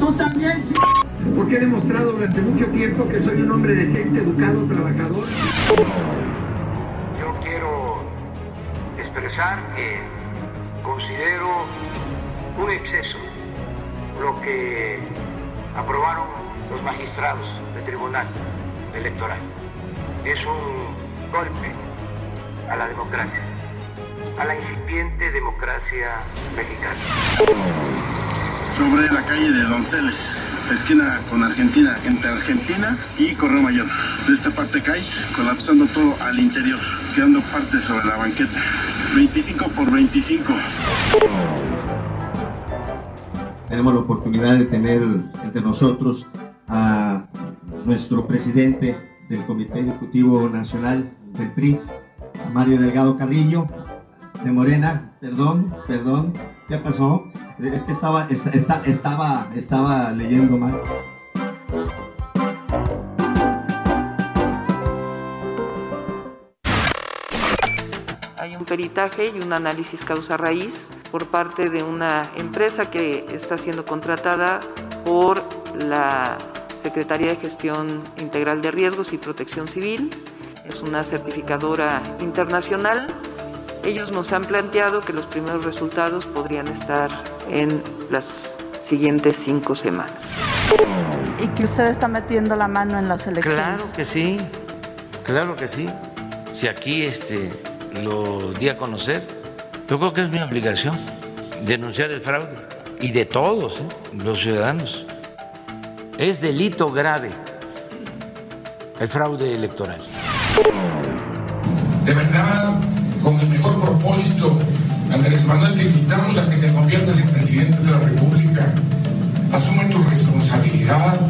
tú también. Porque he demostrado durante mucho tiempo que soy un hombre decente, educado, trabajador. Yo quiero expresar que considero un exceso lo que aprobaron los magistrados del Tribunal Electoral. Es un golpe a la democracia, a la incipiente democracia mexicana. Sobre la calle de Donceles, esquina con Argentina, entre Argentina y Correo Mayor. De esta parte cae, colapsando todo al interior, quedando parte sobre la banqueta. 25 por 25. tenemos la oportunidad de tener entre nosotros a nuestro presidente del Comité Ejecutivo Nacional del PRI, Mario Delgado Carrillo, de Morena, perdón, perdón, ¿qué pasó? Es que estaba, es- esta- estaba, estaba leyendo mal. Hay un peritaje y un análisis causa raíz por parte de una empresa que está siendo contratada por la Secretaría de Gestión Integral de Riesgos y Protección Civil. Es una certificadora internacional. Ellos nos han planteado que los primeros resultados podrían estar en las siguientes cinco semanas. y que usted está metiendo la mano en las elecciones. Claro que sí, claro que sí. Si aquí este, lo di a conocer, yo creo que es mi obligación denunciar el fraude y de todos ¿eh? los ciudadanos. Es delito grave el fraude electoral. De verdad, con el mejor propósito, Andrés Manuel, te invitamos a que te conviertas en presidente de la República. Asume tu responsabilidad,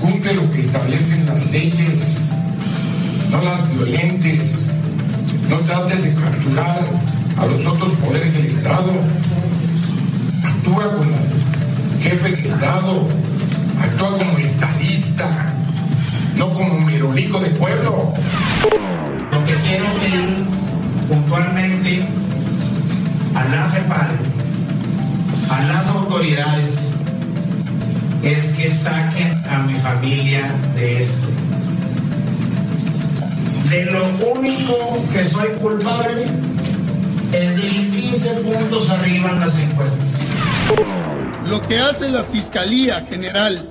cumple lo que establecen las leyes, no las violentes, no trates de capturar a los otros poderes del Estado. Actúa como jefe de Estado, actúa como estadista, no como merolico de pueblo. Lo que quiero pedir puntualmente a la FEPAL, a las autoridades, es que saquen a mi familia de esto. De lo único que soy culpable es de ir 15 puntos arriba en las encuestas. Lo que hace la Fiscalía General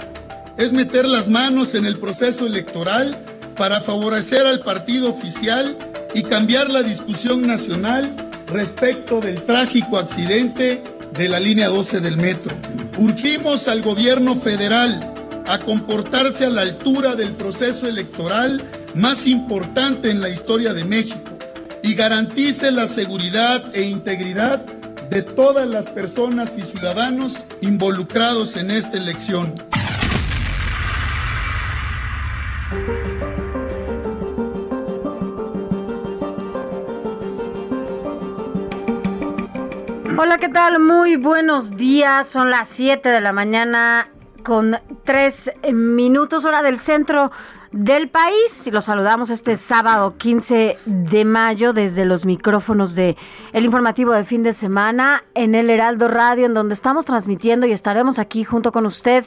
es meter las manos en el proceso electoral para favorecer al partido oficial y cambiar la discusión nacional respecto del trágico accidente de la línea 12 del metro. Urgimos al gobierno federal a comportarse a la altura del proceso electoral más importante en la historia de México y garantice la seguridad e integridad de todas las personas y ciudadanos involucrados en esta elección. Hola, ¿qué tal? Muy buenos días. Son las 7 de la mañana con 3 minutos hora del centro del país. Y los saludamos este sábado 15 de mayo desde los micrófonos de el informativo de fin de semana en el Heraldo Radio, en donde estamos transmitiendo y estaremos aquí junto con usted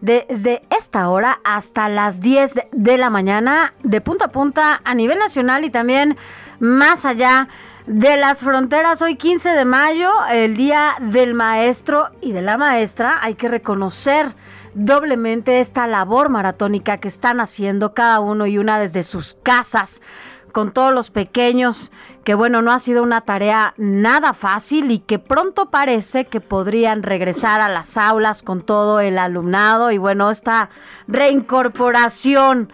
desde esta hora hasta las 10 de- de la mañana, de punta a punta a nivel nacional y también más allá de las fronteras. Hoy 15 de mayo, el día del maestro y de la maestra. Hay que reconocer doblemente esta labor maratónica que están haciendo cada uno y una desde sus casas con todos los pequeños, que bueno, no ha sido una tarea nada fácil y que pronto parece que podrían regresar a las aulas con todo el alumnado y bueno, esta reincorporación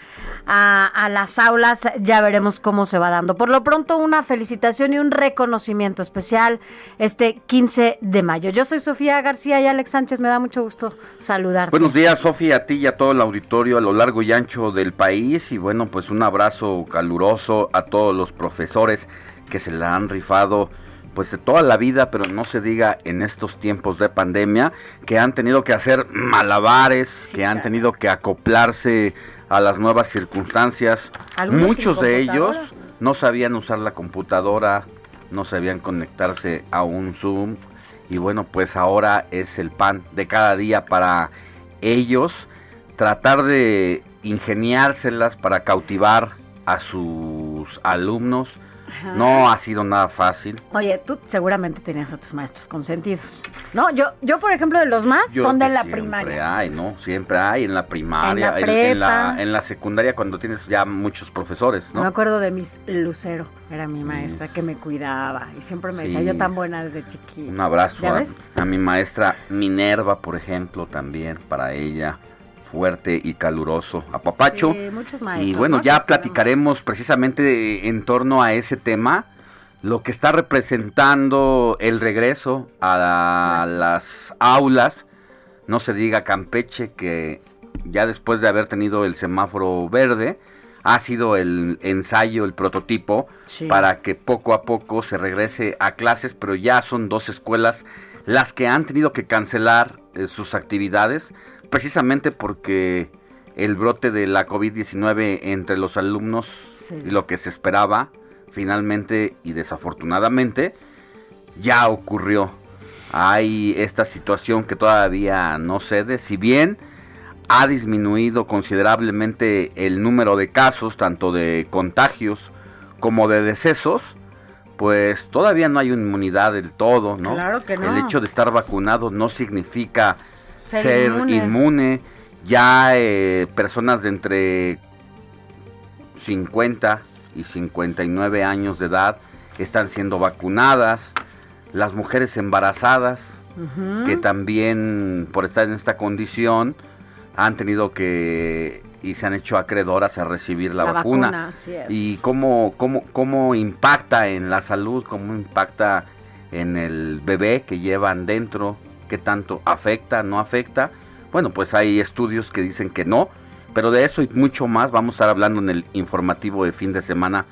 a, las aulas, ya veremos cómo se va dando. Por lo pronto, una felicitación y un reconocimiento especial este 15 de mayo. Yo soy Sofía García y Alex Sánchez, me da mucho gusto saludarte. Buenos días, Sofía, a ti y a todo el auditorio a lo largo y ancho del país y bueno, pues un abrazo caluroso a todos los profesores que se la han rifado pues de toda la vida, pero no se diga en estos tiempos de pandemia, que han tenido que hacer malabares, que han tenido que acoplarse a las nuevas circunstancias. Muchos de ellos no sabían usar la computadora, no sabían conectarse a un Zoom y bueno, pues ahora es el pan de cada día para ellos tratar de ingeniárselas para cautivar a sus alumnos no ha sido nada fácil. Oye, tú seguramente tenías a tus maestros consentidos. No, yo, yo por ejemplo, de los más, son de la primaria. Siempre hay, ¿no? Siempre hay en la primaria, en la, en, la, secundaria cuando tienes ya muchos profesores, ¿no? Me acuerdo de mis Lucero, era mi maestra que me cuidaba y siempre me decía, yo tan buena desde chiquita. Un abrazo a mi maestra Minerva, por ejemplo, también para ella fuerte y caluroso a Papacho. y bueno, ya platicaremos precisamente en torno a ese tema, lo que está representando el regreso a las aulas, no se diga Campeche, que ya después de haber tenido el semáforo verde, ha sido el ensayo, el prototipo, para que poco a poco se regrese a clases, pero ya son dos escuelas las que han tenido que cancelar eh, sus actividades precisamente porque el brote de la COVID-19 entre los alumnos y lo que se esperaba, finalmente y desafortunadamente, ya ocurrió. Hay esta situación que todavía no cede, si bien ha disminuido considerablemente el número de casos, tanto de contagios como de decesos, pues todavía no hay inmunidad del todo, ¿no? Claro que no. El hecho de estar vacunado no significa ser, inmune. Ya eh, personas de entre 50 y 59 años de edad están siendo vacunadas. Las mujeres embarazadas, que también por estar en esta condición han tenido que y se han hecho acreedoras a recibir la, vacuna. Y cómo, cómo, cómo impacta en la salud, cómo impacta en el bebé que llevan dentro, qué tanto afecta, no afecta. Bueno, pues hay estudios que dicen que no, pero de eso y mucho más vamos a estar hablando en el informativo de fin de semana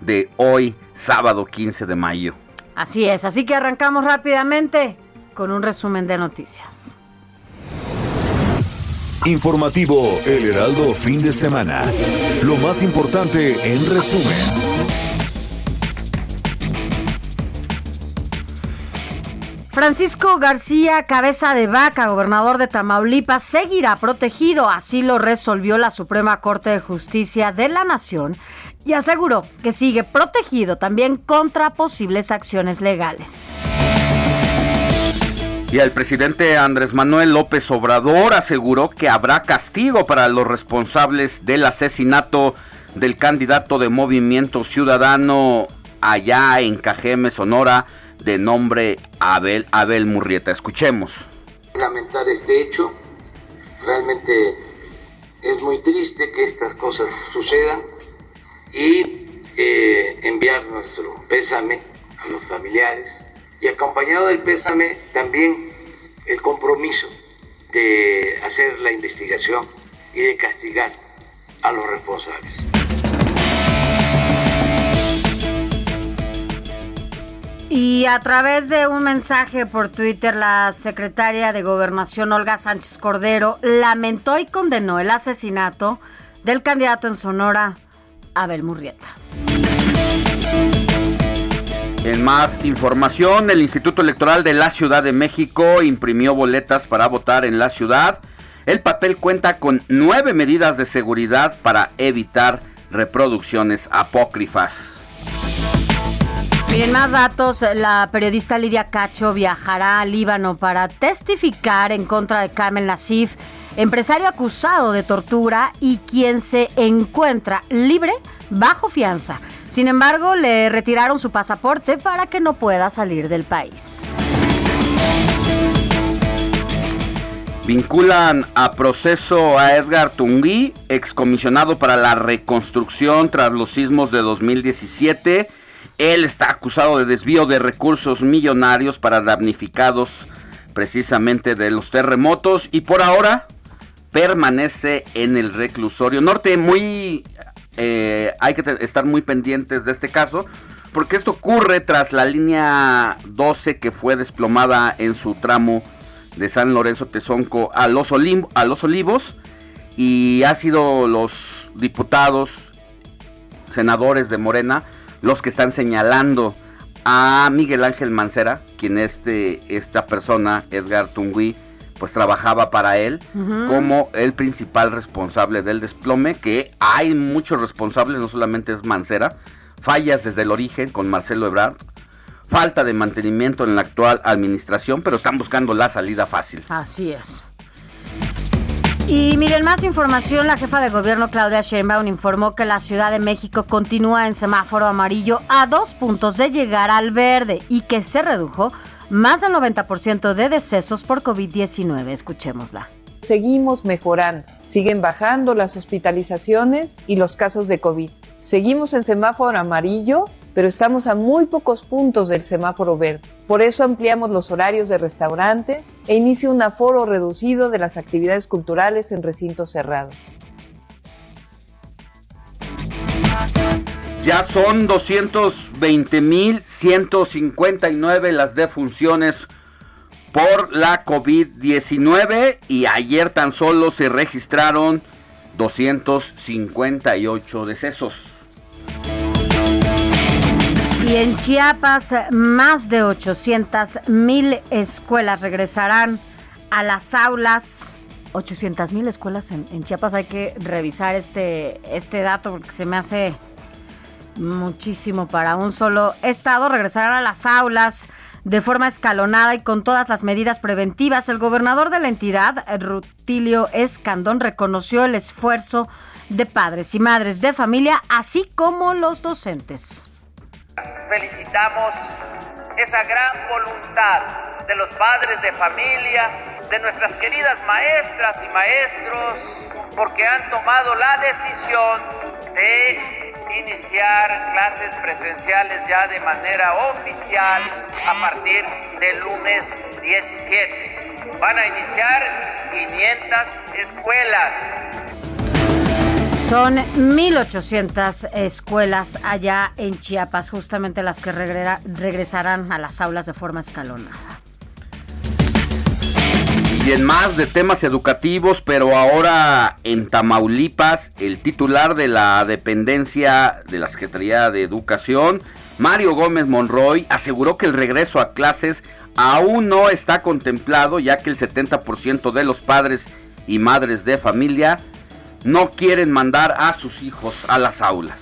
de hoy, sábado 15 de mayo. Así es, así que arrancamos rápidamente con un resumen de noticias. Informativo El Heraldo fin de semana. Lo más importante en resumen. Francisco García Cabeza de Vaca, gobernador de Tamaulipas, seguirá protegido, así lo resolvió la Suprema Corte de Justicia de la Nación y aseguró que sigue protegido también contra posibles acciones legales. Y el presidente Andrés Manuel López Obrador aseguró que habrá castigo para los responsables del asesinato del candidato de Movimiento Ciudadano allá en Cajeme, Sonora, de nombre Abel, Abel Murrieta. Escuchemos. Lamentar este hecho, realmente es muy triste que estas cosas sucedan y eh, enviar nuestro pésame a los familiares y acompañado del pésame también el compromiso de hacer la investigación y de castigar a los responsables. Y a través de un mensaje por Twitter, la secretaria de Gobernación, Olga Sánchez Cordero, lamentó y condenó el asesinato del candidato en Sonora, Abel Murrieta. En más información, el Instituto Electoral de la Ciudad de México imprimió boletas para votar en la ciudad. El papel cuenta con nueve medidas de seguridad para evitar reproducciones apócrifas. Miren, más datos. La periodista Lidia Cacho viajará al Líbano para testificar en contra de Kamel Nassif, empresario acusado de tortura y quien se encuentra libre bajo fianza. Sin embargo, le retiraron su pasaporte para que no pueda salir del país. Vinculan a proceso a Edgar Tungui, excomisionado para la reconstrucción tras los sismos de 2017. Él está acusado de desvío de recursos millonarios para damnificados precisamente de los terremotos y por ahora permanece en el reclusorio norte. Muy eh, hay que estar muy pendientes de este caso porque esto ocurre tras la línea 12 que fue desplomada en su tramo de San Lorenzo Tezonco a los, a los Olivos y ha sido los diputados, senadores de Morena, los que están señalando a Miguel Ángel Mancera, quien este, esta persona, Edgar Tungui, pues trabajaba para él como el principal responsable del desplome, que hay muchos responsables, no solamente es Mancera, fallas desde el origen con Marcelo Ebrard, falta de mantenimiento en la actual administración, pero están buscando la salida fácil. Así es. Y miren, más información, la jefa de gobierno Claudia Sheinbaum informó que la Ciudad de México continúa en semáforo amarillo a dos puntos de llegar al verde y que se redujo más del 90% de decesos por COVID-19. Escuchémosla. Seguimos mejorando, siguen bajando las hospitalizaciones y los casos de COVID. Seguimos en semáforo amarillo pero estamos a muy pocos puntos del semáforo verde. Por eso ampliamos los horarios de restaurantes e inicia un aforo reducido de las actividades culturales en recintos cerrados. Ya son 220.159 las defunciones por la COVID-19 y ayer tan solo se registraron 258 decesos. Y en Chiapas, más de 800 mil escuelas regresarán a las aulas. 800 mil escuelas en, Chiapas. Hay que revisar este, este dato porque se me hace muchísimo para un solo estado. Regresarán a las aulas de forma escalonada y con todas las medidas preventivas. El gobernador de la entidad, Rutilio Escandón, reconoció el esfuerzo de padres y madres de familia, así como los docentes. Felicitamos esa gran voluntad de los padres de familia, de nuestras queridas maestras y maestros, porque han tomado la decisión de iniciar clases presenciales ya de manera oficial a partir del lunes 17. Van a iniciar 500 escuelas son 1.800 escuelas allá en Chiapas, justamente las que regresarán a las aulas de forma escalonada. Y en más de temas educativos, pero ahora en Tamaulipas, el titular de la dependencia de la Secretaría de Educación, Mario Gómez Monroy, aseguró que el regreso a clases aún no está contemplado, ya que el 70% de los padres y madres de familia no quieren mandar a sus hijos a las aulas.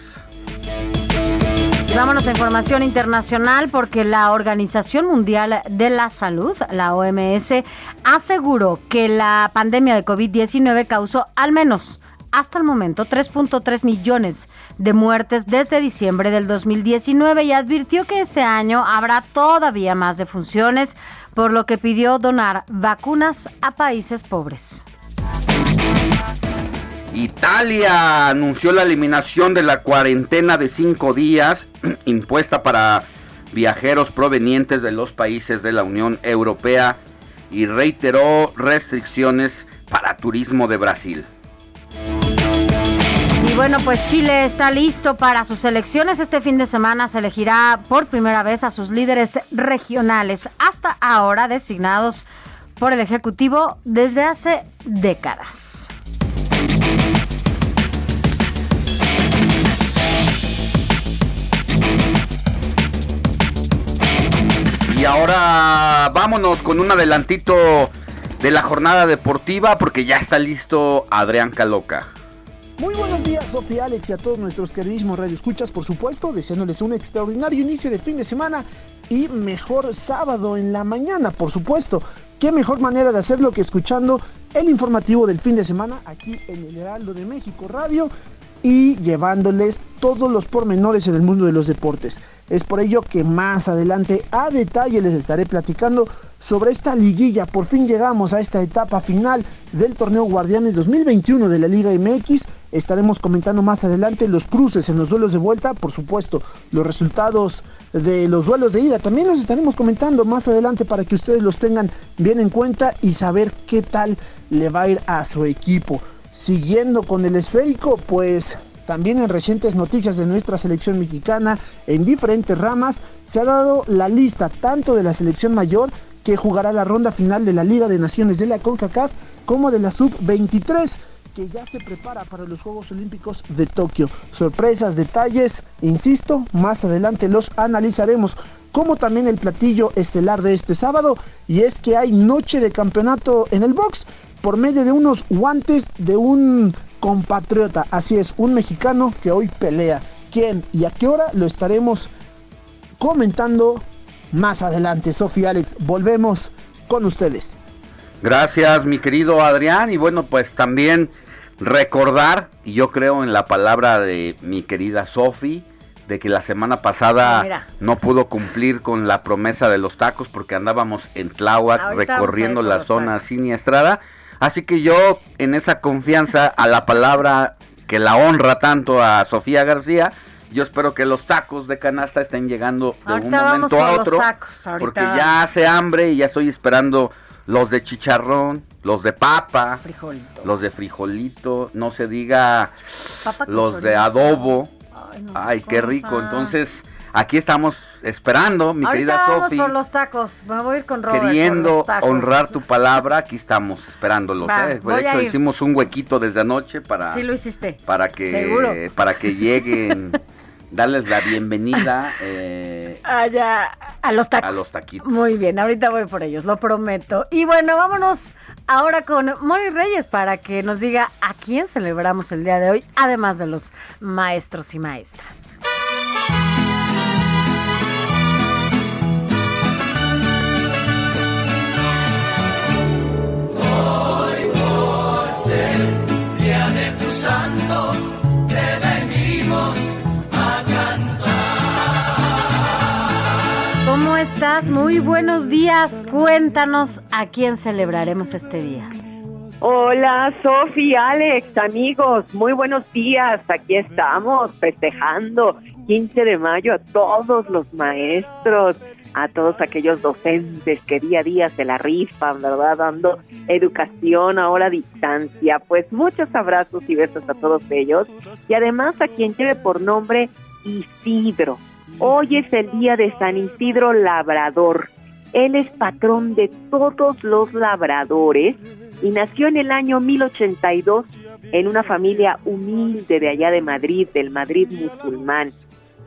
vámonos a información internacional porque la Organización Mundial de la Salud, la OMS, aseguró que la pandemia de COVID-19 causó al menos hasta el momento 3.3 millones de muertes desde diciembre del 2019 y advirtió que este año habrá todavía más defunciones, por lo que pidió donar vacunas a países pobres. Italia anunció la eliminación de la cuarentena de cinco días impuesta para viajeros provenientes de los países de la Unión Europea y reiteró restricciones para turismo de Brasil. Y bueno, pues Chile está listo para sus elecciones. Este fin de semana se elegirá por primera vez a sus líderes regionales, hasta ahora designados por el Ejecutivo desde hace décadas. Y ahora vámonos con un adelantito de la jornada deportiva porque ya está listo Adrián Caloca. Muy buenos días, Sofía, Alex y a todos nuestros queridísimos radioescuchas, por supuesto, deseándoles un extraordinario inicio de fin de semana y mejor sábado en la mañana, por supuesto. Qué mejor manera de hacerlo que escuchando el informativo del fin de semana aquí en el Heraldo de México Radio y llevándoles todos los pormenores en el mundo de los deportes. Es por ello que más adelante a detalle les estaré platicando sobre esta liguilla. Por fin llegamos a esta etapa final del torneo Guardianes 2021 de la Liga MX. Estaremos comentando más adelante los cruces en los duelos de vuelta, por supuesto, los resultados de los duelos de ida. También los estaremos comentando más adelante para que ustedes los tengan bien en cuenta y saber qué tal le va a ir a su equipo. Siguiendo con el esférico, pues también en recientes noticias de nuestra selección mexicana, en diferentes ramas, se ha dado la lista tanto de la selección mayor que jugará la ronda final de la Liga de Naciones de la CONCACAF como de la Sub-23 que ya se prepara para los Juegos Olímpicos de Tokio. Sorpresas, detalles, insisto, más adelante los analizaremos, como también el platillo estelar de este sábado, y es que hay noche de campeonato en el box por medio de unos guantes de un compatriota, así es, un mexicano que hoy pelea. ¿Quién y a qué hora lo estaremos comentando más adelante. Sofía Alex, volvemos con ustedes. Gracias, mi querido Adrián. Y bueno, pues también recordar, y yo creo en la palabra de mi querida Sofi, de que la semana pasada ah, no pudo cumplir con la promesa de los tacos porque andábamos en Tláhuac recorriendo la zona siniestrada. Así que yo, en esa confianza a la palabra que la honra tanto a Sofía García, yo espero que los tacos de canasta estén llegando de un momento a otro. porque ya hace hambre y ya estoy esperando los de chicharrón, los de papa, los de frijolito, no se diga los de adobo. Ay, qué rico. Entonces, aquí estamos esperando, mi querida Sofi. por los tacos. Me voy a ir con Robert Queriendo honrar tu palabra, aquí estamos esperándolos. ¿eh? De hecho, hicimos un huequito desde anoche para. Sí, lo hiciste. Para que, para que lleguen darles la bienvenida eh, Allá, a los tacos. A los taquitos. Muy bien, ahorita voy por ellos, lo prometo. Y bueno, vámonos ahora con Moni Reyes para que nos diga a quién celebramos el día de hoy, además de los maestros y maestras. Muy buenos días. Cuéntanos a quién celebraremos este día. Hola, Sofía, Alex, amigos, muy buenos días. Aquí estamos festejando 15 de mayo a todos los maestros, a todos aquellos docentes que día a día se la rifan, ¿verdad? Dando educación ahora a distancia. Pues muchos abrazos y besos a todos ellos. Y además a quien lleve por nombre Isidro. Hoy es el día de San Isidro Labrador. Él es patrón de todos los labradores y nació en el año 1082 en una familia humilde de allá de Madrid, del Madrid musulmán.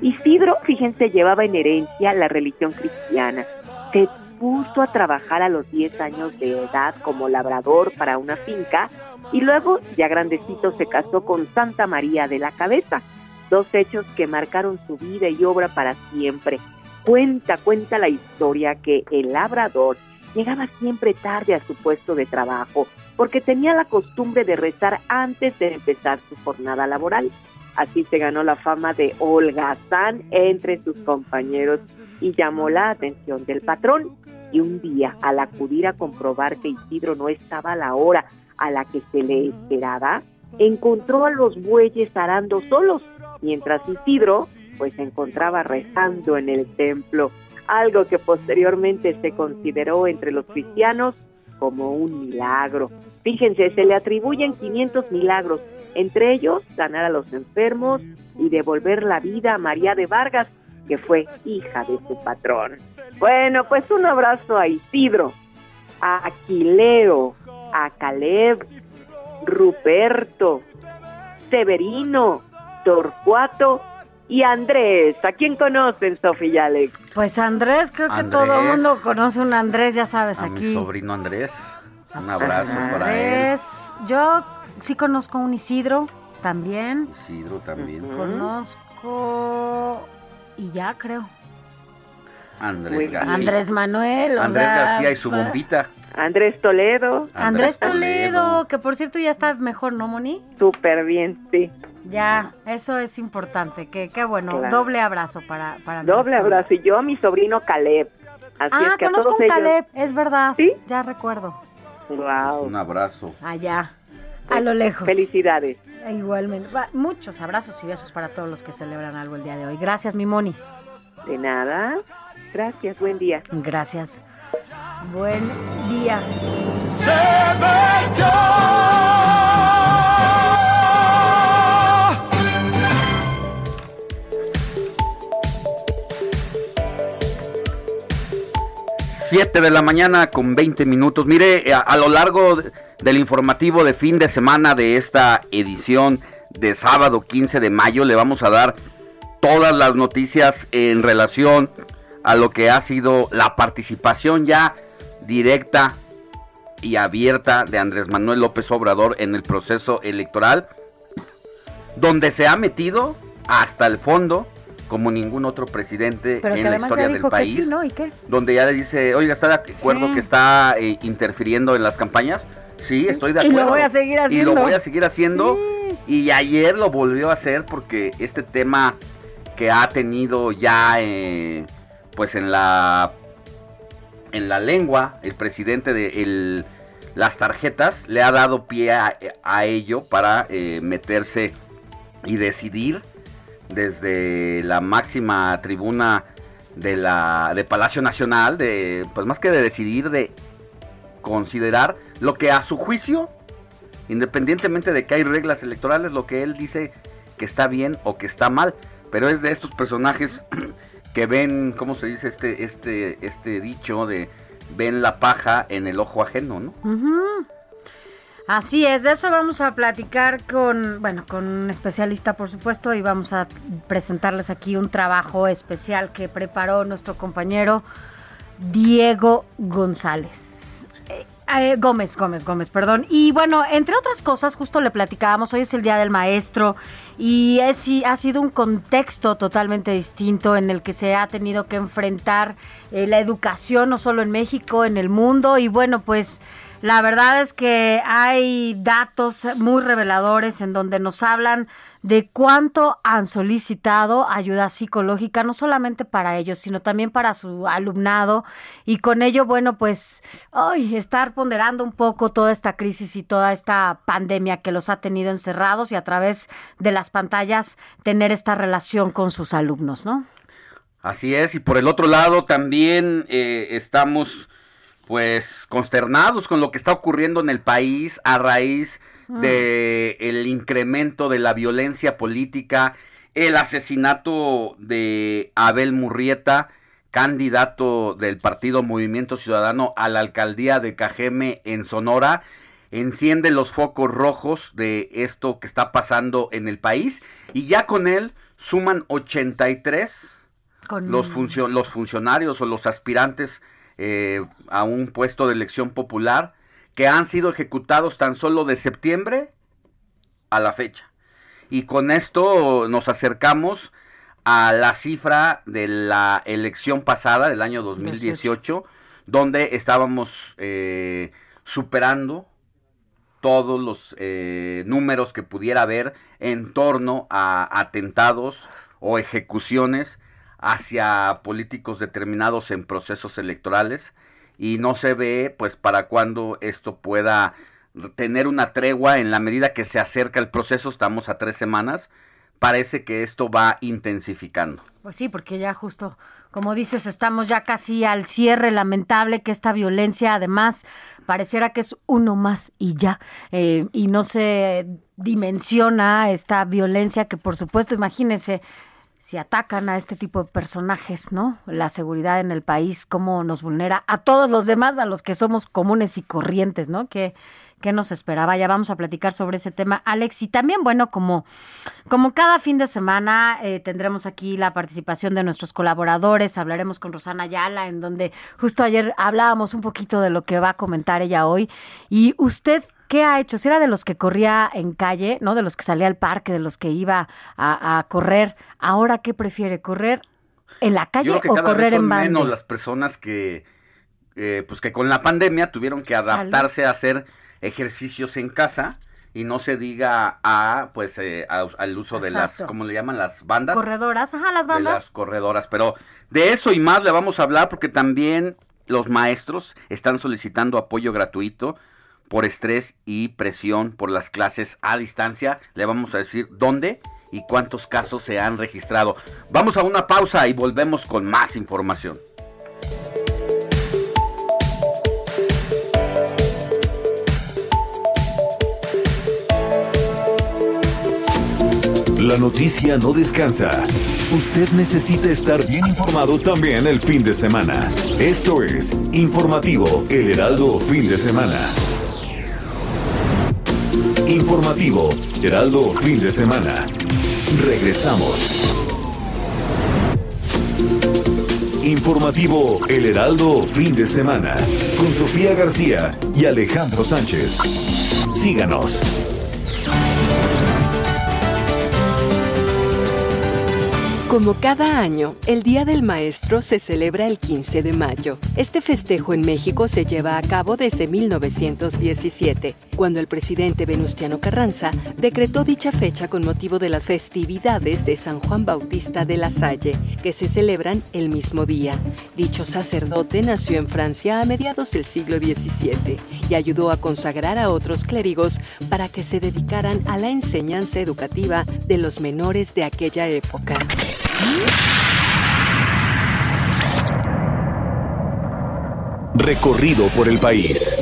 Isidro, fíjense, llevaba en herencia la religión cristiana. Se puso a trabajar a los 10 años de edad como labrador para una finca y luego, ya grandecito, se casó con Santa María de la Cabeza dos hechos que marcaron su vida y obra para siempre. Cuenta, cuenta la historia que el labrador llegaba siempre tarde a su puesto de trabajo porque tenía la costumbre de rezar antes de empezar su jornada laboral. Así se ganó la fama de holgazán entre sus compañeros y llamó la atención del patrón. Y un día, al acudir a comprobar que Isidro no estaba a la hora a la que se le esperaba, encontró a los bueyes arando solos mientras Isidro pues se encontraba rezando en el templo, algo que posteriormente se consideró entre los cristianos como un milagro. Fíjense, se le atribuyen 500 milagros, entre ellos ganar a los enfermos y devolver la vida a María de Vargas, que fue hija de su patrón. Bueno, pues un abrazo a Isidro, a Aquileo, a Caleb, Ruperto, Severino, Torcuato y Andrés. ¿A quién conocen, Sofía y Alex? Pues Andrés, creo que todo el mundo conoce un Andrés, ya sabes, a aquí. Mi sobrino Andrés. Un abrazo para él. Yo sí conozco un Isidro, también. Isidro también. Conozco y ya creo. Andrés García. Andrés Manuel. Andrés García y su bombita. Andrés Toledo. Andrés, Toledo, que por cierto ya está mejor, ¿no, Moni? Súper bien, sí. Ya, eso es importante. Que, qué bueno. Doble abrazo para, para Doble abrazo. Y yo, mi sobrino Caleb. Así ah, es que conozco a un Caleb, es verdad. Sí. Ya recuerdo. Wow. Un abrazo. Allá, a lo lejos. Felicidades. Igualmente. muchos abrazos y besos para todos los que celebran algo el día de hoy. Gracias, mi Moni. De nada. Gracias, buen día. Gracias. Buen día. Siete de la mañana con 20 minutos. Mire, a, a lo largo del informativo de fin de semana de esta edición de sábado 15 de mayo le vamos a dar todas las noticias en relación a lo que ha sido la participación ya directa y abierta de Andrés Manuel López Obrador en el proceso electoral, donde se ha metido hasta el fondo como ningún otro presidente en la historia del país, donde ya le dice, oiga, ¿está de acuerdo que está eh, interfiriendo en las campañas? Sí, estoy de acuerdo. Y lo voy a seguir haciendo. Y lo voy a seguir haciendo. Y ayer lo volvió a hacer porque este tema que ha tenido ya eh, pues en la en la lengua el presidente de las tarjetas le ha dado pie a, ello para eh, meterse y decidir desde la máxima tribuna de la de Palacio Nacional de pues más que de decidir de considerar lo que a su juicio independientemente de que hay reglas electorales lo que él dice que está bien o que está mal. Pero es de estos personajes que ven, ¿cómo se dice este, este, este dicho de ven la paja en el ojo ajeno, ¿no? Así es, de eso vamos a platicar con, bueno, con un especialista, por supuesto, y vamos a presentarles aquí un trabajo especial que preparó nuestro compañero Diego González. Eh, Gómez, Gómez, Gómez, perdón. Y bueno, entre otras cosas, justo le platicábamos, hoy es el Día del Maestro y es, ha sido un contexto totalmente distinto en el que se ha tenido que enfrentar eh, la educación, no solo en México, en el mundo. Y bueno, pues la verdad es que hay datos muy reveladores en donde nos hablan de cuánto han solicitado ayuda psicológica, no solamente para ellos, sino también para su alumnado. Y con ello, bueno, pues ay, estar ponderando un poco toda esta crisis y toda esta pandemia que los ha tenido encerrados y a través de las pantallas tener esta relación con sus alumnos, ¿no? Así es, y por el otro lado también eh, estamos pues consternados con lo que está ocurriendo en el país a raíz mm. de el incremento de la violencia política, el asesinato de Abel Murrieta, candidato del partido Movimiento Ciudadano a la alcaldía de Cajeme en Sonora, enciende los focos rojos de esto que está pasando en el país y ya con él suman 83 los, los funcionarios o los aspirantes eh, a un puesto de elección popular que han sido ejecutados tan solo de septiembre a la fecha. Y con esto nos acercamos a la cifra de la elección pasada del año 2018, donde estábamos eh, superando todos los eh, números que pudiera haber en torno a atentados o ejecuciones hacia políticos determinados en procesos electorales y no se ve pues para cuándo esto pueda tener una tregua en la medida que se acerca el proceso, estamos a tres semanas, parece que esto va intensificando. Pues sí, porque ya justo, como dices, estamos ya casi al cierre, lamentable que esta violencia además pareciera que es uno más y ya, eh, y no se dimensiona esta violencia que por supuesto, imagínense, si atacan a este tipo de personajes, ¿no? La seguridad en el país, cómo nos vulnera a todos los demás, a los que somos comunes y corrientes, ¿no? Que qué nos esperaba. Ya vamos a platicar sobre ese tema, Alex. Y también, bueno, como, como cada fin de semana, eh, tendremos aquí la participación de nuestros colaboradores. Hablaremos con Rosana Ayala, en donde justo ayer hablábamos un poquito de lo que va a comentar ella hoy. Y usted ¿qué ha hecho? Si era de los que corría en calle, ¿no? De los que salía al parque, de los que iba a, correr, ¿ahora qué prefiere? ¿Correr en la calle o correr en banda? menos las personas que, eh, pues que con la pandemia tuvieron que adaptarse a hacer ejercicios en casa y no se diga a pues eh, al uso de las ¿cómo le llaman las bandas? Corredoras, ajá, las bandas. De las corredoras, pero de eso y más le vamos a hablar porque también los maestros están solicitando apoyo gratuito por estrés y presión por las clases a distancia. Le vamos a decir dónde y cuántos casos se han registrado. Vamos a una pausa y volvemos con más información. La noticia no descansa. Usted necesita estar bien informado también el fin de semana. Esto es Informativo El Heraldo Fin de Semana. Informativo Heraldo Fin de Semana. Regresamos. Informativo El Heraldo Fin de Semana. Con Sofía García y Alejandro Sánchez. Síganos. Como cada año, el Día del Maestro se celebra el 15 de mayo. Este festejo en México se lleva a cabo desde 1917, cuando el presidente Venustiano Carranza decretó dicha fecha con motivo de las festividades de San Juan Bautista de la Salle, que se celebran el mismo día. Dicho sacerdote nació en Francia a mediados del siglo XVII y ayudó a consagrar a otros clérigos para que se dedicaran a la enseñanza educativa de los menores de aquella época. Recorrido por el país.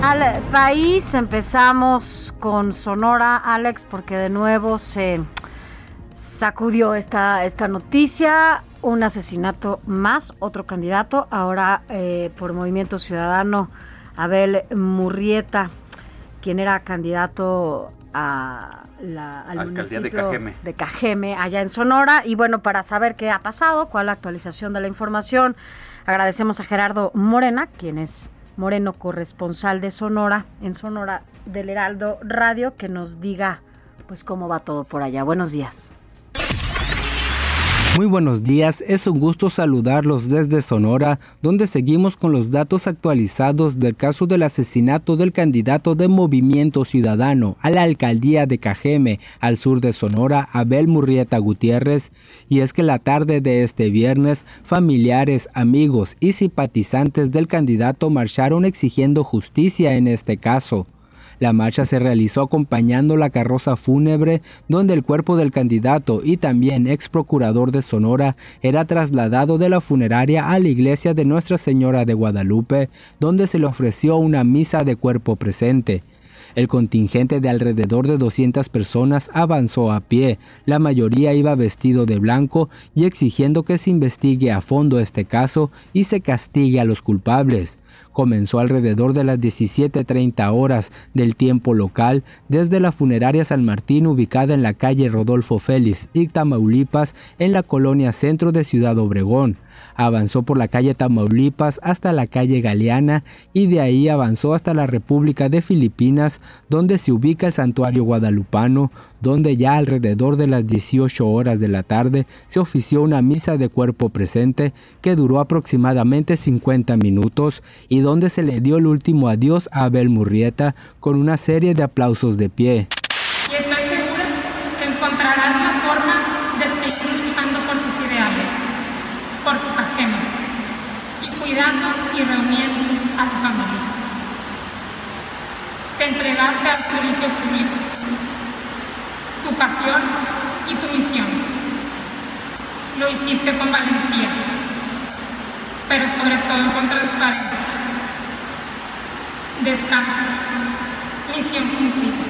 Al país empezamos con Sonora, Alex, porque de nuevo se sacudió esta, esta noticia. Un asesinato más, otro candidato, ahora eh, por Movimiento Ciudadano, Abel Murrieta quien era candidato a la al municipio de Cajeme. de Cajeme, allá en Sonora. Y bueno, para saber qué ha pasado, cuál es la actualización de la información, agradecemos a Gerardo Morena, quien es Moreno corresponsal de Sonora, en Sonora del Heraldo Radio, que nos diga pues cómo va todo por allá. Buenos días. Muy buenos días, es un gusto saludarlos desde Sonora, donde seguimos con los datos actualizados del caso del asesinato del candidato de Movimiento Ciudadano a la alcaldía de Cajeme, al sur de Sonora, Abel Murrieta Gutiérrez, y es que la tarde de este viernes, familiares, amigos y simpatizantes del candidato marcharon exigiendo justicia en este caso. La marcha se realizó acompañando la carroza fúnebre donde el cuerpo del candidato y también ex procurador de Sonora era trasladado de la funeraria a la iglesia de Nuestra Señora de Guadalupe, donde se le ofreció una misa de cuerpo presente. El contingente de alrededor de 200 personas avanzó a pie, la mayoría iba vestido de blanco y exigiendo que se investigue a fondo este caso y se castigue a los culpables comenzó alrededor de las 17.30 horas del tiempo local desde la funeraria San Martín ubicada en la calle Rodolfo Félix y en la colonia centro de Ciudad Obregón. Avanzó por la calle Tamaulipas hasta la calle Galeana y de ahí avanzó hasta la República de Filipinas, donde se ubica el santuario guadalupano, donde ya alrededor de las 18 horas de la tarde se ofició una misa de cuerpo presente que duró aproximadamente 50 minutos y donde se le dio el último adiós a Abel Murrieta con una serie de aplausos de pie. Y estoy segura que encontrarás la forma de seguir luchando por tus ideales, por tu ajeno y cuidando y reuniendo a tu familia. Te entregaste al servicio público, tu pasión y tu misión. Lo hiciste con valentía, pero sobre todo con transparencia Descanso. Misión cumplida.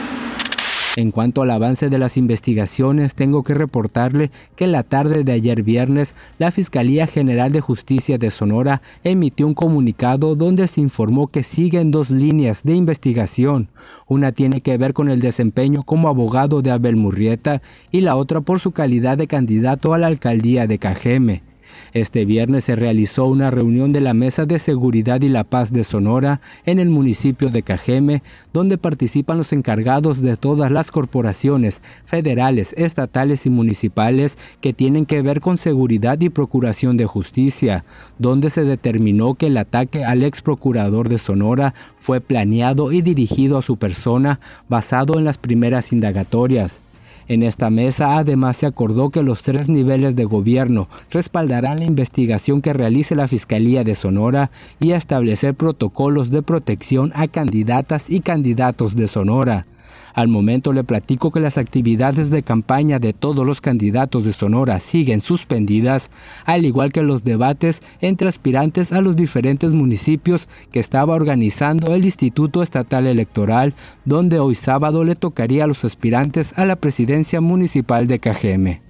En cuanto al avance de las investigaciones, tengo que reportarle que la tarde de ayer viernes, la Fiscalía General de Justicia de Sonora emitió un comunicado donde se informó que siguen dos líneas de investigación. Una tiene que ver con el desempeño como abogado de Abel Murrieta y la otra por su calidad de candidato a la alcaldía de Cajeme. Este viernes se realizó una reunión de la Mesa de Seguridad y la Paz de Sonora en el municipio de Cajeme, donde participan los encargados de todas las corporaciones federales, estatales y municipales que tienen que ver con seguridad y procuración de justicia, donde se determinó que el ataque al ex procurador de Sonora fue planeado y dirigido a su persona basado en las primeras indagatorias. En esta mesa además se acordó que los tres niveles de gobierno respaldarán la investigación que realice la Fiscalía de Sonora y establecer protocolos de protección a candidatas y candidatos de Sonora. Al momento le platico que las actividades de campaña de todos los candidatos de Sonora siguen suspendidas, al igual que los debates entre aspirantes a los diferentes municipios que estaba organizando el Instituto Estatal Electoral, donde hoy sábado le tocaría a los aspirantes a la presidencia municipal de Cajeme.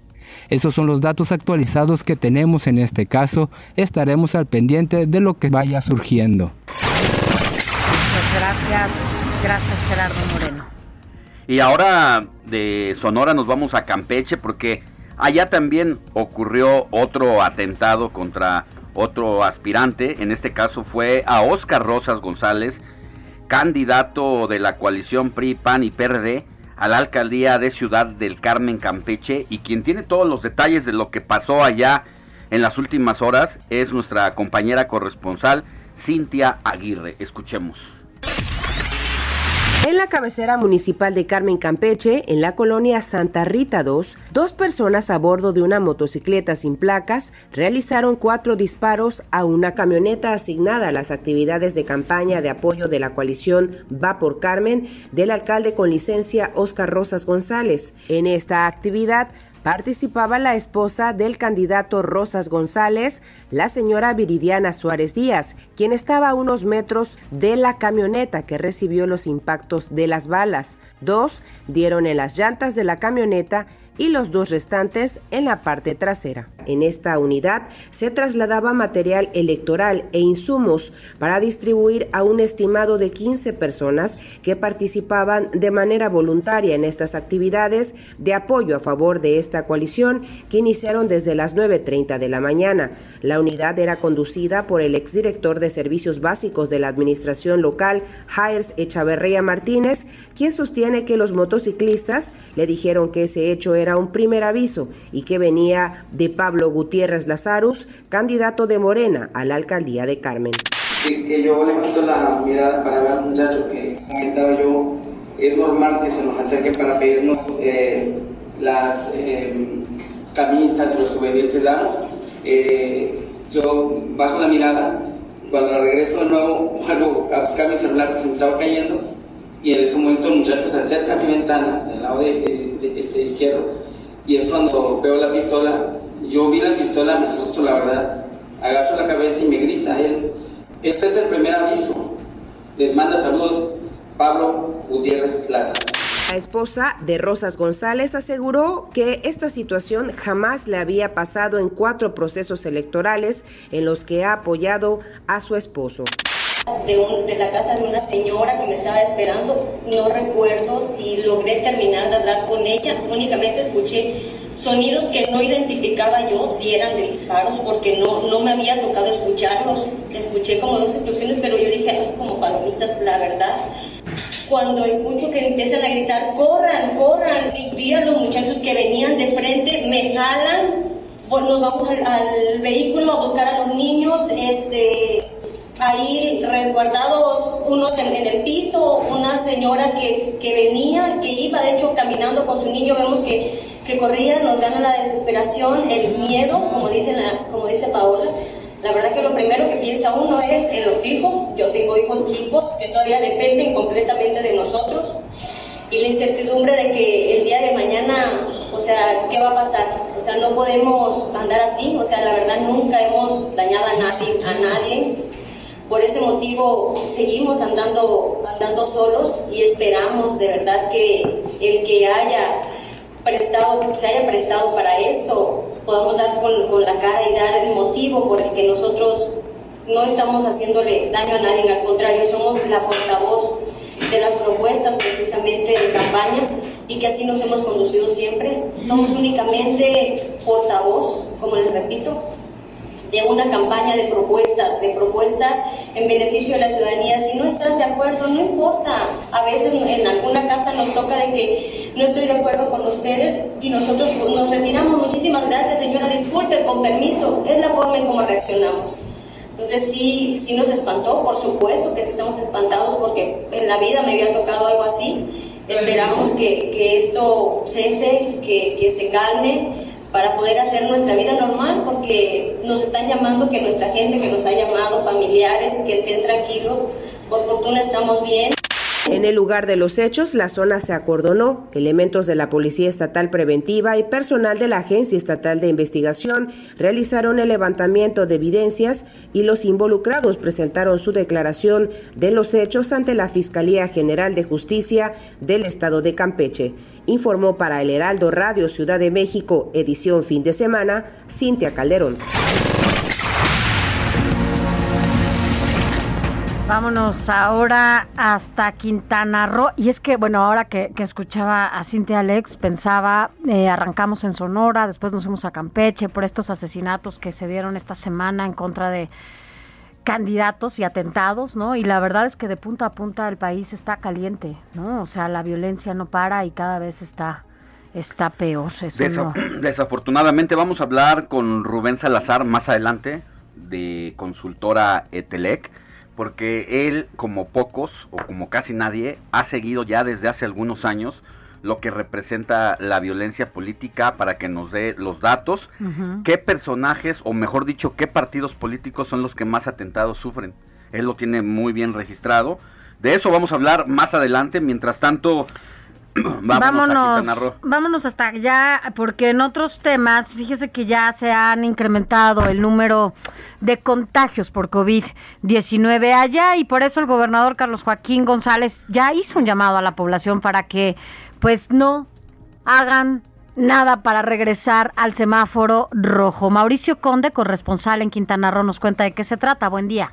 Esos son los datos actualizados que tenemos en este caso. Estaremos al pendiente de lo que vaya surgiendo. gracias, gracias Gerardo Moreno. Y ahora de Sonora nos vamos a Campeche porque allá también ocurrió otro atentado contra otro aspirante. En este caso fue a Oscar Rosas González, candidato de la coalición PRI, PAN y PRD a la alcaldía de Ciudad del Carmen Campeche y quien tiene todos los detalles de lo que pasó allá en las últimas horas es nuestra compañera corresponsal Cintia Aguirre. Escuchemos. En la cabecera municipal de Carmen Campeche, en la colonia Santa Rita 2, dos personas a bordo de una motocicleta sin placas realizaron cuatro disparos a una camioneta asignada a las actividades de campaña de apoyo de la coalición Va por Carmen del alcalde con licencia Oscar Rosas González. En esta actividad participaba la esposa del candidato Rosas González, la señora Viridiana Suárez Díaz, quien estaba a unos metros de la camioneta que recibió los impactos de las balas. Dos dieron en las llantas de la camioneta y los dos restantes en la parte trasera. En esta unidad se trasladaba material electoral e insumos para distribuir a un estimado de 15 personas que participaban de manera voluntaria en estas actividades de apoyo a favor de esta coalición que iniciaron desde las 9.30 de la mañana. La unidad era conducida por el exdirector de Servicios Básicos de la Administración Local, Jaires Echaverría Martínez, quien sostiene que los motociclistas le dijeron que ese hecho era un primer aviso y que venía de Pablo Gutiérrez Lazarus, candidato de Morena a la alcaldía de Carmen. Que, yo le quito la mirada para ver al muchacho que comentaba yo, es normal que se nos acerque para pedirnos eh, las eh, camisas, los obedientes damos. Eh, yo bajo la mirada, cuando regreso de nuevo, vuelvo a buscar mi celular que se me estaba cayendo y en ese momento el muchacho se acerca a mi ventana del lado de, de, izquierdo y es cuando veo la pistola. Yo vi la pistola, me asusto la verdad, agacho la cabeza y me grita él, este es el primer aviso, les manda saludos Pablo Gutiérrez Plaza. La esposa de Rosas González aseguró que esta situación jamás le había pasado en cuatro procesos electorales en los que ha apoyado a su esposo de, de, la casa de una señora que me estaba esperando. No recuerdo si logré terminar de hablar con ella. Únicamente escuché sonidos que no identificaba yo si eran de disparos porque no, no me había tocado escucharlos. Escuché como dos explosiones, pero yo dije, como palomitas, la verdad. Cuando escucho que empiezan a gritar, corran, corran, y vi a los muchachos que venían de frente, me jalan, bueno, nos vamos al, al vehículo a buscar a los niños, este, ahí resguardados unos en, el piso, unas señoras que, que, venían, que iba de hecho caminando con su niño, vemos que, que corrían, nos gana la desesperación, el miedo, como dice, como dice Paola. La verdad que lo primero que piensa uno es en los hijos, yo tengo hijos chicos que todavía dependen completamente de nosotros. Y la incertidumbre de que el día de mañana, o sea, ¿qué va a pasar? O sea, no podemos andar así, o sea, la verdad nunca hemos dañado a nadie, a nadie por ese motivo seguimos andando, andando solos y esperamos de verdad que el que haya prestado, se haya prestado para esto, podamos dar con, con la cara y dar el motivo por el que nosotros no estamos haciéndole daño a nadie, al contrario, somos la portavoz de las propuestas precisamente de campaña y que así nos hemos conducido siempre. Somos únicamente portavoz, como les repito, de una campaña de propuestas, de propuestas en beneficio de la ciudadanía. Si no estás de acuerdo, no importa. A veces en alguna casa nos toca de que no estoy de acuerdo con ustedes y nosotros nos retiramos. Muchísimas gracias, señora. Disculpe, con permiso. Es la forma en cómo reaccionamos. Entonces sí, sí nos espantó, por supuesto que sí estamos espantados porque en la vida me había tocado algo así. Esperamos que, que esto cese, que, que se calme para poder hacer nuestra vida normal, porque nos están llamando, que nuestra gente que nos ha llamado, familiares, que estén tranquilos. Por fortuna estamos bien. En el lugar de los hechos, la zona se acordonó. Elementos de la Policía Estatal Preventiva y personal de la Agencia Estatal de Investigación realizaron el levantamiento de evidencias y los involucrados presentaron su declaración de los hechos ante la Fiscalía General de Justicia del Estado de Campeche. Informó para el Heraldo Radio Ciudad de México, edición fin de semana, Cintia Calderón. Vámonos ahora hasta Quintana Roo. Y es que, bueno, ahora que, escuchaba a Cintia Alex, pensaba, eh, arrancamos en Sonora, después nos fuimos a Campeche por estos asesinatos que se dieron esta semana en contra de candidatos y atentados, ¿no? Y la verdad es que de punta a punta el país está caliente, ¿no? O sea, la violencia no para y cada vez está está peor. Desafortunadamente vamos a hablar con Rubén Salazar más adelante de consultora Etelec porque él, como pocos o como casi nadie, ha seguido ya desde hace algunos años lo que representa la violencia política para que nos dé los datos, qué personajes o mejor dicho, qué partidos políticos son los que más atentados sufren. Él lo tiene muy bien registrado. De eso vamos a hablar más adelante. Mientras tanto, vámonos, vámonos, hasta allá, porque en otros temas, fíjese que ya se han incrementado el número de contagios por COVID-19 allá y por eso el gobernador Carlos Joaquín González ya hizo un llamado a la población para que pues no hagan nada para regresar al semáforo rojo. Mauricio Conde, corresponsal en Quintana Roo, nos cuenta de qué se trata. Buen día.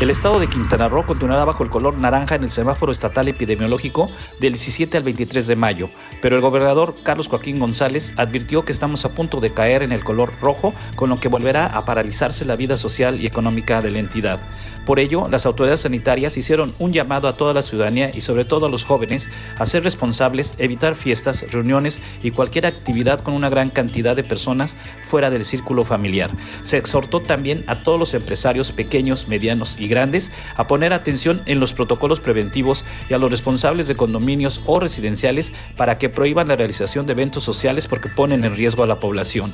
El estado de Quintana Roo continuará bajo el color naranja en el semáforo estatal epidemiológico del 17 al 23 de mayo, pero el gobernador Carlos Joaquín González advirtió que estamos a punto de caer en el color rojo, con lo que volverá a paralizarse la vida social y económica de la entidad. Por ello, las autoridades sanitarias hicieron un llamado a toda la ciudadanía y sobre todo a los jóvenes a ser responsables, evitar fiestas, reuniones y cualquier actividad con una gran cantidad de personas fuera del círculo familiar. Se exhortó también a todos los empresarios pequeños, medianos y grandes a poner atención en los protocolos preventivos y a los responsables de condominios o residenciales para que prohíban la realización de eventos sociales porque ponen en riesgo a la población.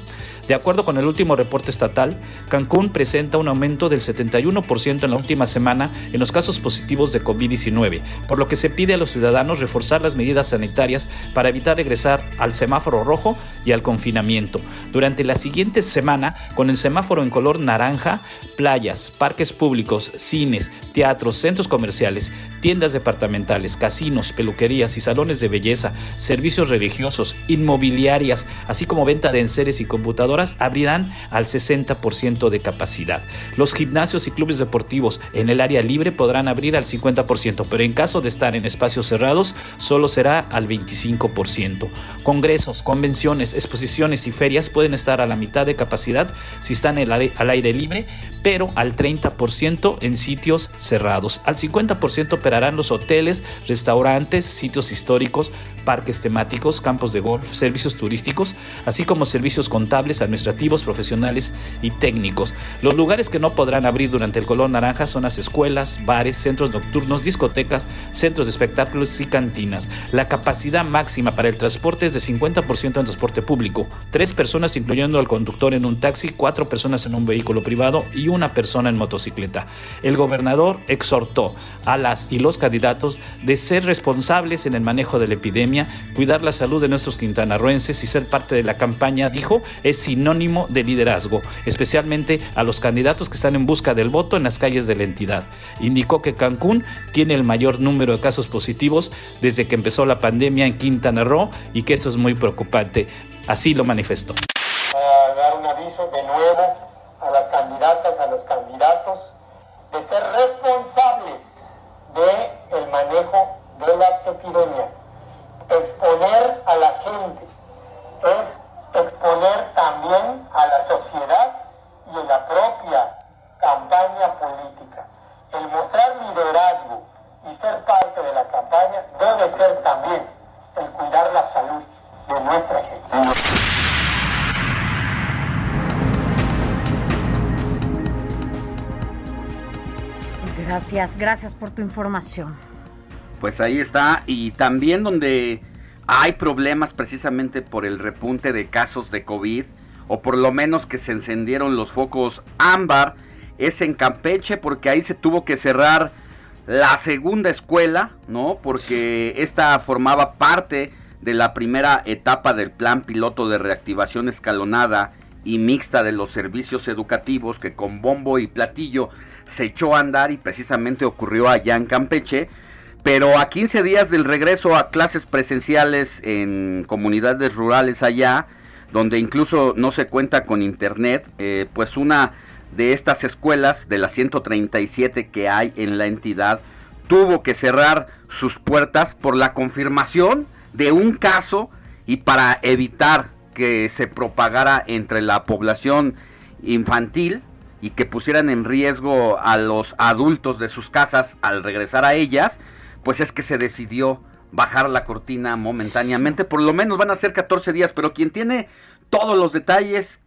De acuerdo con el último reporte estatal, Cancún presenta un aumento del 71% en la última semana en los casos positivos de COVID-19, por lo que se pide a los ciudadanos reforzar las medidas sanitarias para evitar regresar al semáforo rojo y al confinamiento. Durante la siguiente semana, con el semáforo en color naranja, playas, parques públicos, cines, teatros, centros comerciales, tiendas departamentales, casinos, peluquerías y salones de belleza, servicios religiosos, inmobiliarias, así como venta de enseres y computadoras abrirán al 60% de capacidad. Los gimnasios y clubes deportivos en el área libre podrán abrir al 50%, pero en caso de estar en espacios cerrados solo será al 25%. Congresos, convenciones, exposiciones y ferias pueden estar a la mitad de capacidad si están al aire libre, pero al 30% en sitios cerrados. Al 50% operarán los hoteles, restaurantes, sitios históricos, parques temáticos, campos de golf, servicios turísticos, así como servicios contables, administrativos, profesionales y técnicos. Los lugares que no podrán abrir durante el color naranja son las escuelas, bares, centros nocturnos, discotecas, centros de espectáculos y cantinas. La capacidad máxima para el transporte es de 50% en transporte público, tres personas incluyendo al conductor en un taxi, cuatro personas en un vehículo privado y una persona en motocicleta. El gobernador exhortó a las y los candidatos de ser responsables en el manejo de la epidemia, cuidar la salud de nuestros quintanarroenses y ser parte de la campaña, dijo, es sinónimo de liderazgo, especialmente a los candidatos que están en busca del voto en las calles de la entidad. Indicó que Cancún tiene el mayor número de casos positivos desde que empezó la pandemia en Quintana Roo y que esto es muy preocupante. Así lo manifestó. dar un aviso de nuevo a las candidatas, a los candidatos, de ser responsables del el manejo de la epidemia. Exponer a la gente exponer también a la sociedad y en la propia campaña política. El mostrar liderazgo y ser parte de la campaña debe ser también el cuidar la salud de nuestra gente. Gracias, gracias por tu información. Pues ahí está, y también donde hay problemas precisamente por el repunte de casos de COVID, o por lo menos que se encendieron los focos ámbar, es en Campeche, porque ahí se tuvo que cerrar la segunda escuela, ¿no? Porque esta formaba parte de la primera etapa del plan piloto de reactivación escalonada y mixta de los servicios educativos que con bombo y platillo se echó a andar y precisamente ocurrió allá en Campeche. Pero a 15 días del regreso a clases presenciales en comunidades rurales allá, donde incluso no se cuenta con internet, eh, pues una de estas escuelas, de las 137 que hay en la entidad, tuvo que cerrar sus puertas por la confirmación de un caso y para evitar que se propagara entre la población infantil y que pusieran en riesgo a los adultos de sus casas al regresar a ellas, pues es que se decidió bajar la cortina momentáneamente. Por lo menos van a ser 14 días, pero quien tiene todos los detalles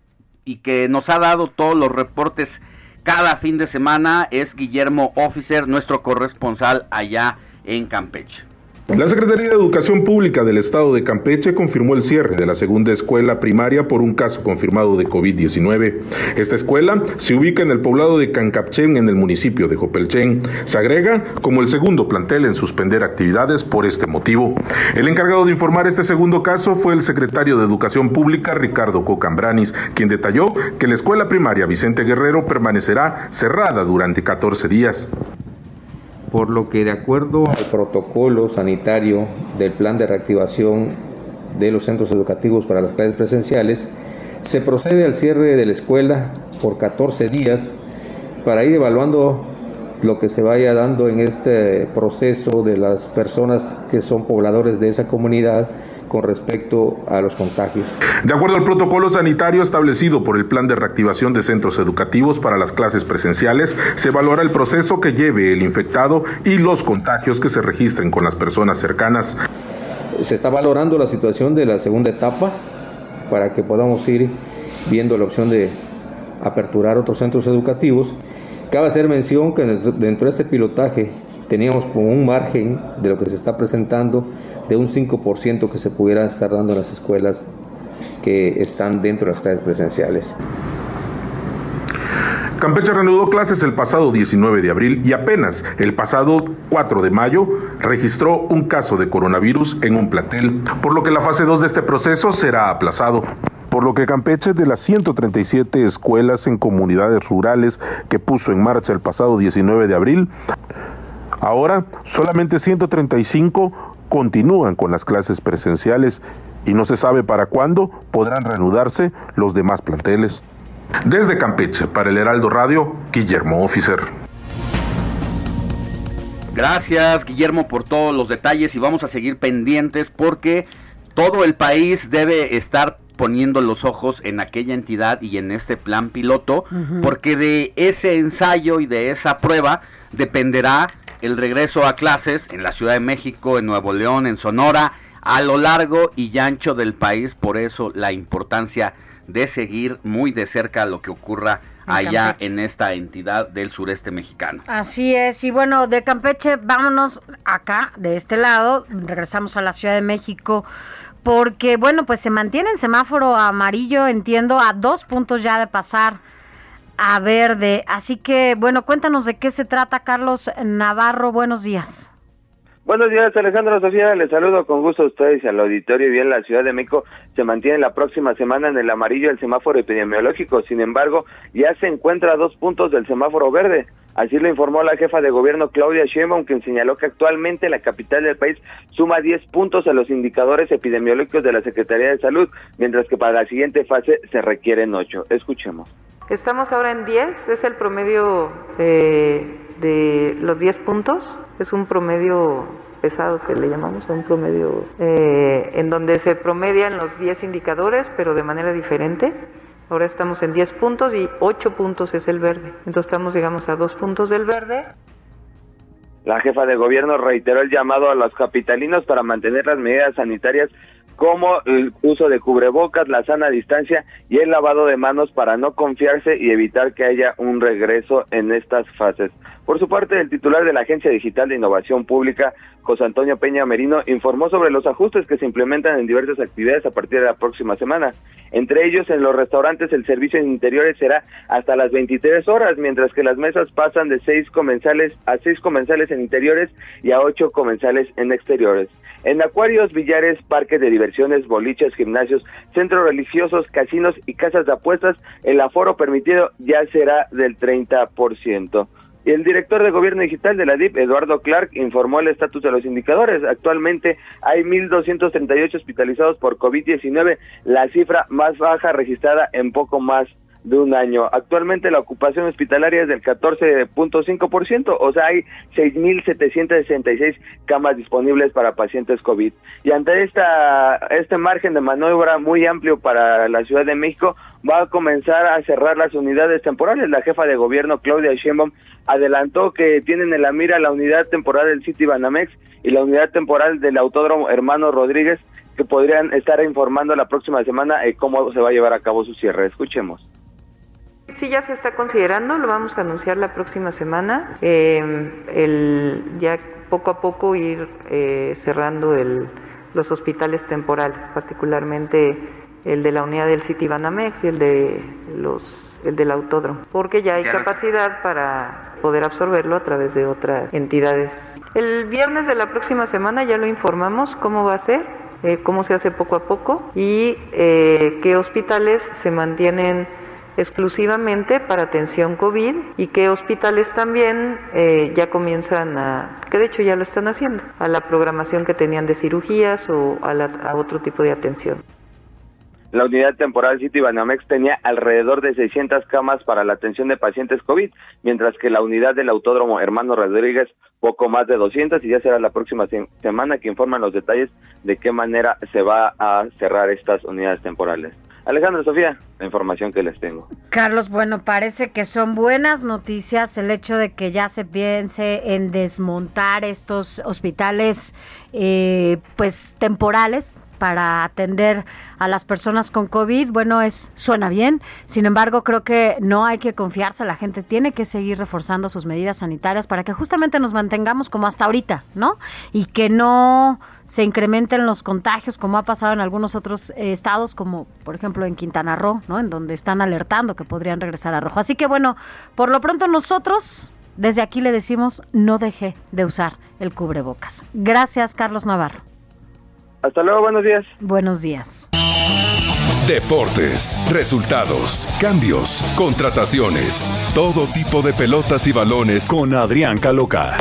y que nos ha dado todos los reportes cada fin de semana es Guillermo Officer, nuestro corresponsal allá en Campeche. La Secretaría de Educación Pública del Estado de Campeche confirmó el cierre de la segunda escuela primaria por un caso confirmado de COVID-19. Esta escuela se ubica en el poblado de Cancapchen, en el municipio de Jopelchen. Se agrega como el segundo plantel en suspender actividades por este motivo. El encargado de informar este segundo caso fue el secretario de Educación Pública, Ricardo Cocambranis, quien detalló que la escuela primaria Vicente Guerrero permanecerá cerrada durante 14 días por lo que de acuerdo al protocolo sanitario del plan de reactivación de los centros educativos para las clases presenciales, se procede al cierre de la escuela por 14 días para ir evaluando lo que se vaya dando en este proceso de las personas que son pobladores de esa comunidad con respecto a los contagios. De acuerdo al protocolo sanitario establecido por el Plan de Reactivación de Centros Educativos para las clases presenciales, se evaluará el proceso que lleve el infectado y los contagios que se registren con las personas cercanas. Se está valorando la situación de la segunda etapa para que podamos ir viendo la opción de aperturar otros centros educativos. Cabe hacer mención que dentro de este pilotaje teníamos como un margen de lo que se está presentando de un 5% que se pudiera estar dando en las escuelas que están dentro de las clases presenciales. Campeche reanudó clases el pasado 19 de abril y apenas el pasado 4 de mayo registró un caso de coronavirus en un plantel, por lo que la fase 2 de este proceso será aplazado. Por lo que Campeche de las 137 escuelas en comunidades rurales que puso en marcha el pasado 19 de abril, Ahora solamente 135 continúan con las clases presenciales y no se sabe para cuándo podrán reanudarse los demás planteles. Desde Campeche, para el Heraldo Radio, Guillermo Officer. Gracias Guillermo por todos los detalles y vamos a seguir pendientes porque todo el país debe estar poniendo los ojos en aquella entidad y en este plan piloto, porque de ese ensayo y de esa prueba dependerá el regreso a clases en la Ciudad de México, en Nuevo León, en Sonora, a lo largo y ancho del país. Por eso la importancia de seguir muy de cerca lo que ocurra allá en esta entidad del sureste mexicano. Así es, y bueno, de Campeche vámonos acá, de este lado, regresamos a la Ciudad de México, porque bueno, pues se mantiene el semáforo amarillo, entiendo, a dos puntos ya de pasar a verde. Así que, bueno, cuéntanos de qué se trata, Carlos Navarro. Buenos días. Buenos días, Alejandro Sofía. Les saludo con gusto a ustedes y al auditorio. Bien, la Ciudad de México se mantiene la próxima semana en el amarillo del semáforo epidemiológico. Sin embargo, ya se encuentra a dos puntos del semáforo verde. Así lo informó la jefa de gobierno Claudia Sheinbaum, quien señaló que actualmente la capital del país suma 10 puntos a los indicadores epidemiológicos de la Secretaría de Salud, mientras que para la siguiente fase se requieren 8. Escuchemos. Estamos ahora en 10, es el promedio de, los 10 puntos, es un promedio pesado que le llamamos, un promedio eh, en donde se promedian los 10 indicadores, pero de manera diferente. Ahora estamos en 10 puntos y 8 puntos es el verde. Entonces estamos, digamos, a 2 puntos del verde. La jefa de gobierno reiteró el llamado a los capitalinos para mantener las medidas sanitarias como el uso de cubrebocas, la sana distancia y el lavado de manos para no confiarse y evitar que haya un regreso en estas fases. Por su parte, el titular de la Agencia Digital de Innovación Pública, José Antonio Peña Merino, informó sobre los ajustes que se implementan en diversas actividades a partir de la próxima semana. Entre ellos, en los restaurantes el servicio en interiores será hasta las 23 horas, mientras que las mesas pasan de seis comensales a seis comensales en interiores y a ocho comensales en exteriores. En acuarios, billares, parques de diversiones, boliches, gimnasios, centros religiosos, casinos y casas de apuestas, el aforo permitido ya será del 30%. El director de Gobierno Digital de la DIP, Eduardo Clark, informó el estatus de los indicadores. Actualmente hay 1.238 hospitalizados por COVID-19, la cifra más baja registrada en poco más de un año. Actualmente la ocupación hospitalaria es del 14.5%, o sea, hay 6.766 camas disponibles para pacientes COVID. Y ante esta este margen de maniobra muy amplio para la Ciudad de México, va a comenzar a cerrar las unidades temporales. La jefa de gobierno, Claudia Sheinbaum, adelantó que tienen en la mira la unidad temporal del City Banamex y la unidad temporal del Autódromo Hermano Rodríguez, que podrían estar informando la próxima semana eh, cómo se va a llevar a cabo su cierre. Escuchemos. Sí, ya se está considerando, lo vamos a anunciar la próxima semana. Eh, el, ya poco a poco ir eh, cerrando el, los hospitales temporales, particularmente el de la unidad del City Banamex y el de los el del autódromo, porque ya hay capacidad para poder absorberlo a través de otras entidades. El viernes de la próxima semana ya lo informamos cómo va a ser, eh, cómo se hace poco a poco y eh, qué hospitales se mantienen exclusivamente para atención COVID y qué hospitales también eh, ya comienzan a, que de hecho ya lo están haciendo, a la programación que tenían de cirugías o a, a otro tipo de atención. La unidad temporal City Banamex tenía alrededor de 600 camas para la atención de pacientes COVID, mientras que la unidad del Autódromo Hermano Rodríguez poco más de 200 y ya será la próxima semana que informan los detalles de qué manera se va a cerrar estas unidades temporales. Alejandro, Sofía, la información que les tengo. Carlos, bueno, parece que son buenas noticias el hecho de que ya se piense en desmontar estos hospitales, eh, pues temporales para atender a las personas con COVID, bueno, es suena bien. Sin embargo, creo que no hay que confiarse, la gente tiene que seguir reforzando sus medidas sanitarias para que justamente nos mantengamos como hasta ahorita, ¿no? Y que no se incrementen los contagios como ha pasado en algunos otros eh, estados, como por ejemplo en Quintana Roo, ¿no? En donde están alertando que podrían regresar a rojo. Así que bueno, por lo pronto nosotros desde aquí le decimos no deje de usar el cubrebocas. Gracias, Carlos Navarro. Hasta luego, buenos días. Buenos días. Deportes, resultados, cambios, contrataciones, todo tipo de pelotas y balones con Adrián Caloca.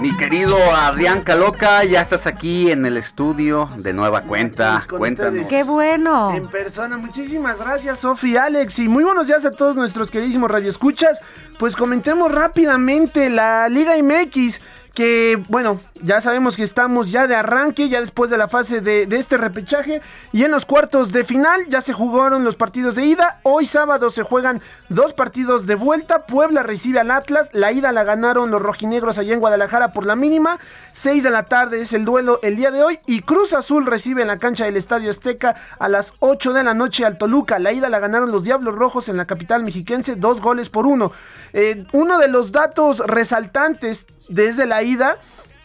Mi querido Adrián Caloca, ya estás aquí en el estudio de nueva cuenta. Cuéntanos. ¡Qué bueno! En persona, muchísimas gracias, Sofi, Alex, y muy buenos días a todos nuestros queridísimos radioescuchas. Pues comentemos rápidamente la Liga MX que bueno, ya sabemos que estamos ya de arranque, ya después de la fase de, este repechaje. Y en los cuartos de final ya se jugaron los partidos de ida, hoy sábado se juegan dos partidos de vuelta, Puebla recibe al Atlas, la ida la ganaron los rojinegros allá en Guadalajara por la mínima, 6 de la tarde es el duelo el día de hoy. Y Cruz Azul recibe en la cancha del Estadio Azteca a las 8 de la noche al Toluca, la ida la ganaron los Diablos Rojos en la capital mexiquense, dos goles por uno. Eh, uno de los datos resaltantes desde la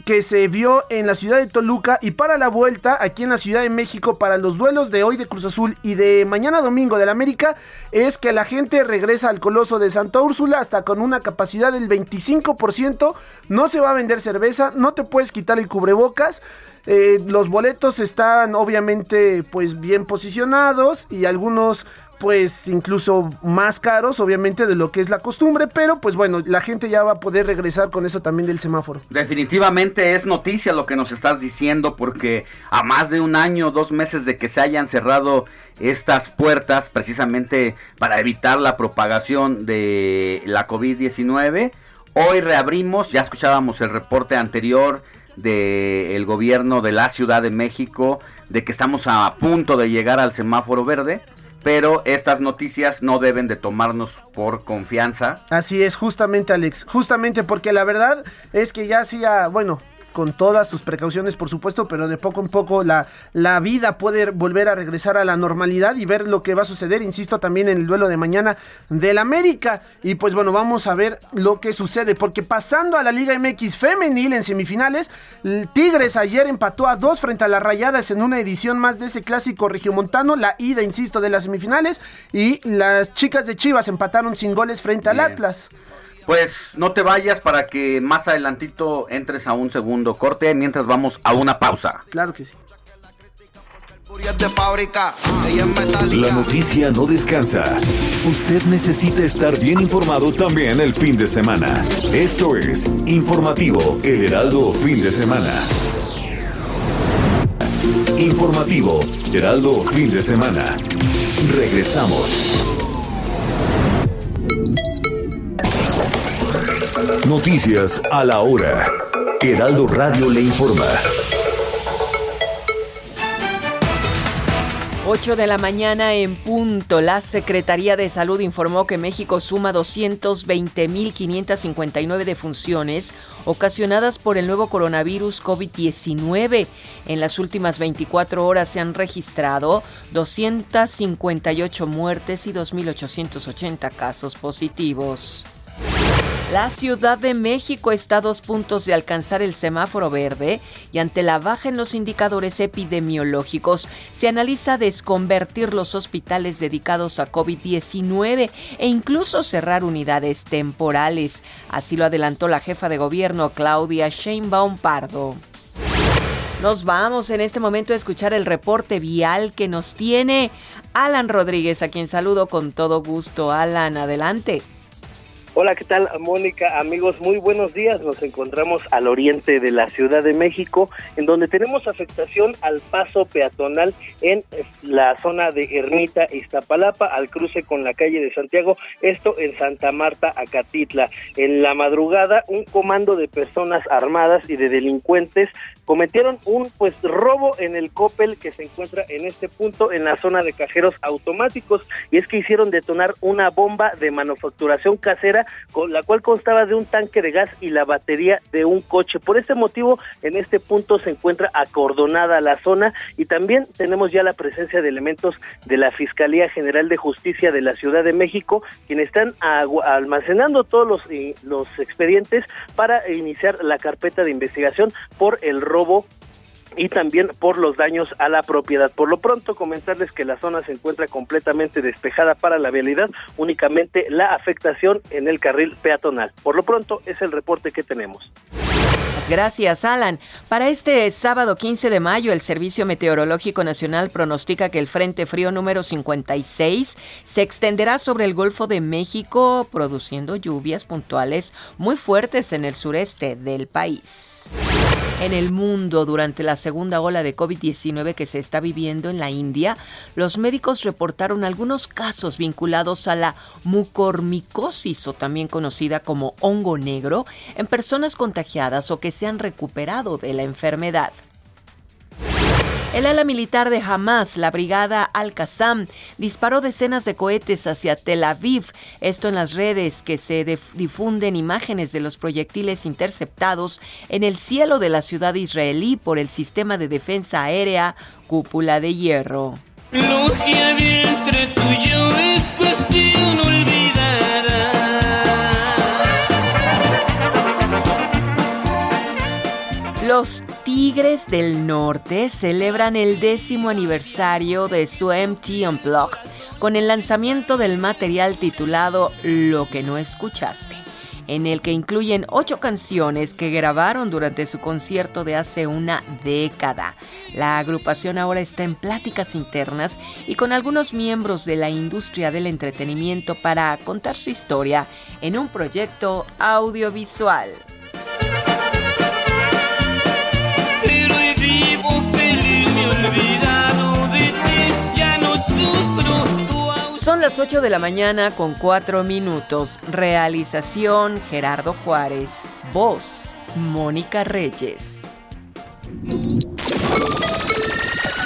que se vio en la ciudad de Toluca y para la vuelta aquí en la Ciudad de México para los duelos de hoy de Cruz Azul y de mañana domingo del América es que la gente regresa al Coloso de Santa Úrsula hasta con una capacidad del 25%, no se va a vender cerveza, no te puedes quitar el cubrebocas, eh, los boletos están obviamente pues bien posicionados y algunos pues incluso más caros, obviamente, de lo que es la costumbre, pero pues bueno, la gente ya va a poder regresar con eso también del semáforo. Definitivamente es noticia lo que nos estás diciendo, porque a más de un año, dos meses de que se hayan cerrado estas puertas, precisamente para evitar la propagación de la COVID-19, hoy reabrimos, ya escuchábamos el reporte anterior del gobierno de la Ciudad de México, de que estamos a punto de llegar al semáforo verde pero estas noticias no deben de tomarnos por confianza. Así es, justamente Alex, justamente porque la verdad es que ya hacía, bueno, con todas sus precauciones, por supuesto, pero de poco en poco la, la vida puede volver a regresar a la normalidad y ver lo que va a suceder, insisto, también en el duelo de mañana del América. Y pues bueno, vamos a ver lo que sucede, porque pasando a la Liga MX femenil en semifinales, Tigres ayer empató a dos frente a las Rayadas en una edición más de ese clásico regiomontano, la ida, insisto, de las semifinales, y las chicas de Chivas empataron sin goles frente al Atlas. Pues no te vayas para que más adelantito entres a un segundo corte mientras vamos a una pausa. Claro que sí. La noticia no descansa. Usted necesita estar bien informado también el fin de semana. Esto es Informativo El Heraldo Fin de Semana. Informativo Heraldo Fin de Semana. Regresamos. Noticias a la hora. Heraldo Radio le informa. 8 de la mañana en punto. La Secretaría de Salud informó que México suma 220.559 defunciones ocasionadas por el nuevo coronavirus COVID-19. En las últimas 24 horas se han registrado 258 muertes y 2.880 casos positivos. La Ciudad de México está a dos puntos de alcanzar el semáforo verde y ante la baja en los indicadores epidemiológicos se analiza desconvertir los hospitales dedicados a COVID-19 e incluso cerrar unidades temporales. Así lo adelantó la jefa de gobierno Claudia Sheinbaum Pardo. Nos vamos en este momento a escuchar el reporte vial que nos tiene Alan Rodríguez, a quien saludo con todo gusto. Alan, adelante. Hola, ¿qué tal, Mónica? Amigos, muy buenos días. Nos encontramos al oriente de la Ciudad de México, en donde tenemos afectación al paso peatonal en la zona de Ermita, Iztapalapa, al cruce con la calle de Santiago, esto en Santa Marta, Acatitla. En la madrugada, un comando de personas armadas y de delincuentes cometieron un pues robo en el Coppel que se encuentra en este punto en la zona de cajeros automáticos y es que hicieron detonar una bomba de manufacturación casera con la cual constaba de un tanque de gas y la batería de un coche. Por este motivo en este punto se encuentra acordonada la zona y también tenemos ya la presencia de elementos de la Fiscalía General de Justicia de la Ciudad de México quienes están almacenando todos los, eh, los expedientes para iniciar la carpeta de investigación por el robo y también por los daños a la propiedad. Por lo pronto, comentarles que la zona se encuentra completamente despejada para la vialidad, únicamente la afectación en el carril peatonal. Por lo pronto, es el reporte que tenemos. Gracias, Alan. Para este sábado 15 de mayo, el Servicio Meteorológico Nacional pronostica que el Frente Frío número 56 se extenderá sobre el Golfo de México, produciendo lluvias puntuales muy fuertes en el sureste del país en el mundo durante la segunda ola de COVID-19 que se está viviendo en la India, los médicos reportaron algunos casos vinculados a la mucormicosis o también conocida como hongo negro en personas contagiadas o que se han recuperado de la enfermedad. El ala militar de Hamas, la brigada Al-Qassam, disparó decenas de cohetes hacia Tel Aviv. Esto en las redes que se difunden imágenes de los proyectiles interceptados en el cielo de la ciudad israelí por el sistema de defensa aérea Cúpula de Hierro. Los Tigres del Norte celebran el décimo aniversario de su MT Unplugged con el lanzamiento del material titulado Lo que no escuchaste. en el que incluyen ocho canciones que grabaron durante su concierto de hace una década. La agrupación ahora está en pláticas internas y con algunos miembros de la industria del entretenimiento para contar su historia en un proyecto audiovisual. Son las 8 de la mañana con 4 minutos. Realización Gerardo Juárez. Voz Mónica Reyes.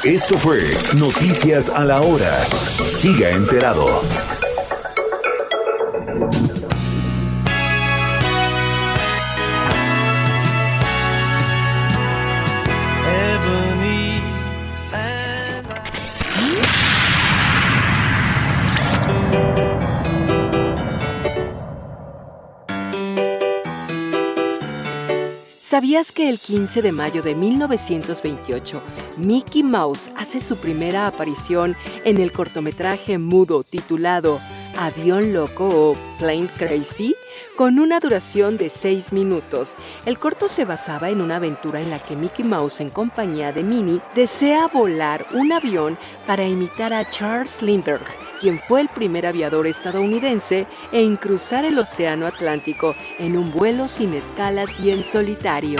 Esto fue Noticias a la Hora. Siga enterado. ¿Sabías que el 15 de mayo de 1928 Mickey Mouse hace su primera aparición en el cortometraje mudo titulado Avión Loco o Plane Crazy, con una duración de 6 minutos. El corto se basaba en una aventura en la que Mickey Mouse, en compañía de Minnie, desea volar un avión para imitar a Charles Lindbergh, quien fue el primer aviador estadounidense en cruzar el Océano Atlántico en un vuelo sin escalas y en solitario.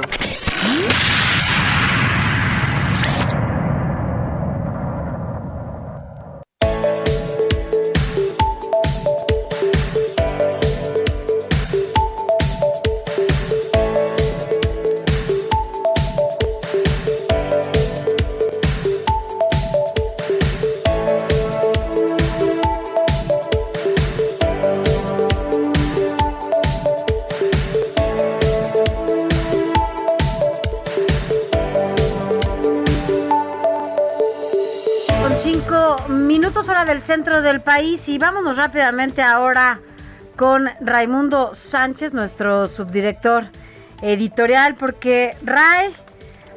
Del país y vámonos rápidamente ahora con Raimundo Sánchez, nuestro subdirector editorial, porque Ray,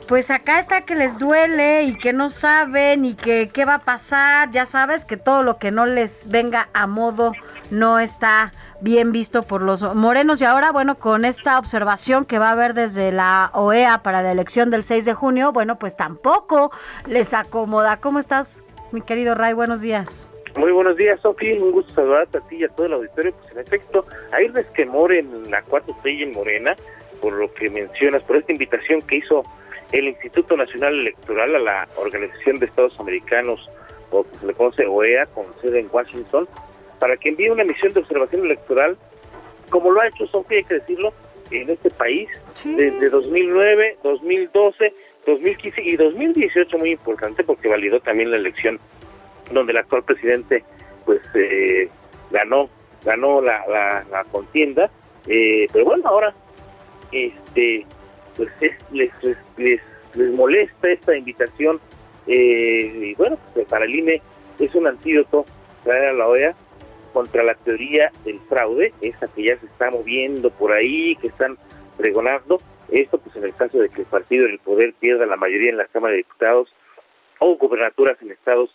pues acá está que les duele y que no saben y que qué va a pasar, ya sabes que todo lo que no les venga a modo no está bien visto por los morenos y ahora bueno con esta observación que va a haber desde la OEA para la elección del 6 de junio, bueno pues tampoco les acomoda. ¿Cómo estás, mi querido Ray? Buenos días. Muy buenos días, Sofi. Un gusto saludarte a ti y a todo el auditorio. Pues en efecto, hay resquemor en la 4T y en Morena, por lo que mencionas, por esta invitación que hizo el Instituto Nacional Electoral a la Organización de Estados Americanos, o que se le conoce OEA, con sede en Washington, para que envíe una misión de observación electoral, como lo ha hecho Sofi, hay que decirlo, en este país, desde 2009, 2012, 2015 y 2018, muy importante, porque validó también la elección donde el actual presidente pues eh, ganó ganó la, la, contienda. Eh, pero bueno ahora este pues les, les, les, molesta esta invitación. Eh, y bueno pues para el INE es un antídoto traer a la OEA contra la teoría del fraude esa que ya se está moviendo por ahí que están pregonando. Esto pues en el caso de que el partido del poder pierda la mayoría en la Cámara de Diputados o gobernaturas en estados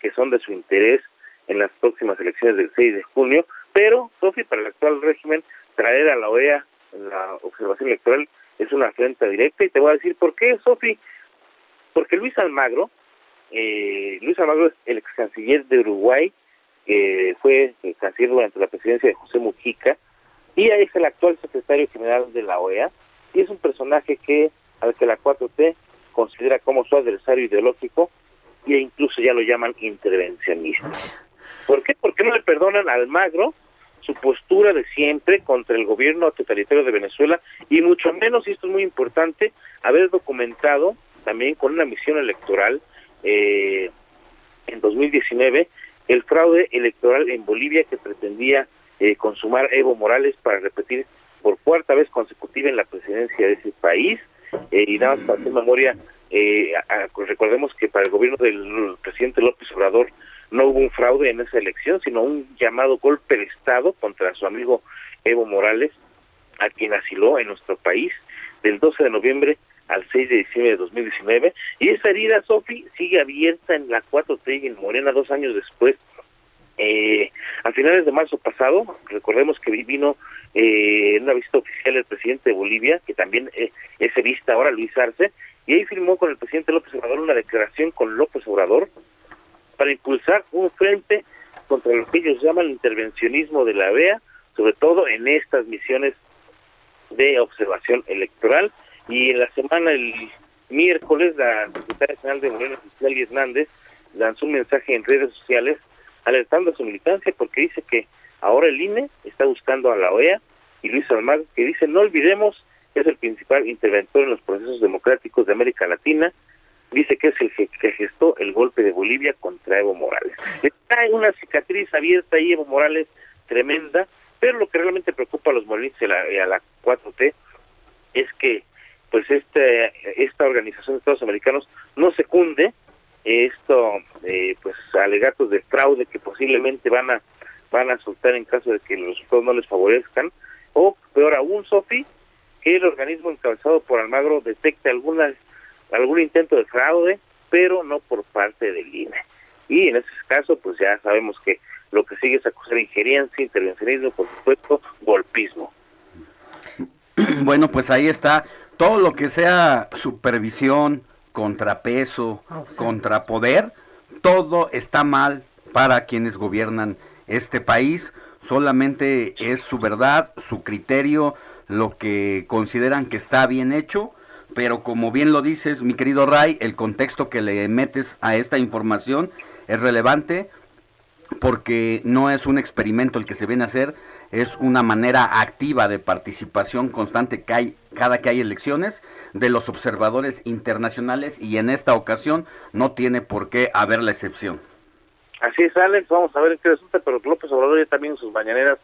que son de su interés en las próximas elecciones del 6 de junio, pero, Sofi, para el actual régimen, traer a la OEA la observación electoral es una afrenta directa y te voy a decir por qué, Sofi. Porque Luis Almagro, eh, Luis Almagro es el ex canciller de Uruguay, que fue canciller durante la presidencia de José Mujica, y es el actual secretario general de la OEA, y es un personaje que al que la 4T considera como su adversario ideológico incluso ya lo llaman intervencionista. ¿Por qué? Porque no le perdonan al Magro su postura de siempre contra el gobierno totalitario de Venezuela y mucho menos, y esto es muy importante, haber documentado también con una misión electoral eh, en 2019 el fraude electoral en Bolivia que pretendía eh, consumar Evo Morales para repetir por cuarta vez consecutiva en la presidencia de ese país. Eh, y nada más para hacer memoria, eh, recordemos que para el gobierno del presidente López Obrador no hubo un fraude en esa elección, sino un llamado golpe de Estado contra su amigo Evo Morales, a quien asiló en nuestro país del 12 de noviembre al 6 de diciembre de 2019. Y esa herida, Sofi, sigue abierta en la 4T y en Morena dos años después Eh, a finales de marzo pasado, recordemos que vino eh, una visita oficial el presidente de Bolivia, que también eh, es vista ahora, Luis Arce, y ahí firmó con el presidente López Obrador una declaración con López Obrador para impulsar un frente contra lo que ellos llaman el intervencionismo de la OEA, sobre todo en estas misiones de observación electoral. Y en la semana, el miércoles, la secretaria general de Morena, Citlali Hernández, lanzó un mensaje en redes sociales alertando a su militancia porque dice que ahora el INE está buscando a la OEA y Luis Almagro que dice no olvidemos es el principal interventor en los procesos democráticos de América Latina dice que es el que, gestó el golpe de Bolivia contra Evo Morales. Le una cicatriz abierta ahí Evo Morales tremenda, pero lo que realmente preocupa a los morenistas y a la, 4T es que pues este esta organización de Estados Americanos no secunde esto eh, pues alegatos de fraude que posiblemente van a van a soltar en caso de que los resultados no les favorezcan o peor aún Sofi que el organismo encabezado por Almagro detecte alguna algún intento de fraude, pero no por parte del INE. Y en ese caso, pues ya sabemos que lo que sigue es acusar injerencia, intervencionismo, por supuesto, golpismo. Bueno, pues ahí está todo lo que sea supervisión, contrapeso, contrapoder, todo está mal para quienes gobiernan este país. Solamente es su verdad, su criterio, lo que consideran que está bien hecho pero como bien lo dices, mi querido Ray, el contexto que le metes a esta información es relevante porque no es un experimento el que se viene a hacer, es una manera activa de participación constante que hay, cada que hay elecciones de los observadores internacionales y en esta ocasión no tiene por qué haber la excepción. Así es, Alex, vamos a ver qué resulta, pero López Obrador ya también sus mañaneras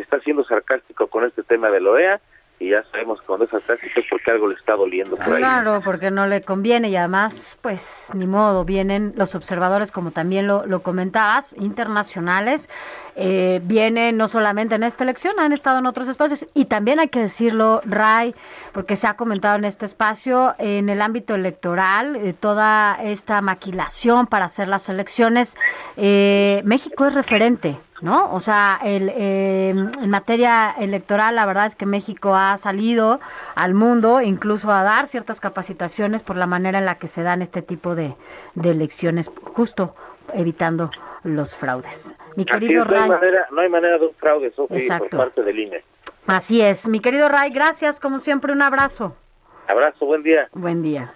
está siendo sarcástico con este tema de la OEA y ya sabemos que cuando es sarcástico porque algo le está doliendo por ahí. Claro, porque no le conviene y además, pues ni modo, vienen los observadores, como también lo, lo comentabas, internacionales, eh, vienen no solamente en esta elección, han estado en otros espacios y también hay que decirlo, Ray, porque se ha comentado en este espacio, en el ámbito electoral, eh, toda esta maquilación para hacer las elecciones, eh, México es referente ¿no? O sea, el, eh, en materia electoral, la verdad es que México ha salido al mundo, incluso a dar ciertas capacitaciones por la manera en la que se dan este tipo de, elecciones, justo evitando los fraudes. Mi querido Ray. No hay, manera, de un fraude, Sofía, por parte del INE. Así es. Mi querido Ray, gracias, como siempre, un abrazo. Abrazo, buen día. Buen día.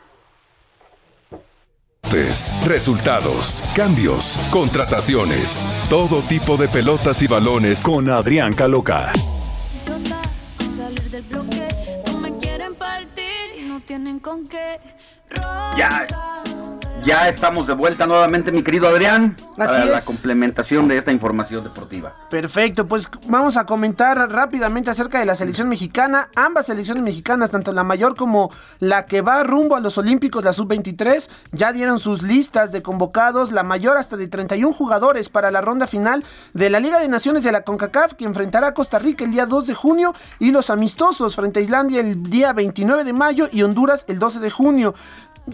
Resultados, cambios, contrataciones, todo tipo de pelotas y balones con Adrián Caloca. Ya ya estamos de vuelta nuevamente, mi querido Adrián, para la complementación de esta información deportiva. Perfecto, pues vamos a comentar rápidamente acerca de la selección mexicana. Ambas selecciones mexicanas, tanto la mayor como la que va rumbo a los Olímpicos, la sub-23, ya dieron sus listas de convocados. La mayor hasta de 31 jugadores para la ronda final de la Liga de Naciones de la CONCACAF, que enfrentará a Costa Rica el día 2 de junio, y los amistosos frente a Islandia el día 29 de mayo y Honduras el 12 de junio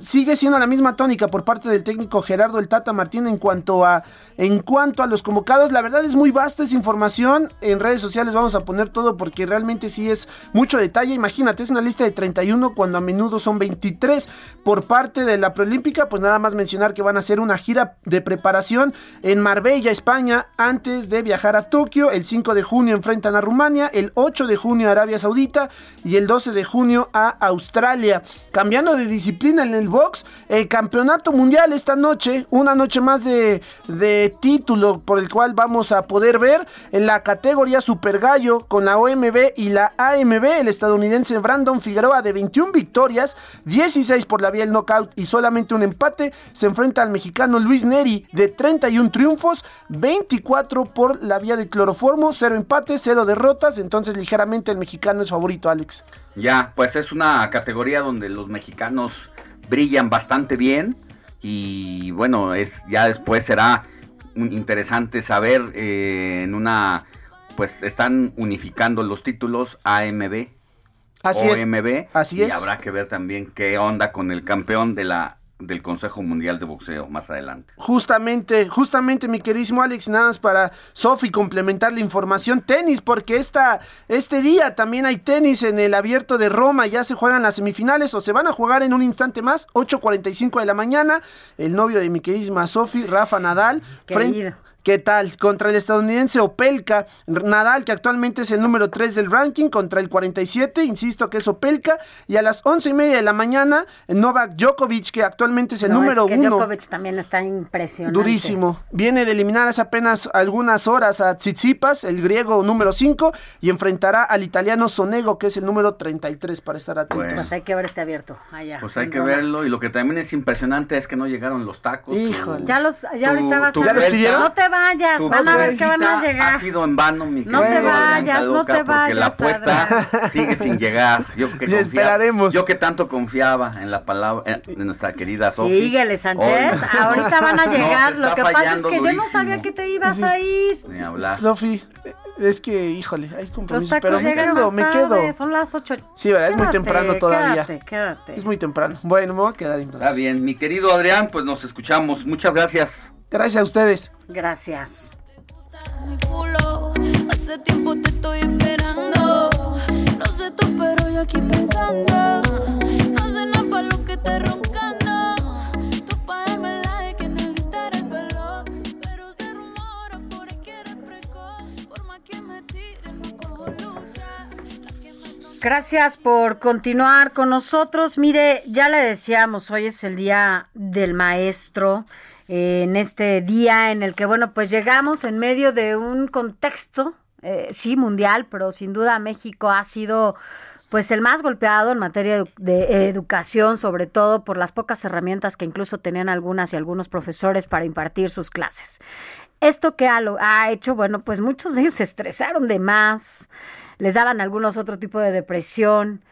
sigue siendo la misma tónica por parte del técnico Gerardo el Tata Martín en cuanto a en cuanto a los convocados. La verdad es muy vasta esa información. En redes sociales vamos a poner todo porque realmente sí es mucho detalle. Imagínate, es una lista de 31 cuando a menudo son 23 por parte de la Preolímpica. Pues nada más mencionar que van a hacer una gira de preparación en Marbella, España, antes de viajar a Tokio. El 5 de junio enfrentan a Rumania, el 8 de junio a Arabia Saudita y el 12 de junio a Australia. Cambiando de disciplina en el box. El campeonato mundial esta noche, una noche más de, de título por el cual vamos a poder ver en la categoría Super Gallo con la OMB y la AMB. El estadounidense Brandon Figueroa de 21 victorias, 16 por la vía del knockout y solamente un empate. Se enfrenta al mexicano Luis Neri de 31 triunfos, 24 por la vía del cloroformo, 0 empates, 0 derrotas. Entonces ligeramente el mexicano es favorito, Alex. Ya, pues es una categoría donde los mexicanos brillan bastante bien y bueno, es ya después será interesante saber eh, en una pues están unificando los títulos AMB Así OMB Así y habrá que ver también qué onda con el campeón de la del Consejo Mundial de Boxeo más adelante. Justamente, justamente mi queridísimo Alex, nada más para Sofi complementar la información, tenis, porque esta, este día también hay tenis en el abierto de Roma, ya se juegan las semifinales o se van a jugar en un instante más, 8.45 de la mañana, el novio de mi queridísima Sofi, Rafa Nadal, frente, ¿Qué tal? Contra el estadounidense Opelka, Nadal, que actualmente es el número 3 del ranking, contra el 47, insisto que es Opelka, y a las once y media de la mañana, Novak Djokovic, que actualmente es el número 1. Djokovic también está impresionante. Durísimo. Viene de eliminar hace apenas algunas horas a Tsitsipas, el griego número 5, y enfrentará al italiano Sonego, que es el número 33, para estar atentos. Pues hay que ver este abierto allá. Pues hay que verlo, y lo que también es impresionante es que no llegaron los tacos. Híjole. Ya los, ya ahorita vas a ver. No te vayas, van a ver que van a llegar. Ha sido en vano, mi No te vayas, no te vayas. Porque la apuesta sigue sin llegar. Yo que confiaba, esperaremos. Yo que tanto confiaba en la palabra de nuestra querida Sofía. Síguele, Sánchez. Ahorita van a llegar. Lo que pasa es que yo no sabía que te ibas a ir. Ni hablar. Sofi, es que, híjole, hay compromisos, pero me quedo, me quedo. Son las 8. Sí, ¿verdad? es muy temprano todavía. Quédate, quédate. Es muy temprano. Bueno, me voy a quedar entonces. Está bien, mi querido Adrián, pues nos escuchamos. Muchas gracias. Gracias a ustedes. Gracias. Hace tiempo te estoy esperando. No sé tú, pero yo aquí pensando. No sé nada para lo que te roncando. Tú pa' darme like en el Instagram veloz. Pero se rumora por aquí eres precoz. Forma que me tire, no cojo lucha. Gracias por continuar con nosotros. Mire, ya le decíamos, hoy es el día del maestro en este día en el que, bueno, pues llegamos en medio de un contexto, eh, sí, mundial, pero sin duda México ha sido pues el más golpeado en materia de educación, sobre todo por las pocas herramientas que incluso tenían algunas y algunos profesores para impartir sus clases. Esto que ha, ha hecho, bueno, pues muchos de ellos se estresaron de más, les daban algunos otro tipo de depresión.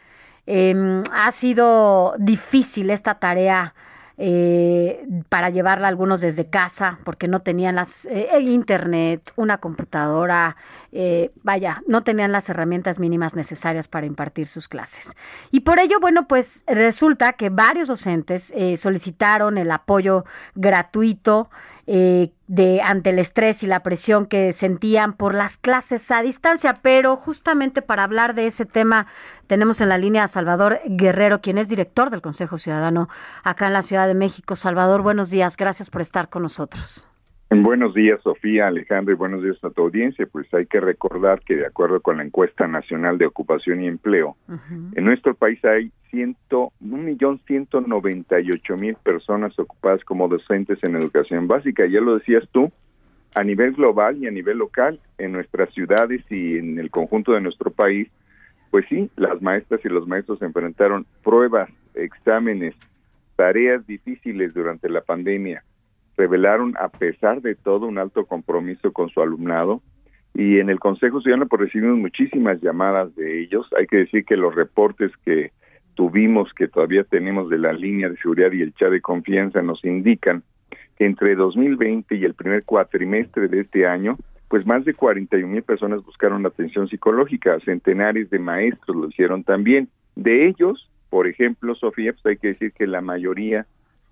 Eh, ha sido difícil esta tarea eh, para llevarla algunos desde casa porque no tenían las eh, internet, una computadora, eh, vaya, no tenían las herramientas mínimas necesarias para impartir sus clases. Y por ello, bueno, pues resulta que varios docentes eh, solicitaron el apoyo gratuito eh, de ante el estrés y la presión que sentían por las clases a distancia, pero justamente para hablar de ese tema tenemos en la línea a Salvador Guerrero, quien es director del Consejo Ciudadano acá en la Ciudad de México. Salvador, buenos días, gracias por estar con nosotros. Buenos días, Sofía, Alejandro, y buenos días a tu audiencia. Pues hay que recordar que de acuerdo con la encuesta nacional de ocupación y empleo, uh -huh. en nuestro país hay ciento, un millón ciento noventa y ocho mil personas ocupadas como docentes en educación básica. Ya lo decías tú, a nivel global y a nivel local, en nuestras ciudades y en el conjunto de nuestro país, pues sí, las maestras y los maestros enfrentaron pruebas, exámenes, tareas difíciles durante la pandemia revelaron a pesar de todo un alto compromiso con su alumnado y en el Consejo Ciudadano pues recibimos muchísimas llamadas de ellos. Hay que decir que los reportes que tuvimos, que todavía tenemos de la línea de seguridad y el chat de confianza nos indican que entre 2020 y el primer cuatrimestre de este año, pues más de 41 mil personas buscaron atención psicológica, centenares de maestros lo hicieron también. De ellos, por ejemplo, Sofía, pues hay que decir que la mayoría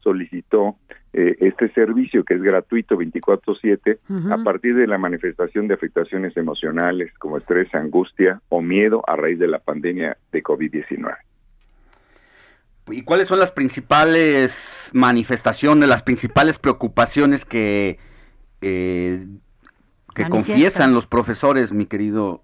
solicitó eh, este servicio que es gratuito 24/7 uh -huh. a partir de la manifestación de afectaciones emocionales como estrés, angustia o miedo a raíz de la pandemia de COVID-19. ¿Y cuáles son las principales manifestaciones, las principales preocupaciones que, eh, que confiesan los profesores, mi querido?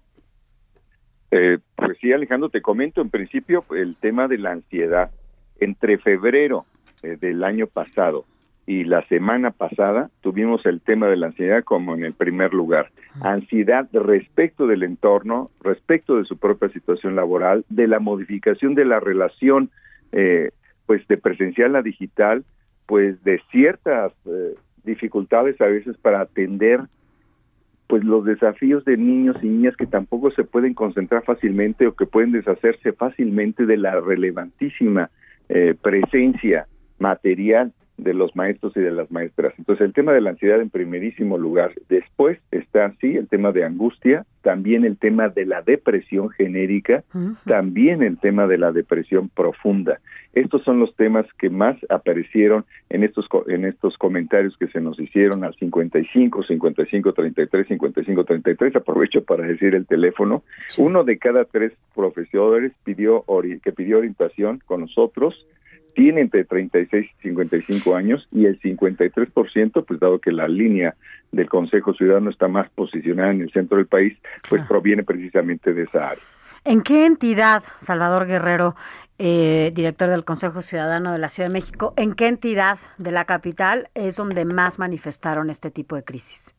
Eh, pues sí, Alejandro, te comento en principio el tema de la ansiedad. Entre febrero eh, del año pasado y la semana pasada tuvimos el tema de la ansiedad como en el primer lugar. Ansiedad respecto del entorno, respecto de su propia situación laboral, de la modificación de la relación eh, pues de presencial a digital, pues de ciertas eh, dificultades a veces para atender pues los desafíos de niños y niñas que tampoco se pueden concentrar fácilmente o que pueden deshacerse fácilmente de la relevantísima eh, presencia material de los maestros y de las maestras. Entonces, el tema de la ansiedad en primerísimo lugar. Después está, sí, el tema de angustia, también el tema de la depresión genérica, también el tema de la depresión profunda. Estos son los temas que más aparecieron en estos en estos comentarios que se nos hicieron al 55 55 33 55 33. Aprovecho para decir el teléfono. Uno de cada tres profesores pidió que pidió orientación con nosotros tiene entre 36 y 55 años y el 53%, pues dado que la línea del Consejo Ciudadano está más posicionada en el centro del país, pues proviene precisamente de esa área. ¿En qué entidad, Salvador Guerrero, eh, director del Consejo Ciudadano de la Ciudad de México, en qué entidad de la capital es donde más manifestaron este tipo de crisis?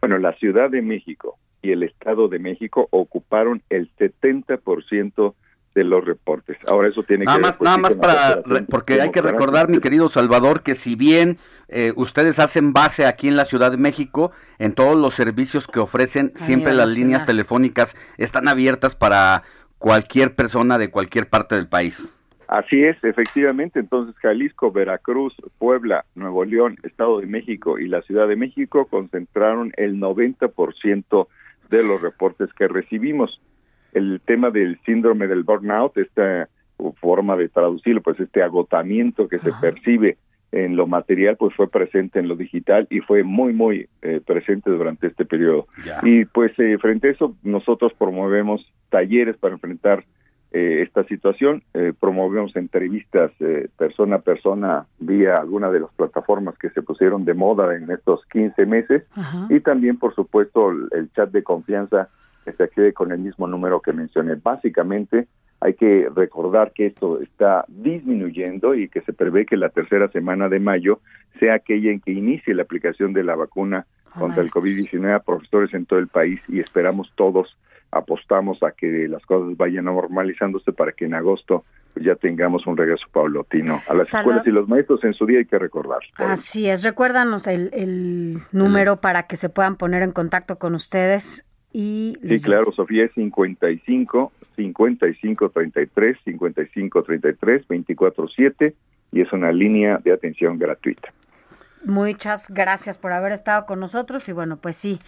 Bueno, la Ciudad de México y el Estado de México ocuparon el 70% de los reportes. Ahora eso tiene nada que más, nada más para porque hay que recordar, mi querido Salvador, que si bien eh, ustedes hacen base aquí en la Ciudad de México, en todos los servicios que ofrecen, siempre las líneas telefónicas están abiertas para cualquier persona de cualquier parte del país. Así es, efectivamente. Entonces, Jalisco, Veracruz, Puebla, Nuevo León, Estado de México y la Ciudad de México concentraron el 90% de los reportes que recibimos el tema del síndrome del burnout, esta forma de traducirlo, pues este agotamiento que se percibe en lo material, pues fue presente en lo digital y fue muy, muy eh, presente durante este periodo. Y pues eh, frente a eso, nosotros promovemos talleres para enfrentar eh, esta situación, promovemos entrevistas persona a persona vía alguna de las plataformas que se pusieron de moda en estos 15 meses y también, por supuesto, el chat de confianza que se accede con el mismo número que mencioné. Básicamente, hay que recordar que esto está disminuyendo y que se prevé que la tercera semana de mayo sea aquella en que inicie la aplicación de la vacuna contra el COVID-19 a profesores en todo el país y esperamos todos, apostamos a que las cosas vayan normalizándose para que en agosto ya tengamos un regreso paulatino a las escuelas y los maestros en su día hay que recordar. Así es, recuérdanos el, el número para que se puedan poner en contacto con ustedes y sí, claro, Sofía es 55 55 33 55 33 24 7 y es una línea de atención gratuita. Muchas gracias por haber estado con nosotros y bueno, pues sí,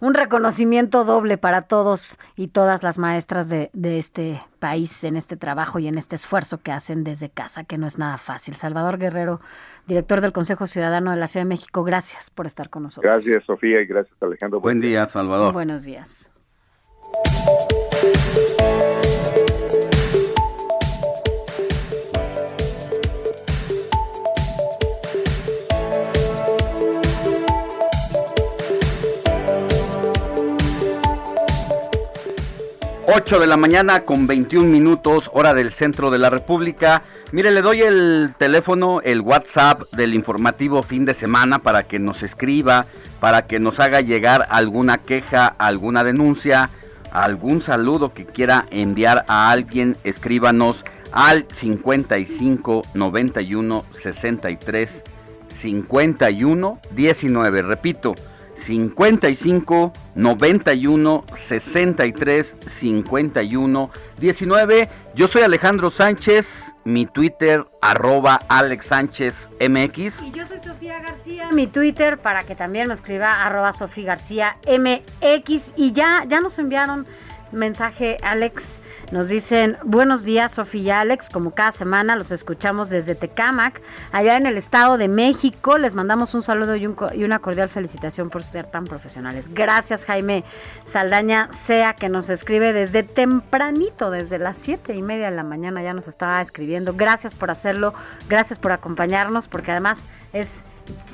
un reconocimiento doble para todos y todas las maestras de, de, este país en este trabajo y en este esfuerzo que hacen desde casa, que no es nada fácil. Salvador Guerrero, director del Consejo Ciudadano de la Ciudad de México, gracias por estar con nosotros. Gracias, Sofía, y gracias, Alejandro. Buen día, Salvador. Buenos días. 8 de la mañana con 21 minutos, hora del centro de la República. Mire, le doy el teléfono, el WhatsApp del informativo fin de semana para que nos escriba, para que nos haga llegar alguna queja, alguna denuncia, algún saludo que quiera enviar a alguien. Escríbanos al 55 91 63 51 19. Repito, 55 91 63 51 19. Yo soy Alejandro Sánchez, mi Twitter arroba Alex Sánchez MX. Y yo soy Sofía García, mi Twitter para que también me escriba arroba Sofía García MX. Y ya, ya nos enviaron mensaje, Alex. Nos dicen, buenos días, Sofía y Alex. Como cada semana los escuchamos desde Tecámac, allá en el Estado de México. Les mandamos un saludo y, una cordial felicitación por ser tan profesionales. Gracias, Jaime Saldaña, sea que nos escribe desde tempranito, desde las siete y media de la mañana ya nos estaba escribiendo. Gracias por hacerlo, gracias por acompañarnos, porque además es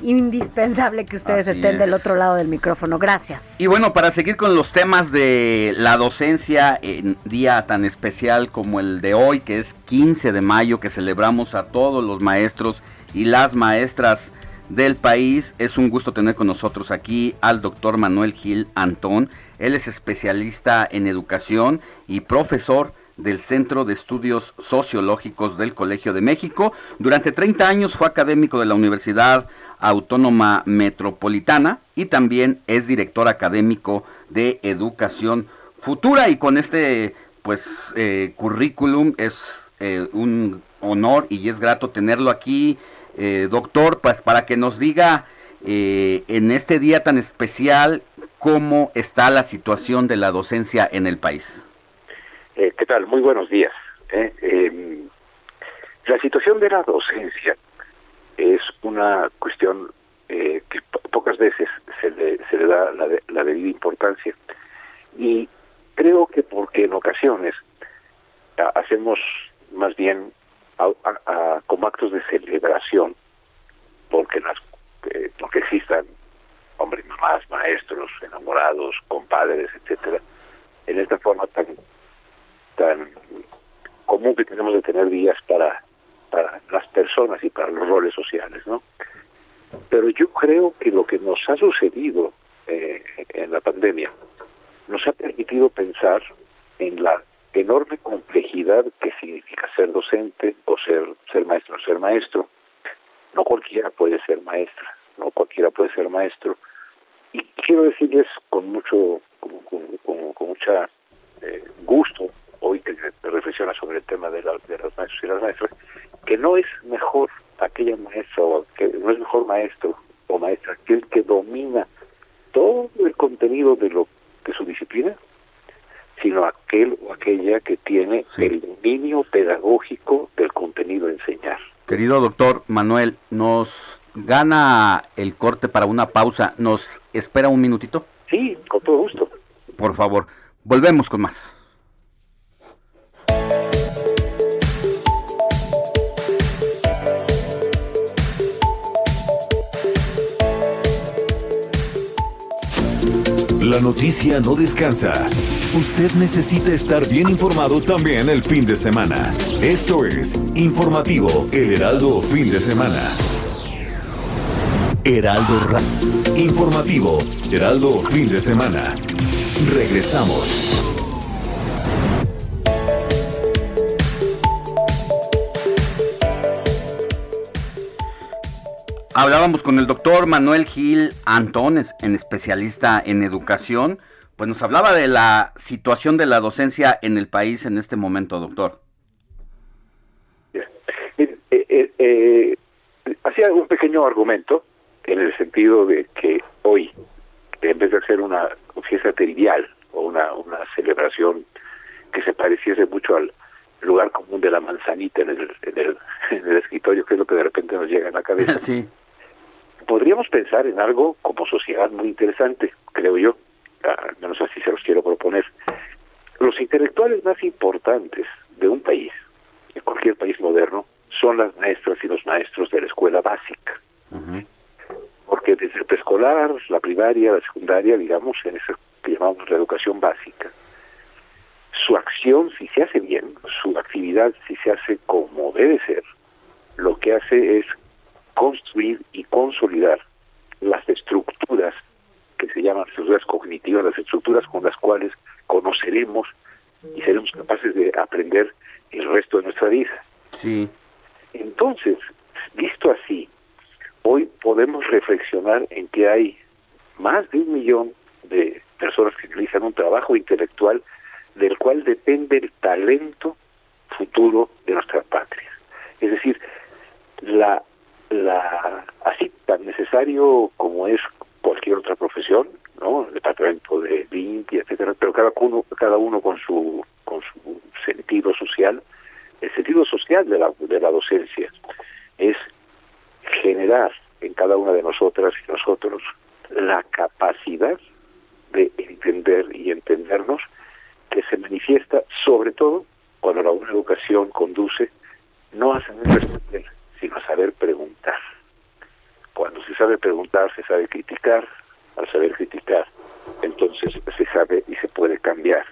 indispensable que ustedes estén del otro lado del micrófono. Gracias. Y bueno, para seguir con los temas de la docencia en día tan especial como el de hoy, que es 15 de mayo, que celebramos a todos los maestros y las maestras del país, es un gusto tener con nosotros aquí al doctor Manuel Gil Antón. Él es especialista en educación y profesor del Centro de Estudios Sociológicos del Colegio de México. Durante 30 años fue académico de la Universidad Autónoma Metropolitana y también es director académico de Educación Futura y con este pues eh, currículum es eh, un honor y es grato tenerlo aquí. eh, doctor, pues para que nos diga eh, en este día tan especial cómo está la situación de la docencia en el país. Eh, ¿Qué tal? Muy buenos días. Em, la situación de la docencia es una cuestión que pocas veces se le, se le da la, la debida importancia y creo que porque en ocasiones hacemos más bien como actos de celebración porque las eh, porque existan hombres mamás maestros enamorados compadres etcétera en esta forma tan tan común que tenemos de tener días para para las personas y para los roles sociales no pero yo creo que lo que nos ha sucedido eh, en la pandemia nos ha permitido pensar en la enorme complejidad que significa ser docente o ser ser maestro o ser maestro. No cualquiera puede ser maestra, no cualquiera puede ser maestro. Y quiero decirles con mucho, con, con, mucha eh, gusto, hoy que reflexiona sobre el tema de, de los maestros y las maestras, que no es mejor aquella maestra o que no es mejor maestro o maestra aquel que domina todo el contenido de lo de su disciplina sino aquel o aquella que tiene el dominio pedagógico del contenido a enseñar. Querido doctor Manuel, nos gana el corte para una pausa. ¿Nos espera un minutito? Sí, con todo gusto. Por favor, volvemos con más. La noticia no descansa. Usted necesita estar bien informado también el fin de semana. Esto es Informativo El Heraldo Fin de Semana. Heraldo Ra Informativo Heraldo Fin de Semana. Regresamos. Hablábamos con el doctor Manuel Gil Antones, en especialista en educación, pues nos hablaba de la situación de la docencia en el país en este momento, doctor. Eh, eh, eh, hacía un pequeño argumento en el sentido de que hoy, en vez de hacer una fiesta trivial o una, una celebración que se pareciese mucho al lugar común de la manzanita en el, en el, en el escritorio, que es lo que de repente nos llega a la cabeza. Sí podríamos pensar en algo como sociedad muy interesante, creo yo, al menos así se los quiero proponer. Los intelectuales más importantes de un país, de cualquier país moderno, son las maestras y los maestros de la escuela básica. Porque desde el preescolar, la primaria, la secundaria, digamos, en eso que llamamos la educación básica, su acción, si se hace bien, su actividad, si se hace como debe ser, lo que hace es construir y consolidar las estructuras que se llaman estructuras cognitivas, las estructuras con las cuales conoceremos y seremos capaces de aprender el resto de nuestra vida. Sí. Entonces, visto así, hoy podemos reflexionar en que hay más de un millón de personas que realizan un trabajo intelectual del cual depende el talento futuro de nuestra patria. Es decir, la la así tan necesario como es cualquier otra profesión, ¿no? El departamento de limpia, etcétera, pero cada uno cada uno con su con su sentido social. El sentido social de la de la docencia es generar en cada una de nosotras y nosotros la capacidad de entender y entendernos que se manifiesta sobre todo cuando la una educación conduce no a saber responder, sino saber preguntar. Cuando se sabe preguntar, se sabe criticar. Al saber criticar, entonces se sabe y se puede cambiar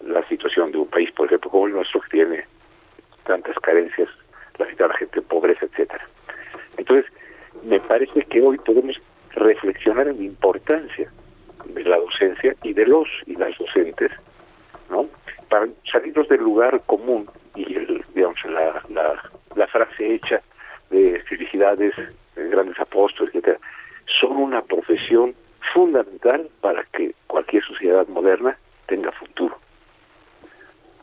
la situación de un país, por ejemplo, como el nuestro, que tiene tantas carencias, la mitad de la gente en pobreza, etcétera. Entonces, me parece que hoy podemos reflexionar en la importancia de la docencia y de los y las docentes, ¿no? Para salirnos del lugar común y, el, digamos, la, la, la frase hecha de felicidades, de grandes apóstoles, etcétera, son una profesión fundamental para que cualquier sociedad moderna tenga futuro.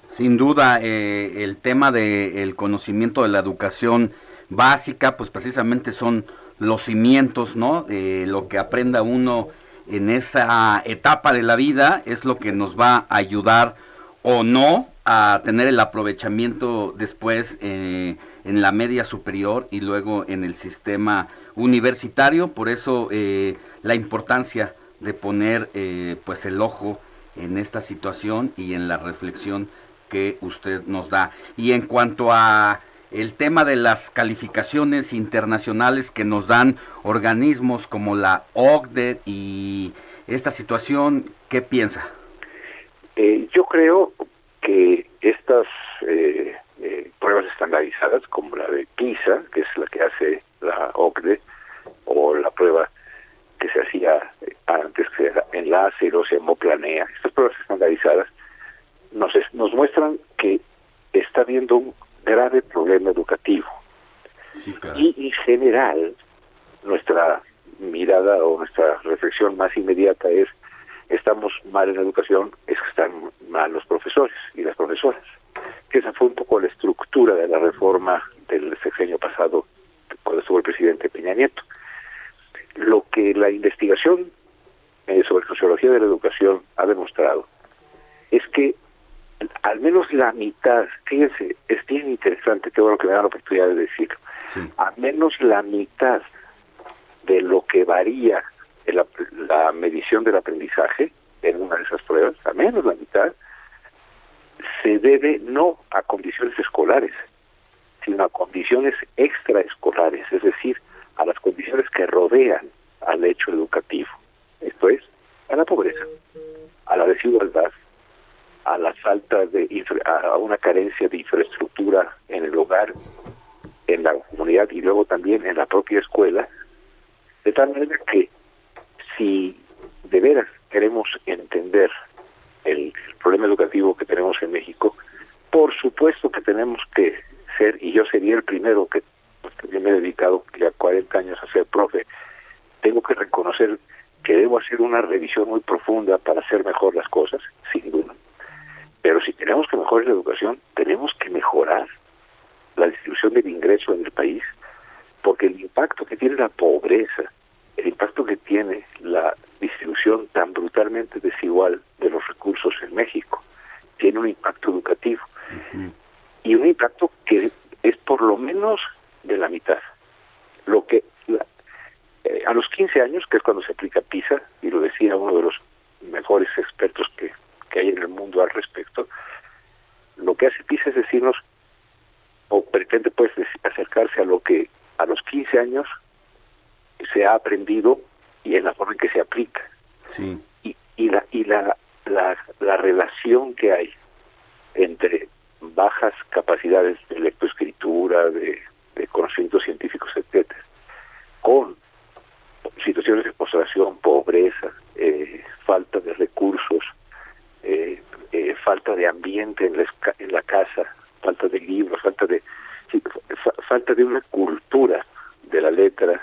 Sin duda, eh, el tema del conocimiento de la educación básica, pues precisamente son los cimientos, ¿no? lo que aprenda uno en esa etapa de la vida es lo que nos va a ayudar o no a tener el aprovechamiento después eh, en la media superior y luego en el sistema universitario. Por eso eh, la importancia de poner eh, pues el ojo en esta situación y en la reflexión que usted nos da. Y en cuanto a el tema de las calificaciones internacionales que nos dan organismos como la OCDE y esta situación, ¿qué piensa? Eh, yo creo que estas eh, eh, pruebas estandarizadas, como la de PISA, que es la que hace la OCDE, o la prueba que se hacía antes, que era enlace, o se hemoplanea, estas pruebas estandarizadas nos, nos muestran que está habiendo un grave problema educativo. Y en general, nuestra mirada o nuestra reflexión más inmediata es estamos mal en la educación, es que están mal los profesores y las profesoras. Que esa fue un poco la estructura de la reforma del sexenio pasado cuando estuvo el presidente Peña Nieto. Lo que la investigación eh, sobre sociología de la educación ha demostrado es que al menos la mitad, fíjense, es bien interesante, qué bueno que me dan la oportunidad de decirlo, al menos la mitad de lo que varía la, la medición del aprendizaje en una de esas pruebas, al menos la mitad, se debe no a condiciones escolares, sino a condiciones extraescolares, es decir, a las condiciones que rodean al hecho educativo. Esto es, a la pobreza, a la desigualdad, a la falta de a una carencia de infraestructura en el hogar, en la comunidad y luego también en la propia escuela, de tal manera que si de veras queremos entender el, problema educativo que tenemos en México, por supuesto que tenemos que ser, y yo sería el primero que, que me he dedicado ya 40 años a ser profe, tengo que reconocer que debo hacer una revisión muy profunda para hacer mejor las cosas, sin duda. Pero si tenemos que mejorar la educación, tenemos que mejorar la distribución del ingreso en el país, porque el impacto que tiene la pobreza, el impacto que tiene la distribución tan brutalmente desigual de los recursos en México, tiene un impacto educativo. Y un impacto que es por lo menos de la mitad. Lo que eh, a los 15 años, que es cuando se aplica PISA, y lo decía uno de los mejores expertos que que hay en el mundo al respecto, lo que hace PISA es decirnos, o pretende pues acercarse a lo que a los 15 años se ha aprendido y en la forma en que se aplica. Sí. Y, y, la, y la, la, la relación que hay entre bajas capacidades de lectoescritura, de, de conocimientos científicos, etcétera, con situaciones de postración, pobreza, eh, falta de recursos, eh, eh, falta de ambiente en la, en la casa, falta de libros, falta de falta de una cultura de la letra,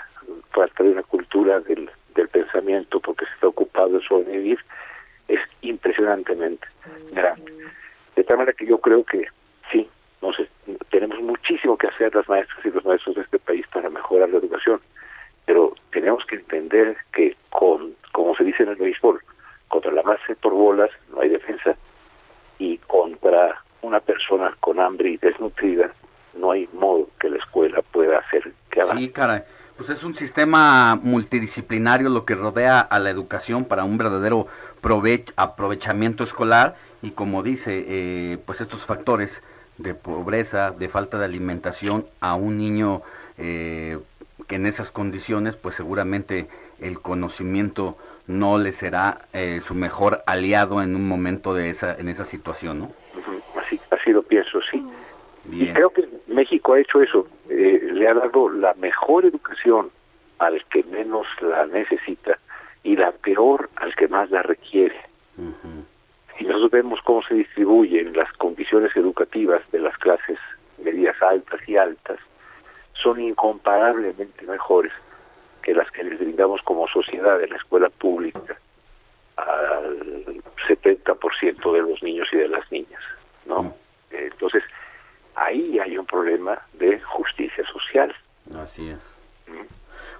falta de una cultura del, del pensamiento, porque se está ocupado de sobrevivir, es impresionantemente grande. De tal manera que yo creo que sí, no sé, tenemos muchísimo que hacer las maestras y los maestros de este país para mejorar la educación, pero tenemos que entender que con, como se dice en el béisbol, contra la base por bolas no hay defensa y contra una persona con hambre y desnutrida no hay modo que la escuela pueda hacer que haga. Sí, caray. Pues es un sistema multidisciplinario lo que rodea a la educación para un verdadero aprovechamiento escolar y como dice, eh, pues estos factores de pobreza, de falta de alimentación a un niño eh, que en esas condiciones, pues seguramente el conocimiento no le será eh, su mejor aliado en un momento de esa en esa situación, ¿no? Así, así lo pienso, sí. Y creo que México ha hecho eso, eh, le ha dado la mejor educación al que menos la necesita y la peor al que más la requiere. Si nosotros vemos cómo se distribuyen las condiciones educativas de las clases medias altas y altas, son incomparablemente mejores que las que les brindamos como sociedad en la escuela pública al 70% de los niños y de las niñas, ¿no? Entonces, ahí hay un problema de justicia social. Así es.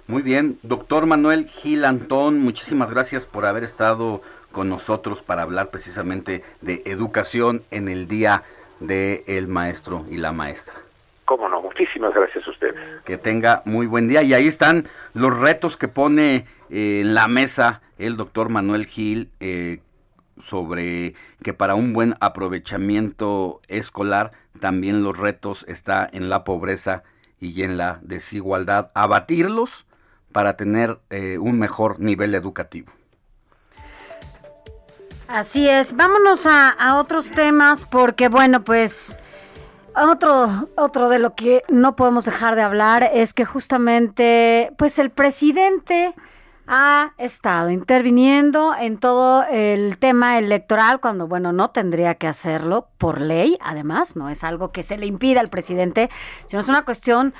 Muy bien, doctor Manuel Gil Antón, muchísimas gracias por haber estado con nosotros para hablar precisamente de educación en el Día del Maestro y la Maestra. Cómo no, muchísimas gracias a ustedes. Que tenga muy buen día. Y ahí están los retos que pone eh, en la mesa el doctor Manuel Gil eh, sobre que para un buen aprovechamiento escolar también los retos está en la pobreza y en la desigualdad. Abatirlos para tener eh, un mejor nivel educativo. Así es, vámonos a, a otros temas porque bueno, pues otro, otro de lo que no podemos dejar de hablar es que justamente, pues el presidente ha estado interviniendo en todo el tema electoral cuando, bueno, no tendría que hacerlo por ley, además, no es algo que se le impida al presidente, sino es una cuestión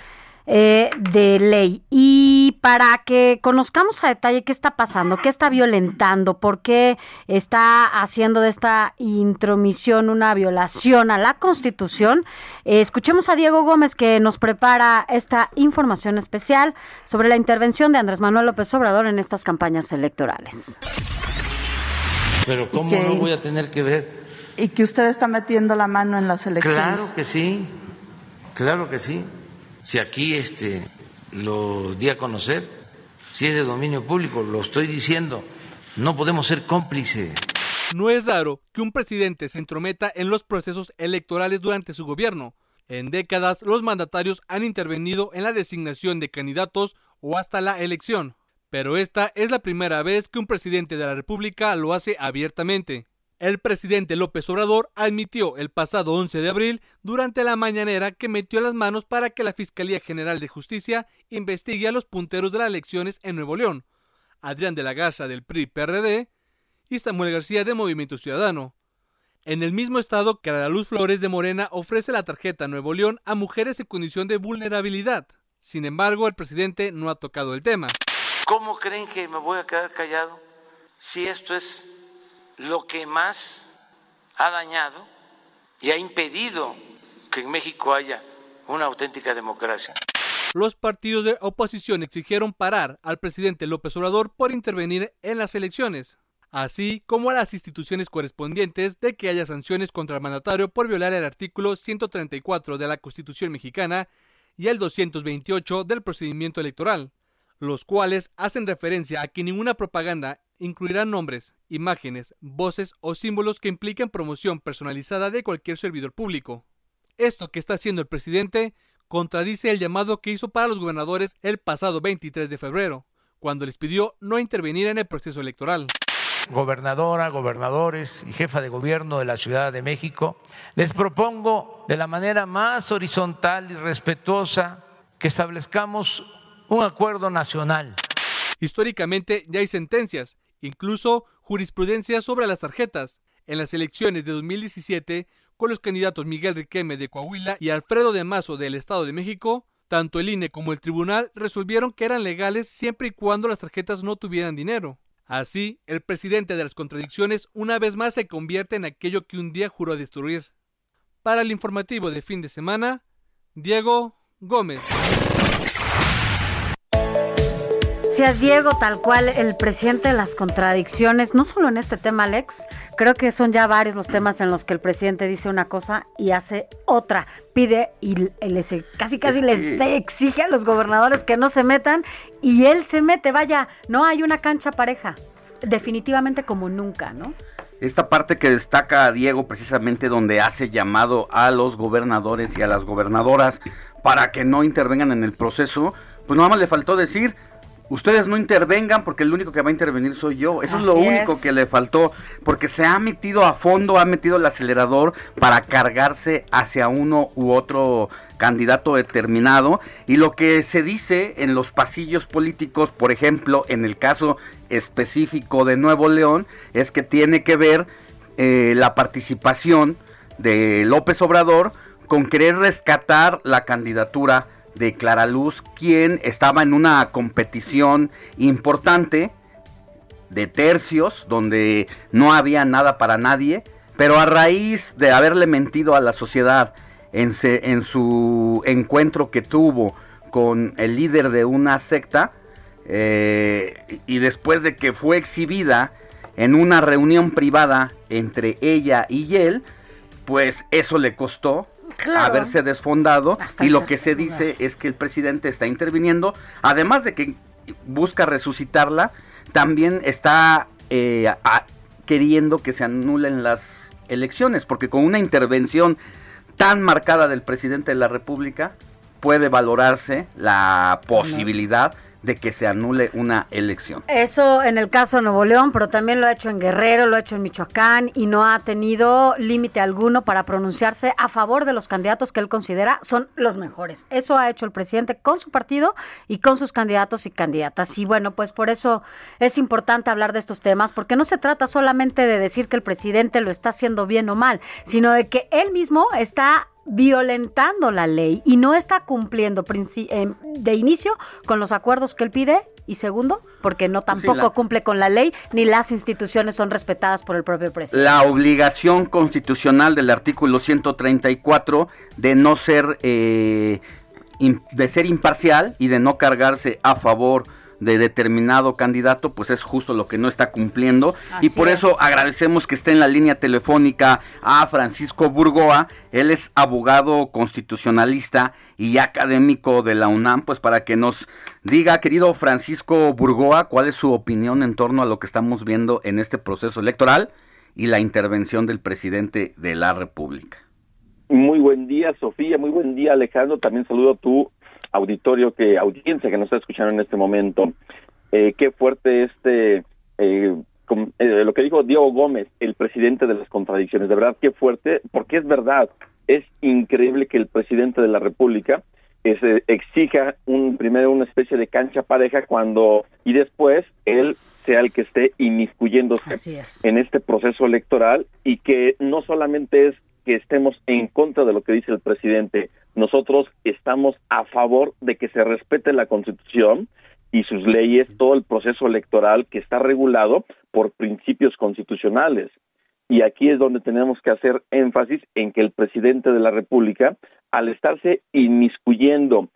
eh, de ley. Y para que conozcamos a detalle qué está pasando, qué está violentando, por qué está haciendo de esta intromisión una violación a la Constitución, eh, escuchemos a Diego Gómez que nos prepara esta información especial sobre la intervención de Andrés Manuel López Obrador en estas campañas electorales. Pero ¿cómo no voy a tener que ver? Y que usted está metiendo la mano en las elecciones. Claro que sí, claro que sí si aquí este, lo di a conocer, si es de dominio público, lo estoy diciendo, no podemos ser cómplices. No es raro que un presidente se entrometa en los procesos electorales durante su gobierno. En décadas, los mandatarios han intervenido en la designación de candidatos o hasta la elección. Pero esta es la primera vez que un presidente de la República lo hace abiertamente. El presidente López Obrador admitió el pasado 11 de abril durante la mañanera que metió las manos para que la Fiscalía General de Justicia investigue a los punteros de las elecciones en Nuevo León, Adrián de la Garza del PRI-PRD y Samuel García de Movimiento Ciudadano. En el mismo estado la Luz Flores de Morena ofrece la tarjeta Nuevo León a mujeres en condición de vulnerabilidad. Sin embargo, el presidente no ha tocado el tema. ¿Cómo creen que me voy a quedar callado si esto es lo que más ha dañado y ha impedido que en México haya una auténtica democracia. Los partidos de oposición exigieron parar al presidente López Obrador por intervenir en las elecciones, así como a las instituciones correspondientes de que haya sanciones contra el mandatario por violar el artículo 134 de la Constitución mexicana y el 228 del procedimiento electoral, los cuales hacen referencia a que ninguna propaganda incluirán nombres, imágenes, voces o símbolos que impliquen promoción personalizada de cualquier servidor público. Esto que está haciendo el presidente contradice el llamado que hizo para los gobernadores el pasado 23 de febrero, cuando les pidió no intervenir en el proceso electoral. Gobernadora, gobernadores y jefa de gobierno de la Ciudad de México, les propongo de la manera más horizontal y respetuosa que establezcamos un acuerdo nacional. Históricamente ya hay sentencias incluso jurisprudencia sobre las tarjetas. En las elecciones de 2017, con los candidatos Miguel Riqueme de Coahuila y Alfredo de Mazo del Estado de México, tanto el INE como el tribunal resolvieron que eran legales siempre y cuando las tarjetas no tuvieran dinero. Así, el presidente de las contradicciones una vez más se convierte en aquello que un día juró destruir. Para el informativo de fin de semana, Diego Gómez. Gracias, Diego, tal cual el presidente de las contradicciones, no solo en este tema, Alex, creo que son ya varios los temas en los que el presidente dice una cosa y hace otra, pide y les, casi casi les exige a los gobernadores que no se metan y él se mete, vaya, no hay una cancha pareja, definitivamente como nunca, ¿no? Esta parte que destaca Diego precisamente donde hace llamado a los gobernadores y a las gobernadoras para que no intervengan en el proceso, pues nada más le faltó decir ustedes no intervengan porque el único que va a intervenir soy yo. Eso es lo único que le faltó, porque se ha metido a fondo, ha metido el acelerador para cargarse hacia uno u otro candidato determinado. Y lo que se dice en los pasillos políticos, por ejemplo, en el caso específico de Nuevo León, es que tiene que ver eh, la participación de López Obrador con querer rescatar la candidatura de Clara Luz, quien estaba en una competición importante de tercios, donde no había nada para nadie, pero a raíz de haberle mentido a la sociedad en, en su encuentro que tuvo con el líder de una secta eh, y después de que fue exhibida en una reunión privada entre ella y él, pues eso le costó haberse desfondado y lo que se dice es que el presidente está interviniendo, además de que busca resucitarla, también está eh, queriendo que se anulen las elecciones, porque con una intervención tan marcada del presidente de la República puede valorarse la posibilidad de que se anule una elección. Eso en el caso de Nuevo León, pero también lo ha hecho en Guerrero, lo ha hecho en Michoacán y no ha tenido límite alguno para pronunciarse a favor de los candidatos que él considera son los mejores. Eso ha hecho el presidente con su partido y con sus candidatos y candidatas. Y bueno, pues por eso es importante hablar de estos temas, porque no se trata solamente de decir que el presidente lo está haciendo bien o mal, sino de que él mismo está violentando la ley y no está cumpliendo eh, de inicio con los acuerdos que él pide y segundo, porque no tampoco cumple con la ley ni las instituciones son respetadas por el propio presidente. La obligación constitucional del artículo 134 de no ser eh, de ser imparcial y de no cargarse a favor de determinado candidato, pues es justo lo que no está cumpliendo. y por eso agradecemos que esté en la línea telefónica a Francisco Burgoa. Él es abogado constitucionalista y académico de la UNAM, pues para que nos diga, querido Francisco Burgoa, cuál es su opinión en torno a lo que estamos viendo en este proceso electoral y la intervención del presidente de la República. Muy buen día, Sofía. Muy buen día, Alejandro. También saludo a tu auditorio, que audiencia que nos está escuchando en este momento. Eh, qué fuerte este, eh, eh, lo que dijo Diego Gómez, el presidente de las contradicciones. De verdad, qué fuerte, porque es verdad. Es increíble que el presidente de la República exija un primero una especie de cancha pareja cuando y después él sea el que esté inmiscuyéndose en este proceso electoral y que no solamente es que estemos en contra de lo que dice el presidente. Nosotros estamos a favor de que se respete la Constitución y sus leyes, todo el proceso electoral que está regulado por principios constitucionales. Y aquí es donde tenemos que hacer énfasis en que el presidente de la República, al estarse inmiscuyendo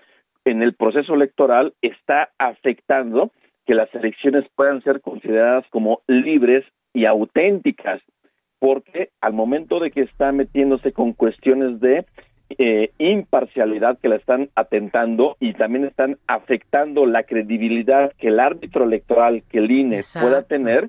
en el proceso electoral, está afectando que las elecciones puedan ser consideradas como libres y auténticas porque al momento de que está metiéndose con cuestiones de eh, imparcialidad que la están atentando y también están afectando la credibilidad que el árbitro electoral, que el INE pueda tener,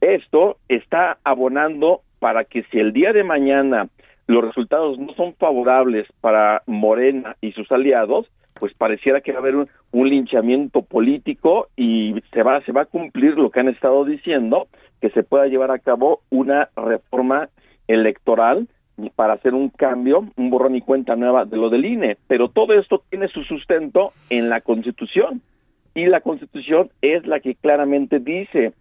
esto está abonando para que si el día de mañana los resultados no son favorables para Morena y sus aliados, pues pareciera que va a haber un, un, linchamiento político y se va se va a cumplir lo que han estado diciendo que se pueda llevar a cabo una reforma electoral para hacer un cambio, un borrón y cuenta nueva de lo del INE, pero todo esto tiene su sustento en la Constitución. Y la Constitución es la que claramente dice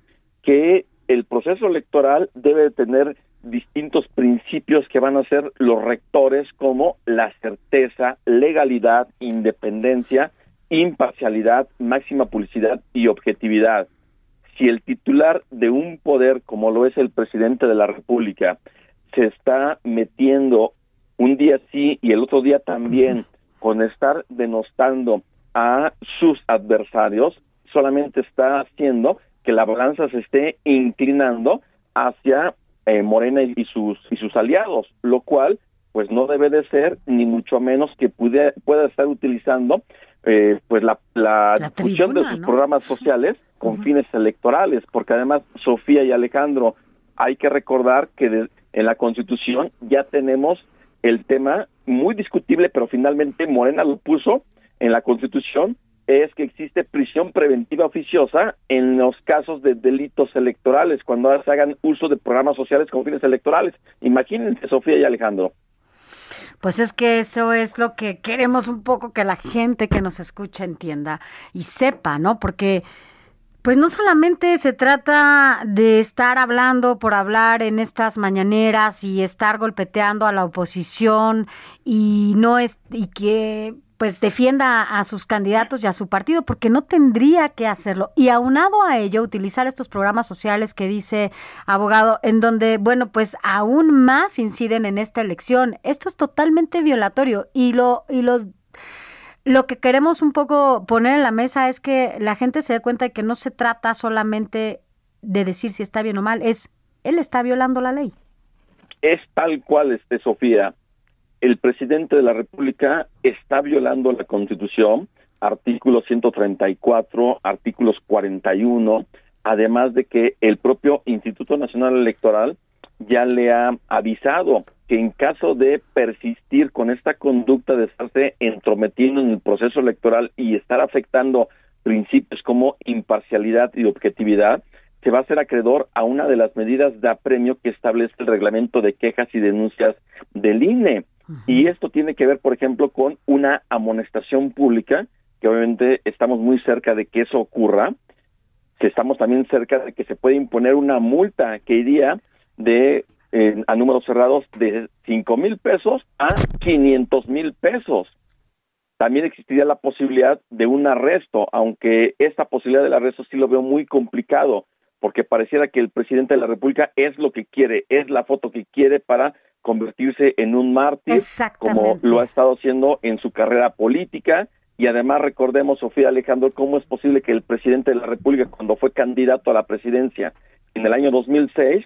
que el proceso electoral debe tener distintos principios que van a ser los rectores como la certeza, legalidad, independencia, imparcialidad, máxima publicidad y objetividad. Si el titular de un poder como lo es el presidente de la República se está metiendo un día sí y el otro día también con estar denostando a sus adversarios, solamente está haciendo que la balanza se esté inclinando hacia eh, Morena y sus y sus aliados, lo cual pues no debe de ser ni mucho menos que pude, pueda estar utilizando eh, pues la, la, discusión de sus programas sociales con fines electorales, porque además Sofía y Alejandro, hay que recordar que en la Constitución ya tenemos el tema muy discutible, pero finalmente Morena lo puso en la Constitución, es que existe prisión preventiva oficiosa en los casos de delitos electorales, cuando se hagan uso de programas sociales con fines electorales. Imagínense, Sofía y Alejandro. Pues es que eso es lo que queremos un poco que la gente que nos escucha entienda y sepa, ¿no? Porque pues no solamente se trata de estar hablando por hablar en estas mañaneras y estar golpeteando a la oposición y no es y que pues defienda a sus candidatos y a su partido, porque no tendría que hacerlo. Y aunado a ello, utilizar estos programas sociales que dice abogado, en donde, bueno, pues aún más inciden en esta elección. Esto es totalmente violatorio y lo, y lo lo que queremos un poco poner en la mesa es que la gente se dé cuenta de que no se trata solamente de decir si está bien o mal, es él está violando la ley. Es tal cual, este Sofía. El presidente de la República está violando la Constitución, artículo 134, artículos 41, además de que el propio Instituto Nacional Electoral ya le ha avisado que en caso de persistir con esta conducta de estarse entrometiendo en el proceso electoral y estar afectando principios como imparcialidad y objetividad, se va a ser acreedor a una de las medidas de apremio que establece el reglamento de quejas y denuncias del INE. Y esto tiene que ver, por ejemplo, con una amonestación pública, que obviamente estamos muy cerca de que eso ocurra, que estamos también cerca de que se puede imponer una multa que iría de a números cerrados de 5 mil pesos a 500 mil pesos. También existiría la posibilidad de un arresto, aunque esta posibilidad del arresto sí lo veo muy complicado, porque pareciera que el presidente de la República es lo que quiere, es la foto que quiere para convertirse en un mártir, como lo ha estado haciendo en su carrera política. Y además recordemos, Sofía Alejandro, cómo es posible que el presidente de la República, cuando fue candidato a la presidencia en el año 2006,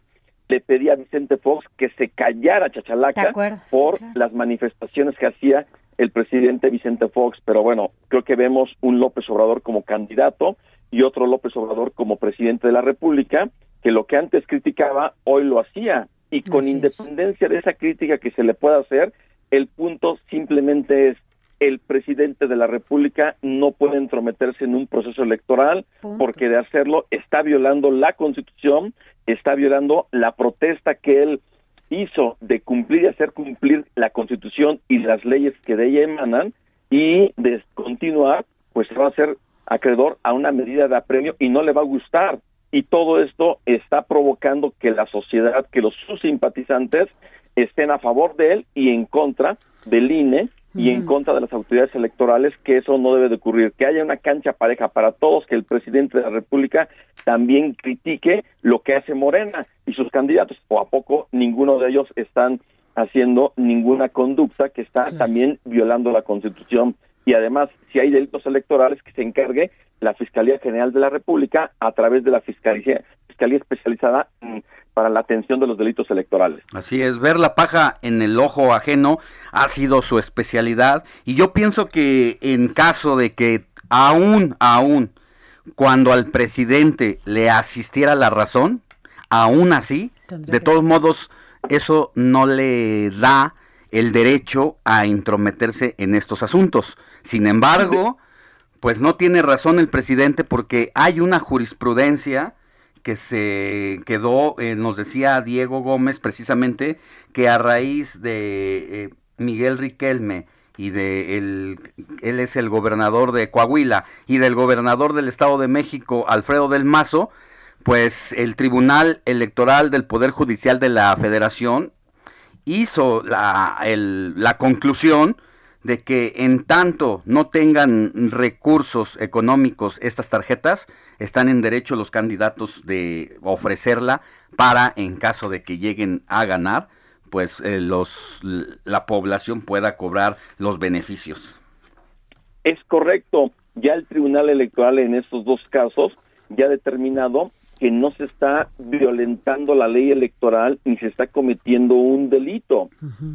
le pedía a Vicente Fox que se callara Chachalaca por las manifestaciones que hacía el presidente Vicente Fox, pero bueno, creo que vemos un López Obrador como candidato y otro López Obrador como presidente de la República, que lo que antes criticaba, hoy lo hacía, y con independencia de esa crítica que se le pueda hacer, el punto simplemente es el presidente de la República no puede entrometerse en un proceso electoral porque de hacerlo está violando la Constitución, está violando la protesta que él hizo de cumplir y hacer cumplir la Constitución y las leyes que de ella emanan y de continuar, pues va a ser acreedor a una medida de apremio y no le va a gustar. Y todo esto está provocando que la sociedad, que los sus simpatizantes estén a favor de él y en contra del INE y en contra de las autoridades electorales que eso no debe de ocurrir, que haya una cancha pareja para todos, que el presidente de la República también critique lo que hace Morena y sus candidatos, o a poco ninguno de ellos están haciendo ninguna conducta que está también violando la Constitución. Y además si hay delitos electorales que se encargue la Fiscalía General de la República a través de la Fiscalía, Fiscalía Especializada para la atención de los delitos electorales. Así es, ver la paja en el ojo ajeno ha sido su especialidad y yo pienso que en caso de que aún, aún, cuando al presidente le asistiera la razón, aún así, de todos modos, eso no le da el derecho a intrometerse en estos asuntos. Sin embargo, pues no tiene razón el presidente porque hay una jurisprudencia que se quedó, eh, nos decía Diego Gómez precisamente, que a raíz de eh, Miguel Riquelme y de él es el gobernador de Coahuila y del gobernador del Estado de México, Alfredo del Mazo, pues el Tribunal Electoral del Poder Judicial de la Federación hizo la, la conclusión de que en tanto no tengan recursos económicos estas tarjetas, están en derecho los candidatos de ofrecerla para, en caso de que lleguen a ganar, pues eh, los, la población pueda cobrar los beneficios. Es correcto. Ya el Tribunal Electoral en estos dos casos ya ha determinado que no se está violentando la ley electoral ni se está cometiendo un delito.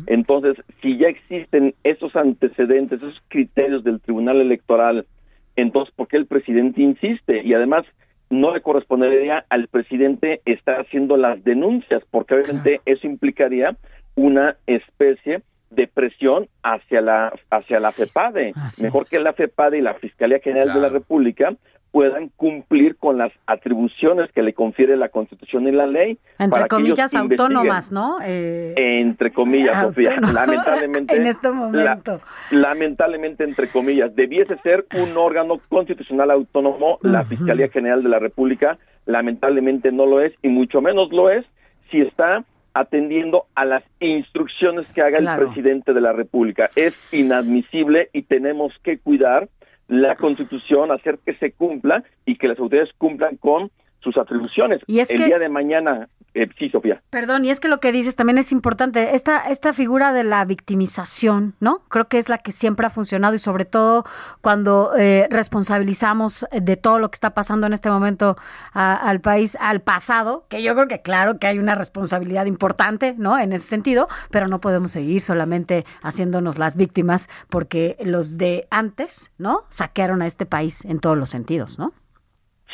Entonces, si ya existen esos antecedentes, esos criterios del Tribunal Electoral, entonces, ¿por qué el presidente insiste? Y además, no le correspondería al presidente estar haciendo las denuncias, porque obviamente eso implicaría una especie de presión hacia la hacia la FEPADE. Mejor que la FEPADE y la Fiscalía General de la República puedan cumplir con las atribuciones que le confiere la Constitución y la ley. Entre comillas autónomas, ¿no? Eh, entre comillas, Sofía. Lamentablemente. en este momento. lamentablemente, entre comillas. Debiese ser un órgano constitucional autónomo, la Fiscalía General de la República. Lamentablemente no lo es, y mucho menos lo es si está atendiendo a las instrucciones que haga el presidente de la República. Es inadmisible y tenemos que cuidar la Constitución, hacer que se cumpla y que las autoridades cumplan con sus atribuciones. Y es el día de mañana eh, sí, Sofía. Perdón, y es que lo que dices también es importante. Esta, esta figura de la victimización, ¿no? Creo que es la que siempre ha funcionado y sobre todo cuando eh, responsabilizamos de todo lo que está pasando en este momento al país, al pasado, que yo creo que claro que hay una responsabilidad importante, ¿no? En ese sentido, pero no podemos seguir solamente haciéndonos las víctimas porque los de antes, ¿no? Saquearon a este país en todos los sentidos, ¿no?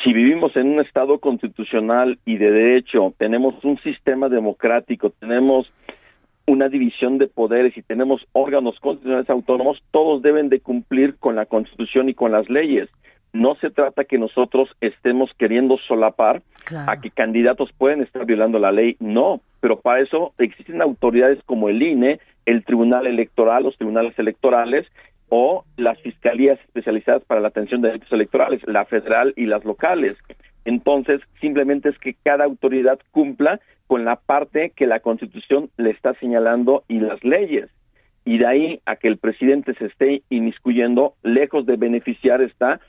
Si vivimos en un Estado constitucional y de derecho, tenemos un sistema democrático, tenemos una división de poderes y tenemos órganos constitucionales autónomos, todos deben de cumplir con la Constitución y con las leyes. No se trata que nosotros estemos queriendo solapar a que candidatos pueden estar violando la ley, no, pero para eso existen autoridades como el INE, el Tribunal Electoral, los tribunales electorales o las fiscalías especializadas para la atención de delitos electorales, la federal y las locales. Entonces, simplemente es que cada autoridad cumpla con la parte que la Constitución le está señalando y las leyes. Y de ahí a que el presidente se esté inmiscuyendo, lejos de beneficiar, está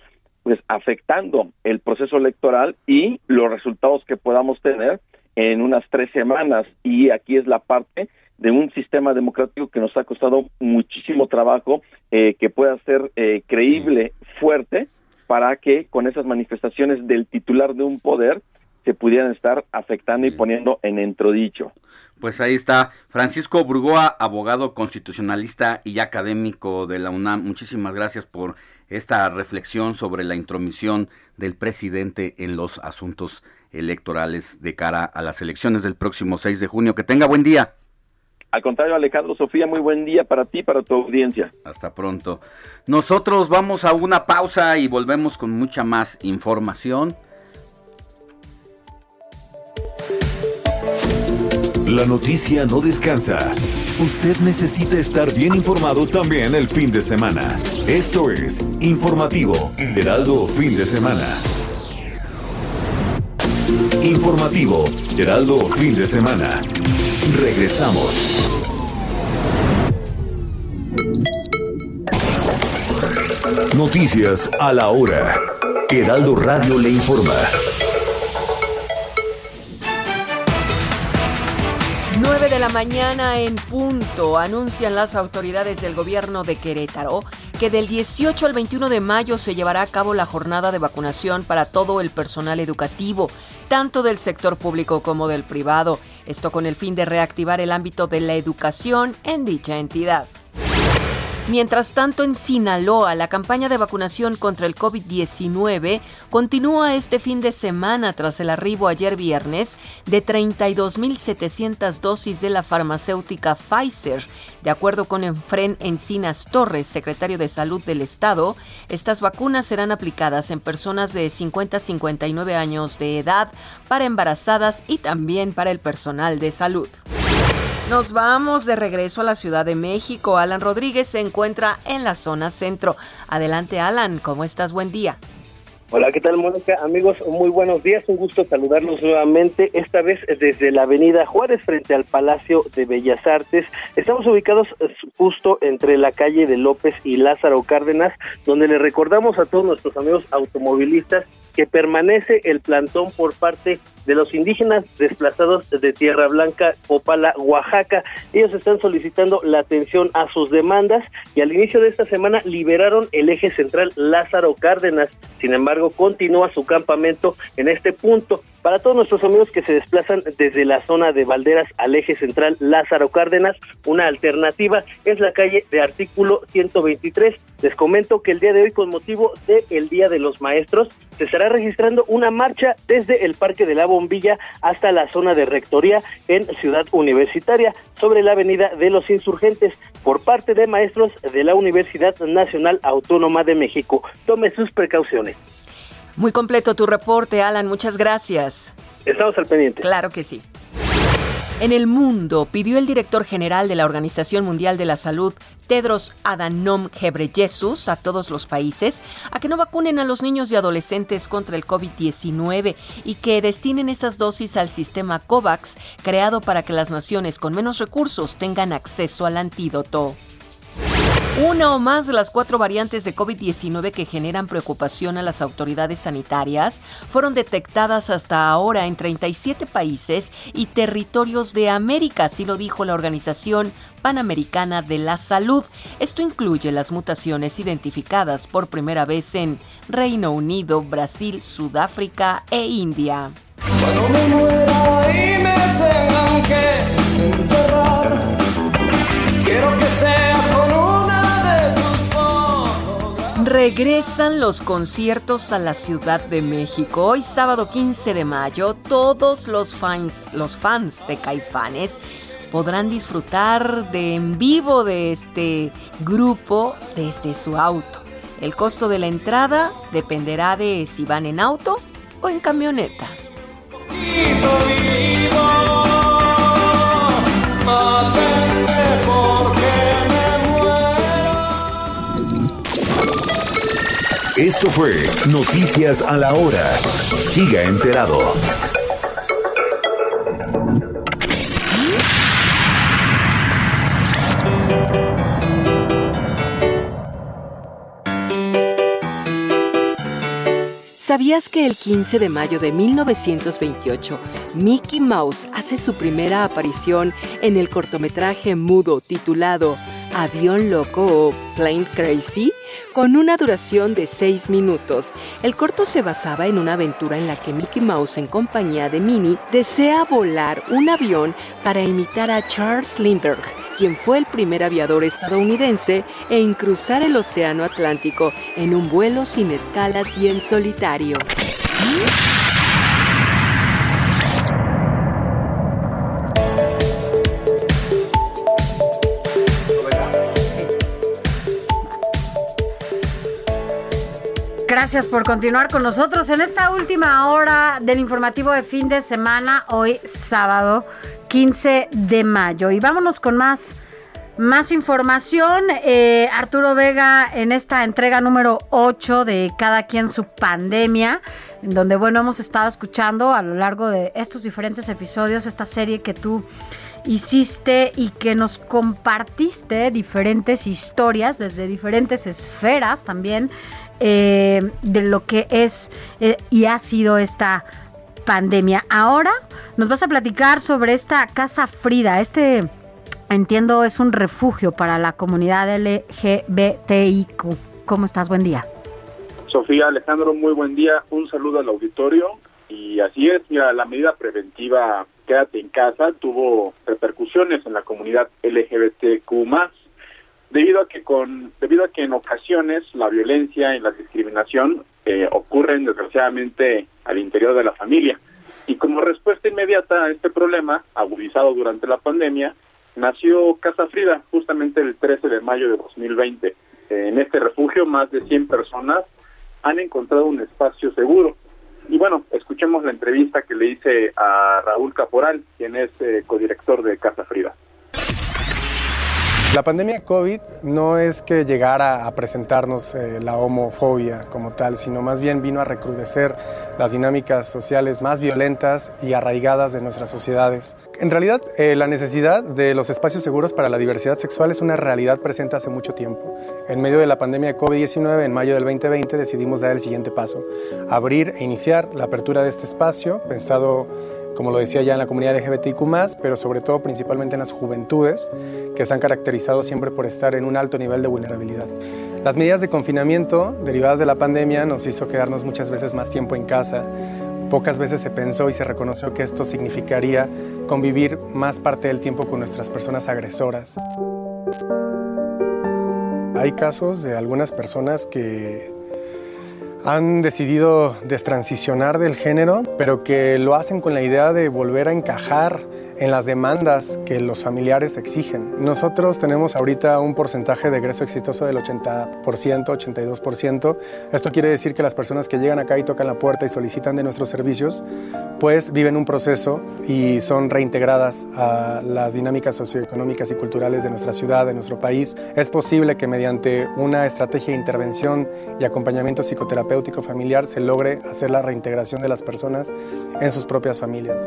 pues afectando el proceso electoral y los resultados que podamos tener en unas tres semanas. Y aquí es la parte de un sistema democrático que nos ha costado muchísimo trabajo, eh, que pueda ser eh, creíble, fuerte, para que con esas manifestaciones del titular de un poder se pudieran estar afectando y poniendo en entrodicho. Pues ahí está Francisco Burgoa, abogado constitucionalista y académico de la UNAM. Muchísimas gracias por esta reflexión sobre la intromisión del presidente en los asuntos electorales de cara a las elecciones del próximo 6 de junio. Que tenga buen día. Al contrario, Alejandro, Sofía, muy buen día para ti, para tu audiencia. Hasta pronto. Nosotros vamos a una pausa y volvemos con mucha más información. La noticia no descansa. Usted necesita estar bien informado también el fin de semana. Esto es Informativo, Heraldo Fin de Semana. Informativo, Heraldo Fin de Semana. Regresamos. Noticias a la hora. Heraldo Radio le informa. 9 de la mañana en punto anuncian las autoridades del gobierno de Querétaro que del 18 al 21 de mayo se llevará a cabo la jornada de vacunación para todo el personal educativo, tanto del sector público como del privado, esto con el fin de reactivar el ámbito de la educación en dicha entidad. Mientras tanto, en Sinaloa, la campaña de vacunación contra el COVID-19 continúa este fin de semana tras el arribo ayer viernes de 32.700 dosis de la farmacéutica Pfizer. De acuerdo con Enfren Encinas Torres, secretario de Salud del Estado, estas vacunas serán aplicadas en personas de 50 a 59 años de edad, para embarazadas y también para el personal de salud. Nos vamos de regreso a la Ciudad de México. Alan Rodríguez se encuentra en la zona centro. Adelante, Alan, ¿cómo estás? Buen día. Hola, ¿qué tal, Mónica? Amigos, muy buenos días. Un gusto saludarlos nuevamente, esta vez desde la Avenida Juárez, frente al Palacio de Bellas Artes. Estamos ubicados justo entre la calle de López y Lázaro Cárdenas, donde le recordamos a todos nuestros amigos automovilistas que permanece el plantón por parte de los indígenas desplazados de Tierra Blanca, Opala, Oaxaca. Ellos están solicitando la atención a sus demandas y al inicio de esta semana liberaron el eje central Lázaro Cárdenas. Sin embargo, continúa su campamento en este punto. Para todos nuestros amigos que se desplazan desde la zona de Valderas al eje central Lázaro Cárdenas, una alternativa es la calle de artículo 123. Les comento que el día de hoy, con motivo del Día de los Maestros, se estará registrando una marcha desde el Parque de la Bombilla hasta la zona de Rectoría en Ciudad Universitaria, sobre la Avenida de los Insurgentes, por parte de maestros de la Universidad Nacional Autónoma de México. Tome sus precauciones. Muy completo tu reporte, Alan. Muchas gracias. Estamos al pendiente. Claro que sí. En el mundo, pidió el director general de la Organización Mundial de la Salud, Tedros Adhanom Ghebreyesus, a todos los países a que no vacunen a los niños y adolescentes contra el COVID-19 y que destinen esas dosis al sistema COVAX, creado para que las naciones con menos recursos tengan acceso al antídoto. Una o más de las cuatro variantes de COVID-19 que generan preocupación a las autoridades sanitarias fueron detectadas hasta ahora en 37 países y territorios de América, así lo dijo la Organización Panamericana de la Salud. Esto incluye las mutaciones identificadas por primera vez en Reino Unido, Brasil, Sudáfrica e India. quiero que Regresan los conciertos a la Ciudad de México. Hoy sábado 15 de mayo, todos los fans, los fans de Caifanes podrán disfrutar de en vivo de este grupo desde su auto. El costo de la entrada dependerá de si van en auto o en camioneta. Esto fue Noticias a la Hora. Siga enterado. ¿Sabías que el 15 de mayo de 1928 Mickey Mouse hace su primera aparición en el cortometraje mudo titulado Avión Loco o Plane Crazy, con una duración de 6 minutos. El corto se basaba en una aventura en la que Mickey Mouse, en compañía de Minnie, desea volar un avión para imitar a Charles Lindbergh, quien fue el primer aviador estadounidense en cruzar el Océano Atlántico en un vuelo sin escalas y en solitario. Gracias por continuar con nosotros en esta última hora del informativo de fin de semana, hoy sábado 15 de mayo. Y vámonos con más, más información. Eh, Arturo Vega en esta entrega número 8 de Cada quien su pandemia, en donde, bueno, hemos estado escuchando a lo largo de estos diferentes episodios esta serie que tú hiciste y que nos compartiste diferentes historias desde diferentes esferas también eh, de lo que es eh, y ha sido esta pandemia. Ahora nos vas a platicar sobre esta Casa Frida. Este, entiendo, es un refugio para la comunidad LGBTIQ. ¿Cómo estás? Buen día. Sofía, Alejandro, muy buen día. Un saludo al auditorio. Y así es, mira, la medida preventiva Quédate en casa tuvo repercusiones en la comunidad LGBTQ debido a que con debido a que en ocasiones la violencia y la discriminación eh, ocurren desgraciadamente al interior de la familia. Y como respuesta inmediata a este problema agudizado durante la pandemia nació Casa Frida justamente el 13 de mayo de 2020 en este refugio más de 100 personas han encontrado un espacio seguro. Y bueno escuchemos la entrevista que le hice a Raúl Caporal quien es eh, codirector de Casa Frida la pandemia COVID no es que llegara a presentarnos eh, la homofobia como tal, sino más bien vino a recrudecer las dinámicas sociales más violentas y arraigadas de nuestras sociedades. En realidad, eh, la necesidad de los espacios seguros para la diversidad sexual es una realidad presente hace mucho tiempo. En medio de la pandemia de COVID-19, en mayo del 2020, decidimos dar el siguiente paso, abrir e iniciar la apertura de este espacio pensado como lo decía ya en la comunidad LGBTIQ+, pero sobre todo principalmente en las juventudes, que se han caracterizado siempre por estar en un alto nivel de vulnerabilidad. Las medidas de confinamiento derivadas de la pandemia nos hizo quedarnos muchas veces más tiempo en casa. Pocas veces se pensó y se reconoció que esto significaría convivir más parte del tiempo con nuestras personas agresoras. Hay casos de algunas personas que han decidido destransicionar del género, pero que lo hacen con la idea de volver a encajar en las demandas que los familiares exigen. Nosotros tenemos ahorita un porcentaje de egreso exitoso del 80%, 82%. Esto quiere decir que las personas que llegan acá y tocan la puerta y solicitan de nuestros servicios, pues viven un proceso y son reintegradas a las dinámicas socioeconómicas y culturales de nuestra ciudad, de nuestro país. Es posible que mediante una estrategia de intervención y acompañamiento psicoterapéutico familiar se logre hacer la reintegración de las personas en sus propias familias.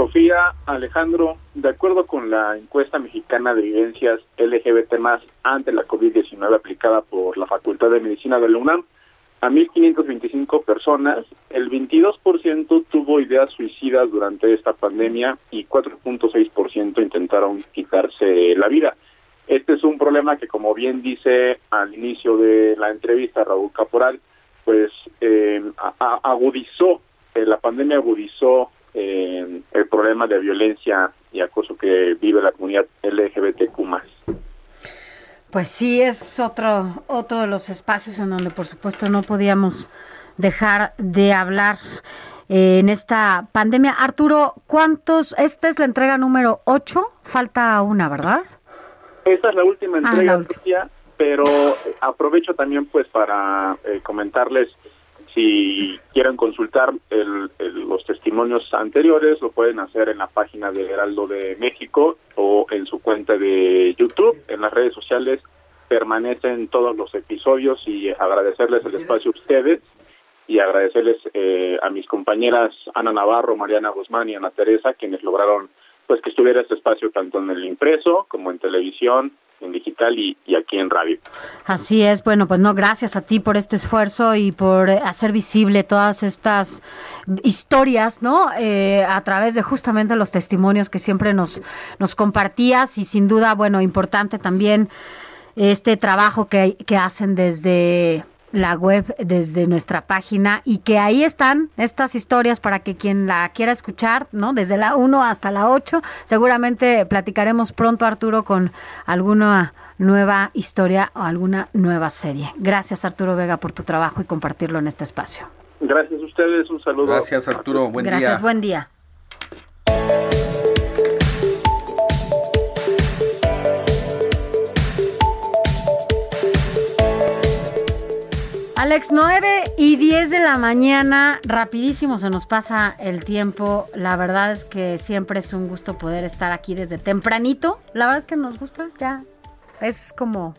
Sofía, Alejandro, de acuerdo con la encuesta mexicana de vivencias LGBT ante la COVID-19 aplicada por la Facultad de Medicina de la UNAM, a 1.525 personas, el 22% tuvo ideas suicidas durante esta pandemia y 4.6% intentaron quitarse la vida. Este es un problema que, como bien dice al inicio de la entrevista Raúl Caporal, pues eh, agudizó, eh, la pandemia agudizó eh, el problema de violencia y acoso que vive la comunidad LGBTQ+. Pues sí, es otro, otro de los espacios en donde por supuesto no podíamos dejar de hablar eh, en esta pandemia. Arturo, ¿cuántos? Esta es la entrega número 8, falta una, ¿verdad? Esta es la última ah, entrega, pero aprovecho también pues para eh, comentarles si quieren consultar los testimonios anteriores, lo pueden hacer en la página de Heraldo de México o en su cuenta de YouTube. En las redes sociales permanecen todos los episodios y agradecerles el espacio a ustedes y agradecerles eh, a mis compañeras Ana Navarro, Mariana Guzmán y Ana Teresa, quienes lograron pues que estuviera este espacio tanto en el impreso como en televisión en digital y, aquí en radio. Así es, bueno, pues no, gracias a ti por este esfuerzo y por hacer visible todas estas historias, ¿no? Eh, a través de justamente los testimonios que siempre nos, nos compartías y sin duda, bueno, importante también este trabajo que hacen desde la web desde nuestra página y que ahí están estas historias para que quien la quiera escuchar, ¿no? Desde la 1 hasta la 8, seguramente platicaremos pronto Arturo con alguna nueva historia o alguna nueva serie. Gracias Arturo Vega por tu trabajo y compartirlo en este espacio. Gracias a ustedes, un saludo. Gracias Arturo, buen día. Gracias, buen día. Alex, 9 y 10 de la mañana, rapidísimo se nos pasa el tiempo. La verdad es que siempre es un gusto poder estar aquí desde tempranito. La verdad es que nos gusta, ya. Es como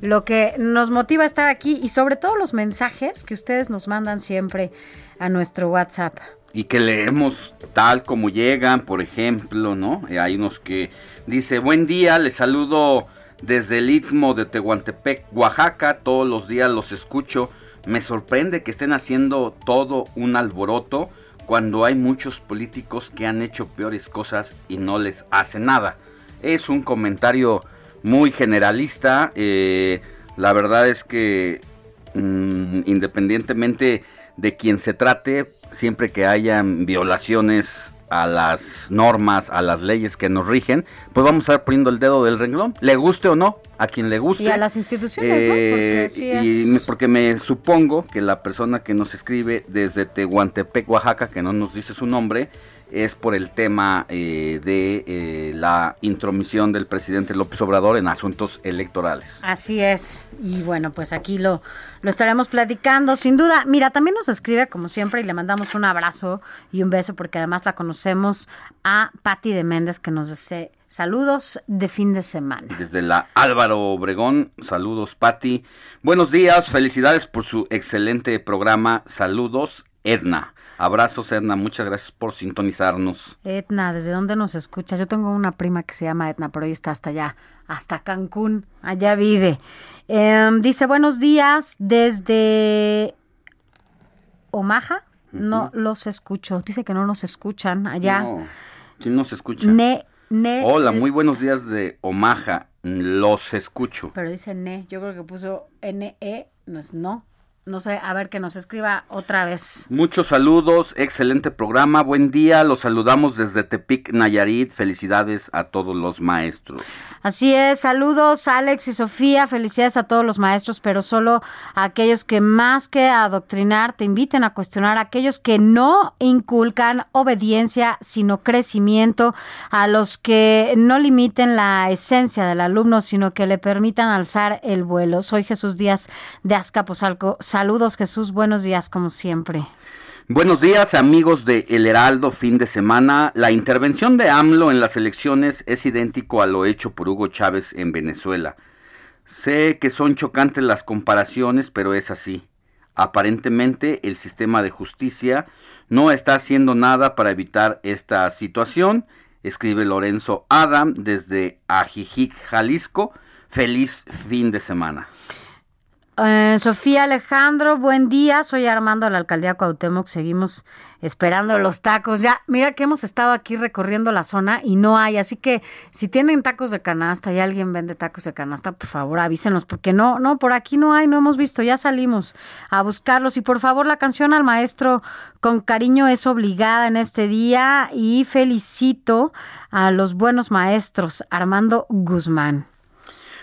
lo que nos motiva a estar aquí y sobre todo los mensajes que ustedes nos mandan siempre a nuestro WhatsApp. Y que leemos tal como llegan, por ejemplo, ¿no? Eh, hay unos que dice, buen día, les saludo desde el Istmo de Tehuantepec, Oaxaca, todos los días los escucho. Me sorprende que estén haciendo todo un alboroto cuando hay muchos políticos que han hecho peores cosas y no les hace nada. Es un comentario muy generalista. Eh, la verdad es que mm, independientemente de quien se trate, siempre que hayan violaciones a las normas, a las leyes que nos rigen, pues vamos a estar poniendo el dedo del renglón, le guste o no, a quien le guste. Y a las instituciones, ¿no? Porque, eh, y porque me supongo que la persona que nos escribe desde Tehuantepec, Oaxaca, que no nos dice su nombre, es por el tema eh, de eh, la intromisión del presidente López Obrador en asuntos electorales. Así es. Y bueno, pues aquí lo, lo estaremos platicando, sin duda. Mira, también nos escribe, como siempre, y le mandamos un abrazo y un beso, porque además la conocemos a Patti de Méndez, que nos dice saludos de fin de semana. Desde la Álvaro Obregón, saludos Patti. Buenos días, felicidades por su excelente programa. Saludos, Edna. Abrazos, Edna. Muchas gracias por sintonizarnos. Edna, ¿desde dónde nos escuchas? Yo tengo una prima que se llama Edna, pero hoy está hasta allá, hasta Cancún. Allá vive. Em, dice, buenos días desde Omaha. No los escucho. Dice que no nos escuchan allá. No, ¿quién nos escucha? Hola, muy buenos días de Omaha. Los escucho. Pero dice ne. Yo creo que puso N-E. No es no. No sé, a ver que nos escriba otra vez. Muchos saludos, excelente programa, buen día, los saludamos desde Tepic, Nayarit, felicidades a todos los maestros. Así es, saludos Alex y Sofía, felicidades a todos los maestros, pero solo a aquellos que más que adoctrinar te inviten a cuestionar, a aquellos que no inculcan obediencia, sino crecimiento, a los que no limiten la esencia del alumno, sino que le permitan alzar el vuelo. Soy Jesús Díaz de Azcapotzalco. Saludos Jesús, buenos días como siempre. Buenos días amigos de El Heraldo fin de semana. La intervención de AMLO en las elecciones es idéntico a lo hecho por Hugo Chávez en Venezuela. Sé que son chocantes las comparaciones, pero es así. Aparentemente el sistema de justicia no está haciendo nada para evitar esta situación, escribe Lorenzo Adam desde Ajijic, Jalisco. Feliz fin de semana. Eh, Sofía Alejandro, buen día. Soy Armando de la alcaldía Cuauhtémoc. Seguimos esperando los tacos. Ya, mira que hemos estado aquí recorriendo la zona y no hay. Así que si tienen tacos de canasta y alguien vende tacos de canasta, por favor avísenos, porque no, no, por aquí no hay, no hemos visto. Ya salimos a buscarlos. Y por favor, la canción al maestro con cariño es obligada en este día. Y felicito a los buenos maestros, Armando Guzmán.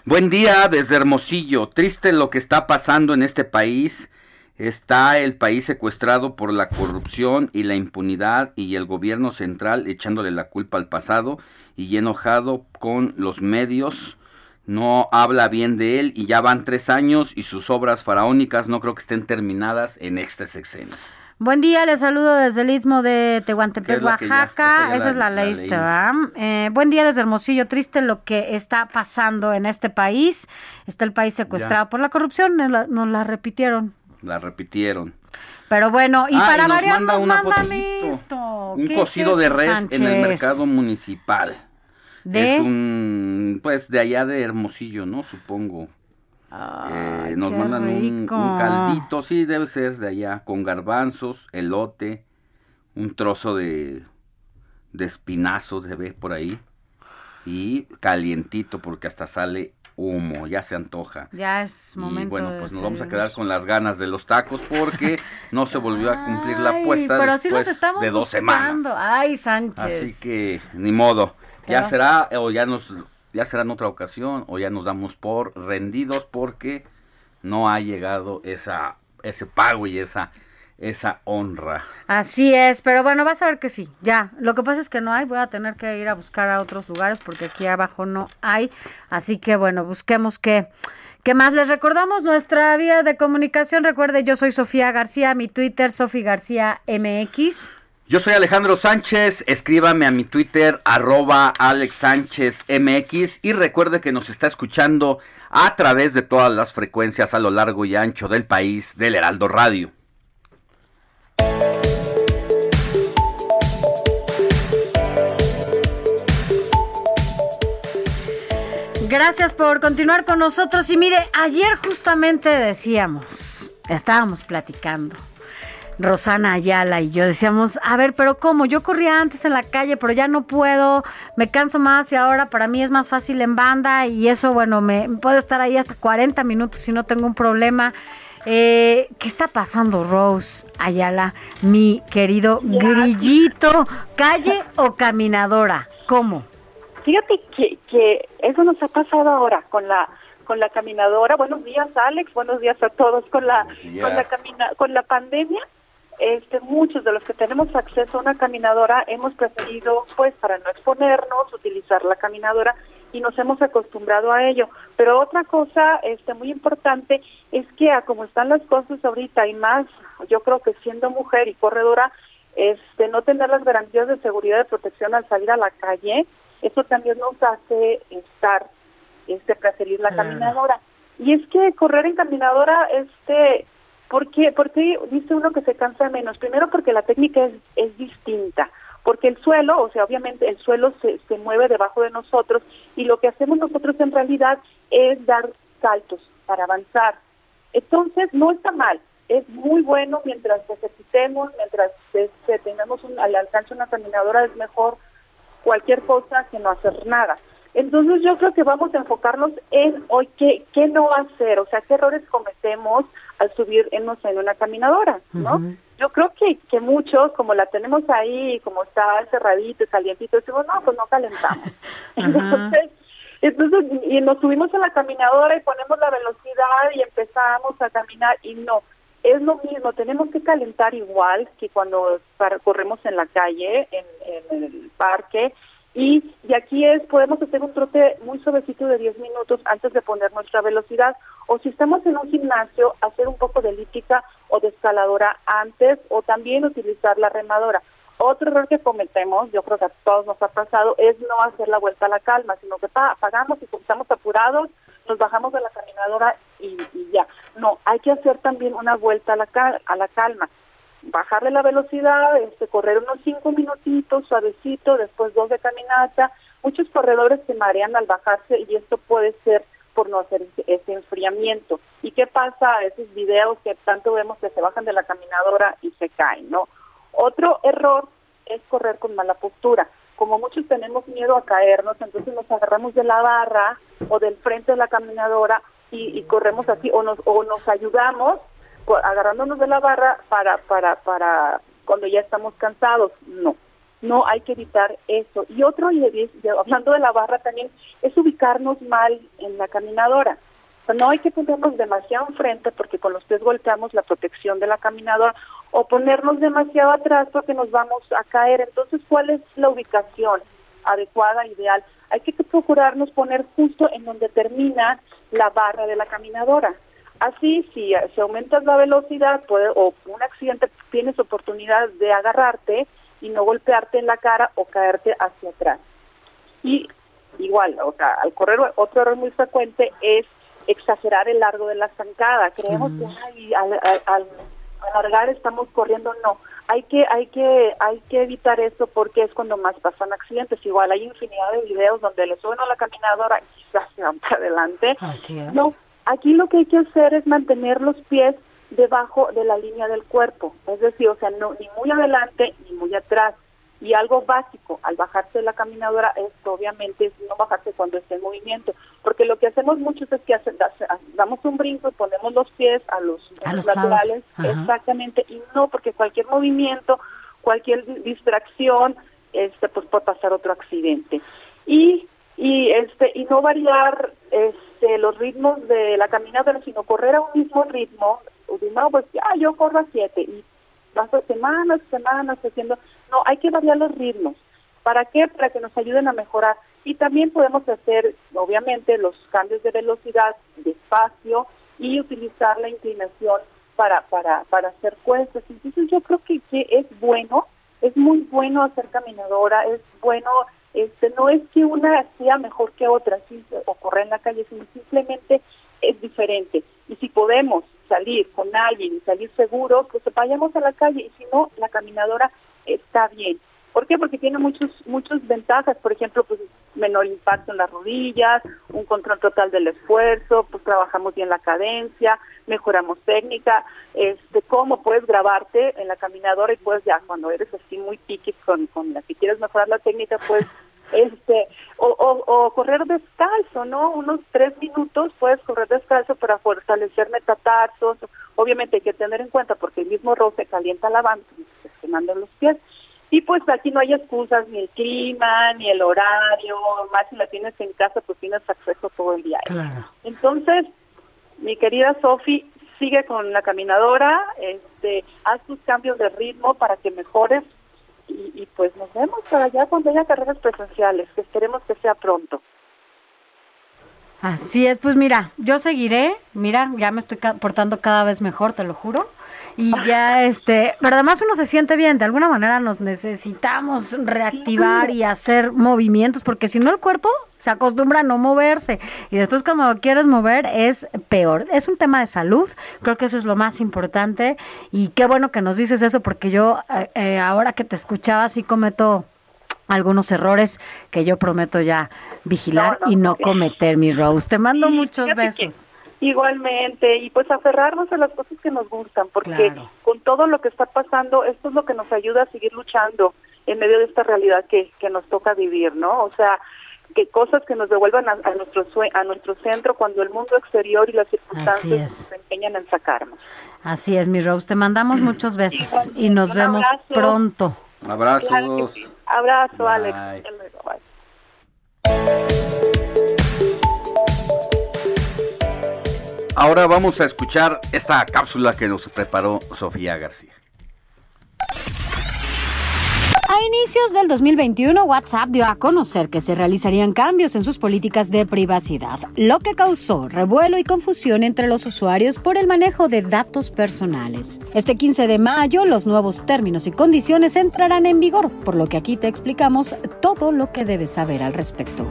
Buen día desde Hermosillo. Triste lo que está pasando en este país. Está el país secuestrado por la corrupción y la impunidad y el gobierno central echándole la culpa al pasado y enojado con los medios. No habla bien de él y ya van tres años y sus obras faraónicas no creo que estén terminadas en este sexenio. Buen día, les saludo desde el Istmo de Tehuantepec, Oaxaca. Esa, es la, ley, ¿verdad? Eh, buen día desde Hermosillo. Triste lo que está pasando en este país. Está el país secuestrado por la corrupción. Nos la, repitieron. La repitieron. Pero bueno, y para variar nos mandan esto. Un cocido de res en el mercado municipal. ¿De? Es un, pues de allá de Hermosillo, ¿no? Supongo. Eh, nos mandan un, caldito, sí, debe ser de allá, con garbanzos, elote, un trozo de, de espinazo se ve por ahí. Y calientito porque hasta sale humo, ya se antoja. Ya es momento. Y bueno, pues nos vamos a quedar con las ganas de los tacos porque no se volvió a cumplir la apuesta pero después estamos de dos semanas. Ay, Sánchez. Así que ni modo. Ya será o ya nos ya será en otra ocasión o ya nos damos por rendidos porque no ha llegado esa ese pago y esa esa honra. Así es, pero bueno, vas a ver que sí, ya. Lo que pasa es que no hay, voy a tener que ir a buscar a otros lugares porque aquí abajo no hay. Así que bueno, busquemos qué. ¿Qué más? Les recordamos nuestra vía de comunicación. Recuerde, yo soy Sofía García, mi Twitter, Sofía García MX. Yo soy Alejandro Sánchez, escríbame a mi Twitter arroba Alex Sánchez MX y recuerde que nos está escuchando a través de todas las frecuencias a lo largo y ancho del país del Heraldo Radio. Gracias por continuar con nosotros y mire, ayer justamente decíamos, estábamos platicando Rosana Ayala y yo decíamos, a ver, pero ¿cómo? Yo corría antes en la calle, pero ya no puedo, me canso más y ahora para mí es más fácil en banda y eso, bueno, me puedo estar ahí hasta 40 minutos si no tengo un problema. Eh, ¿Qué está pasando, Rose Ayala, mi querido grillito? ¿Calle o caminadora? ¿Cómo? Fíjate que, que eso nos ha pasado ahora con la con la caminadora. Buenos días, Alex. Buenos días a todos. Con la con la camina, con la pandemia este, muchos de los que tenemos acceso a una caminadora hemos preferido, pues, para no exponernos, utilizar la caminadora y nos hemos acostumbrado a ello. Pero otra cosa este, muy importante es que a como están las cosas ahorita y más, yo creo que siendo mujer y corredora, este, no tener las garantías de seguridad y protección al salir a la calle, eso también nos hace estar, este, preferir la caminadora. Y es que correr en caminadora, este, ¿Por qué? Porque dice uno que se cansa menos. Primero porque la técnica es, es distinta, porque el suelo, o sea, obviamente el suelo se, se mueve debajo de nosotros y lo que hacemos nosotros en realidad es dar saltos para avanzar. Entonces, no está mal, es muy bueno mientras ejercitemos, mientras este, tengamos un, al alcance una caminadora, es mejor cualquier cosa que no hacer nada. Entonces yo creo que vamos a enfocarnos en hoy qué, qué no hacer, o sea, qué errores cometemos al subir en, en una caminadora, ¿no? Yo creo que, que muchos, como la tenemos ahí, como está cerradito y calientito, decimos, no, pues no calentamos. Entonces, entonces, y nos subimos en la caminadora y ponemos la velocidad y empezamos a caminar y no, es lo mismo, tenemos que calentar igual que cuando corremos en la calle, en, en el parque, y, y aquí es, podemos hacer un trote muy suavecito de 10 minutos antes de poner nuestra velocidad. O si estamos en un gimnasio, hacer un poco de elíptica o de escaladora antes o también utilizar la remadora. Otro error que cometemos, yo creo que a todos nos ha pasado, es no hacer la vuelta a la calma, sino que apagamos y como estamos apurados, nos bajamos de la caminadora y, y ya. No, hay que hacer también una vuelta a la, a la calma bajarle la velocidad, este, correr unos cinco minutitos suavecito, después dos de caminata. Muchos corredores se marean al bajarse y esto puede ser por no hacer ese enfriamiento. ¿Y qué pasa a esos videos que tanto vemos que se bajan de la caminadora y se caen, no? Otro error es correr con mala postura. Como muchos tenemos miedo a caernos, entonces nos agarramos de la barra o del frente de la caminadora y, y corremos así o nos, o nos ayudamos agarrándonos de la barra para, para, para cuando ya estamos cansados. No, no hay que evitar eso. Y otro, y hablando de la barra también, es ubicarnos mal en la caminadora. no hay que ponernos demasiado enfrente porque con los pies golpeamos la protección de la caminadora o ponernos demasiado atrás porque nos vamos a caer. Entonces, ¿cuál es la ubicación adecuada, ideal? Hay que procurarnos poner justo en donde termina la barra de la caminadora. Así, si, si aumentas la velocidad puede, o un accidente, tienes oportunidad de agarrarte y no golpearte en la cara o caerte hacia atrás. Y igual, o sea, al correr, otro error muy frecuente es exagerar el largo de la zancada. Creemos que ay, al, al, alargar estamos corriendo, no. Hay que, hay que, hay que evitar eso porque es cuando más pasan accidentes. Igual hay infinidad de videos donde le suben a la caminadora y se van para adelante. Así es. No, Aquí lo que hay que hacer es mantener los pies debajo de la línea del cuerpo, es decir, o sea, no ni muy adelante ni muy atrás. Y algo básico al bajarse de la caminadora es obviamente no bajarse cuando esté en movimiento, porque lo que hacemos muchos es que damos un brinco y ponemos los pies a los, laterales, exactamente, y no porque cualquier movimiento, cualquier distracción, este, pues puede pasar otro accidente. Y y este y no variar este los ritmos de la caminata sino correr a un mismo ritmo. No pues ya yo corro a siete y vas semanas semanas haciendo. No hay que variar los ritmos. Para qué para que nos ayuden a mejorar. Y también podemos hacer obviamente los cambios de velocidad despacio y utilizar la inclinación para para para hacer cuestas. Entonces yo creo que, que es bueno es muy bueno hacer caminadora es bueno este, no es que una sea mejor que otra o correr en la calle, sino simplemente es diferente. Y si podemos salir con alguien y salir seguros, pues vayamos a la calle y si no, la caminadora está bien. ¿Por qué? Porque tiene muchos muchas ventajas, por ejemplo, pues menor impacto en las rodillas, un control total del esfuerzo, pues trabajamos bien la cadencia, mejoramos técnica, este cómo puedes grabarte en la caminadora y pues ya cuando eres así muy piqui con, con la que quieres mejorar la técnica, pues este o, o, correr descalzo, ¿no? Unos tres minutos puedes correr descalzo para fortalecer metatarsos. Obviamente hay que tener en cuenta porque el mismo roce calienta la banda, quemando los pies. Y pues aquí no hay excusas, ni el clima, ni el horario, más si la tienes en casa, pues tienes acceso todo el día. Entonces, mi querida Sofi, sigue con la caminadora, este, haz tus cambios de ritmo para que mejores y, y pues nos vemos para allá cuando haya carreras presenciales, que esperemos que sea pronto. Así es, pues mira, yo seguiré, mira, ya me estoy portando cada vez mejor, te lo juro. Y ya, este, pero además uno se siente bien, de alguna manera nos necesitamos reactivar y hacer movimientos, porque si no el cuerpo se acostumbra a no moverse y después cuando quieres mover es peor. Es un tema de salud, creo que eso es lo más importante y qué bueno que nos dices eso, porque yo eh, eh, ahora que te escuchaba sí cometo algunos errores que yo prometo ya vigilar y no cometer, mi Rose. Te mando muchos besos. Igualmente, y pues aferrarnos a las cosas que nos gustan, porque con todo lo que está pasando, esto es lo que nos ayuda a seguir luchando en medio de esta realidad que, que nos toca vivir, ¿no? O sea, que cosas que nos devuelvan a, nuestro a nuestro centro cuando el mundo exterior y las circunstancias se empeñan en sacarnos. Así es, mi Rose. Te mandamos muchos besos y nos vemos pronto. Abrazos. Abrazo, Alex. Ahora vamos a escuchar esta cápsula que nos preparó Sofía García. A inicios del 2021, WhatsApp dio a conocer que se realizarían cambios en sus políticas de privacidad, lo que causó revuelo y confusión entre los usuarios por el manejo de datos personales. Este 15 de mayo, los nuevos términos y condiciones entrarán en vigor, por lo que aquí te explicamos todo lo que debes saber al respecto.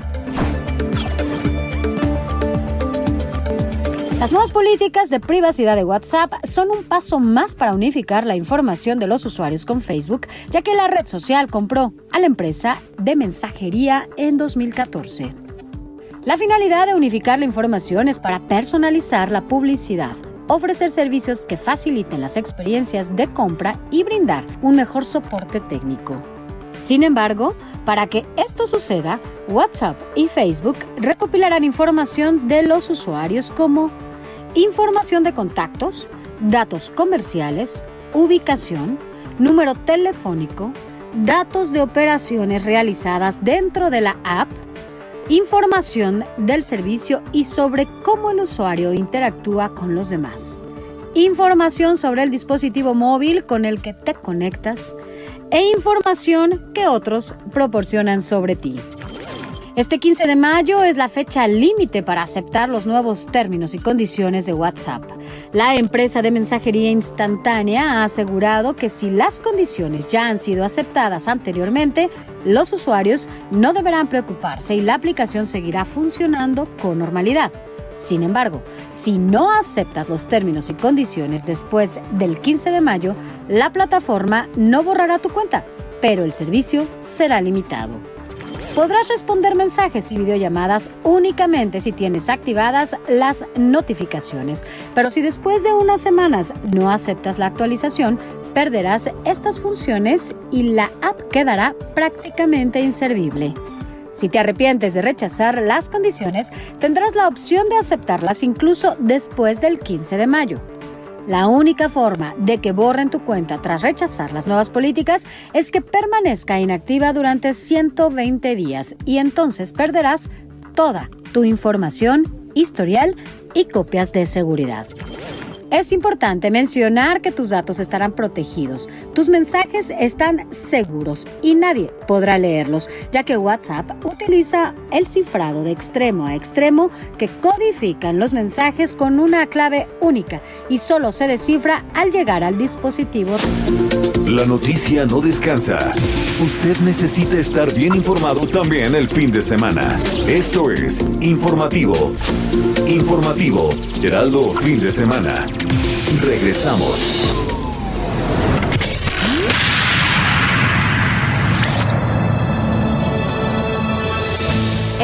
Las nuevas políticas de privacidad de WhatsApp son un paso más para unificar la información de los usuarios con Facebook, ya que la red social compró a la empresa de mensajería en 2014. La finalidad de unificar la información es para personalizar la publicidad, ofrecer servicios que faciliten las experiencias de compra y brindar un mejor soporte técnico. Sin embargo, para que esto suceda, WhatsApp y Facebook recopilarán información de los usuarios como información de contactos, datos comerciales, ubicación, número telefónico, datos de operaciones realizadas dentro de la app, información del servicio y sobre cómo el usuario interactúa con los demás, información sobre el dispositivo móvil con el que te conectas e información que otros proporcionan sobre ti. Este 15 de mayo es la fecha límite para aceptar los nuevos términos y condiciones de WhatsApp. La empresa de mensajería instantánea ha asegurado que si las condiciones ya han sido aceptadas anteriormente, los usuarios no deberán preocuparse y la aplicación seguirá funcionando con normalidad. Sin embargo, si no aceptas los términos y condiciones después del 15 de mayo, la plataforma no borrará tu cuenta, pero el servicio será limitado. Podrás responder mensajes y videollamadas únicamente si tienes activadas las notificaciones, pero si después de unas semanas no aceptas la actualización, perderás estas funciones y la app quedará prácticamente inservible. Si te arrepientes de rechazar las condiciones, tendrás la opción de aceptarlas incluso después del 15 de mayo. La única forma de que borren tu cuenta tras rechazar las nuevas políticas es que permanezca inactiva durante 120 días y entonces perderás toda tu información, historial y copias de seguridad. Es importante mencionar que tus datos estarán protegidos, tus mensajes están seguros y nadie podrá leerlos, ya que WhatsApp utiliza el cifrado de extremo a extremo que codifican los mensajes con una clave única y solo se descifra al llegar al dispositivo. La noticia no descansa. Usted necesita estar bien informado también el fin de semana. Esto es Informativo. Informativo, Heraldo Fin de Semana. Regresamos.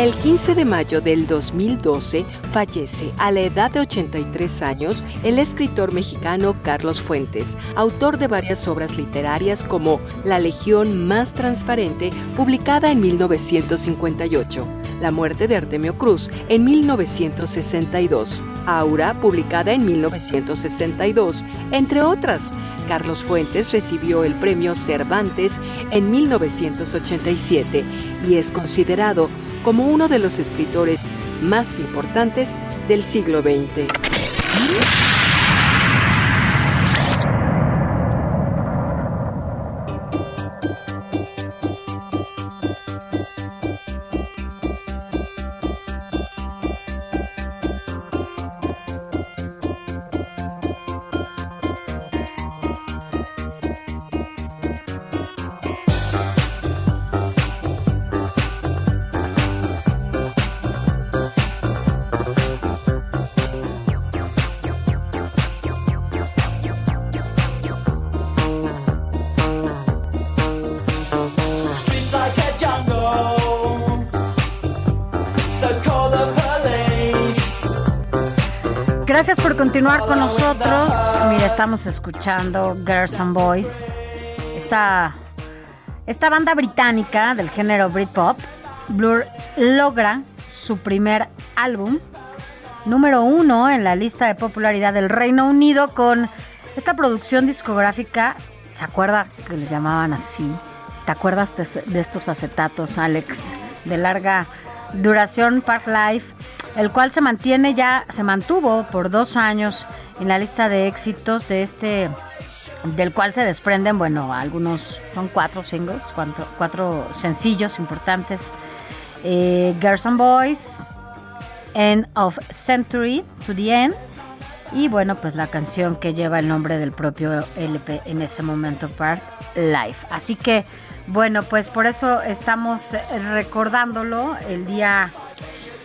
El 15 de mayo del 2012 fallece a la edad de 83 años el escritor mexicano Carlos Fuentes, autor de varias obras literarias como La Legión más Transparente, publicada en 1958, La muerte de Artemio Cruz en 1962, Aura, publicada en 1962, entre otras. Carlos Fuentes recibió el premio Cervantes en 1987 y es considerado como uno de los escritores más importantes del siglo XX. Continuar con nosotros. Mira, estamos escuchando Girls and Boys, esta, esta banda británica del género Britpop Blur logra su primer álbum número uno en la lista de popularidad del Reino Unido con esta producción discográfica. ¿Se acuerda que les llamaban así? ¿Te acuerdas de, de estos acetatos, Alex? De larga duración, Park Life, el cual se mantiene ya, se mantuvo por dos años en la lista de éxitos de este del cual se desprenden, bueno, algunos son cuatro singles, cuatro, sencillos importantes. Eh, Girls and Boys, End of Century to the End. Y bueno, pues la canción que lleva el nombre del propio LP en ese momento, Park Life. Así que, bueno, pues por eso estamos recordándolo el día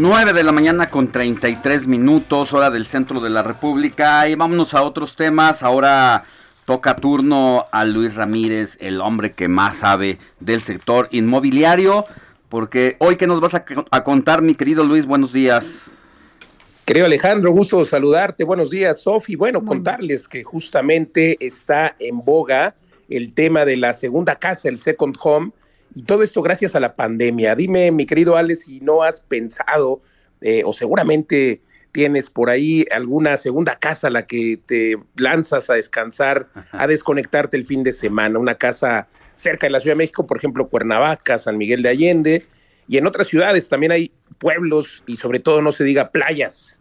Nueve de la mañana con 33 minutos, hora del centro de la República. Y vámonos a otros temas. Ahora toca turno a Luis Ramírez, el hombre que más sabe del sector inmobiliario. Porque hoy, ¿qué nos vas a, contar, mi querido Luis? Buenos días. Querido Alejandro, gusto saludarte. Buenos días, Sofi. Bueno, contarles que justamente está en boga el tema de la segunda casa, el second home, y todo esto gracias a la pandemia. Dime, mi querido Alex, si no has pensado, eh, o seguramente tienes por ahí alguna segunda casa a la que te lanzas a descansar, a desconectarte el fin de semana, una casa cerca de la Ciudad de México, por ejemplo, Cuernavaca, San Miguel de Allende, y en otras ciudades también hay pueblos y sobre todo no se diga playas.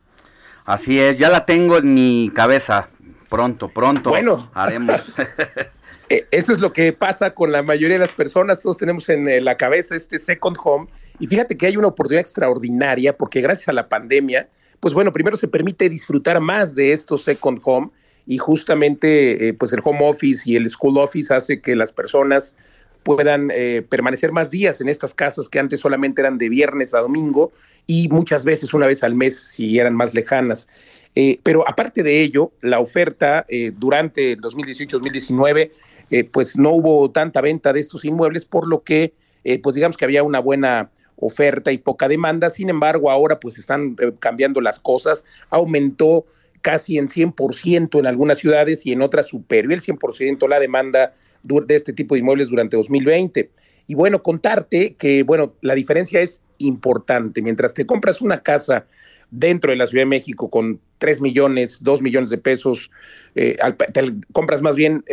Así es, ya la tengo en mi cabeza. Pronto, pronto bueno. haremos. Eh, eso es lo que pasa con la mayoría de las personas, todos tenemos en eh, la cabeza este second home. Y fíjate que hay una oportunidad extraordinaria porque gracias a la pandemia, pues bueno, primero se permite disfrutar más de estos second home. Y justamente eh, pues el home office y el school office hace que las personas puedan permanecer más días en estas casas que antes solamente eran de viernes a domingo y muchas veces una vez al mes si eran más lejanas. pero aparte de ello, la oferta durante el 2018-2019 eh, pues no hubo tanta venta de estos inmuebles, por lo que, eh, pues digamos que había una buena oferta y poca demanda. Sin embargo, ahora pues están eh, cambiando las cosas. Aumentó casi en 100% en algunas ciudades y en otras superó el 100% la demanda de este tipo de inmuebles durante 2020. Y bueno, contarte que, bueno, la diferencia es importante. Mientras te compras una casa dentro de la Ciudad de México con 3 millones, 2 millones de pesos, te compras más bien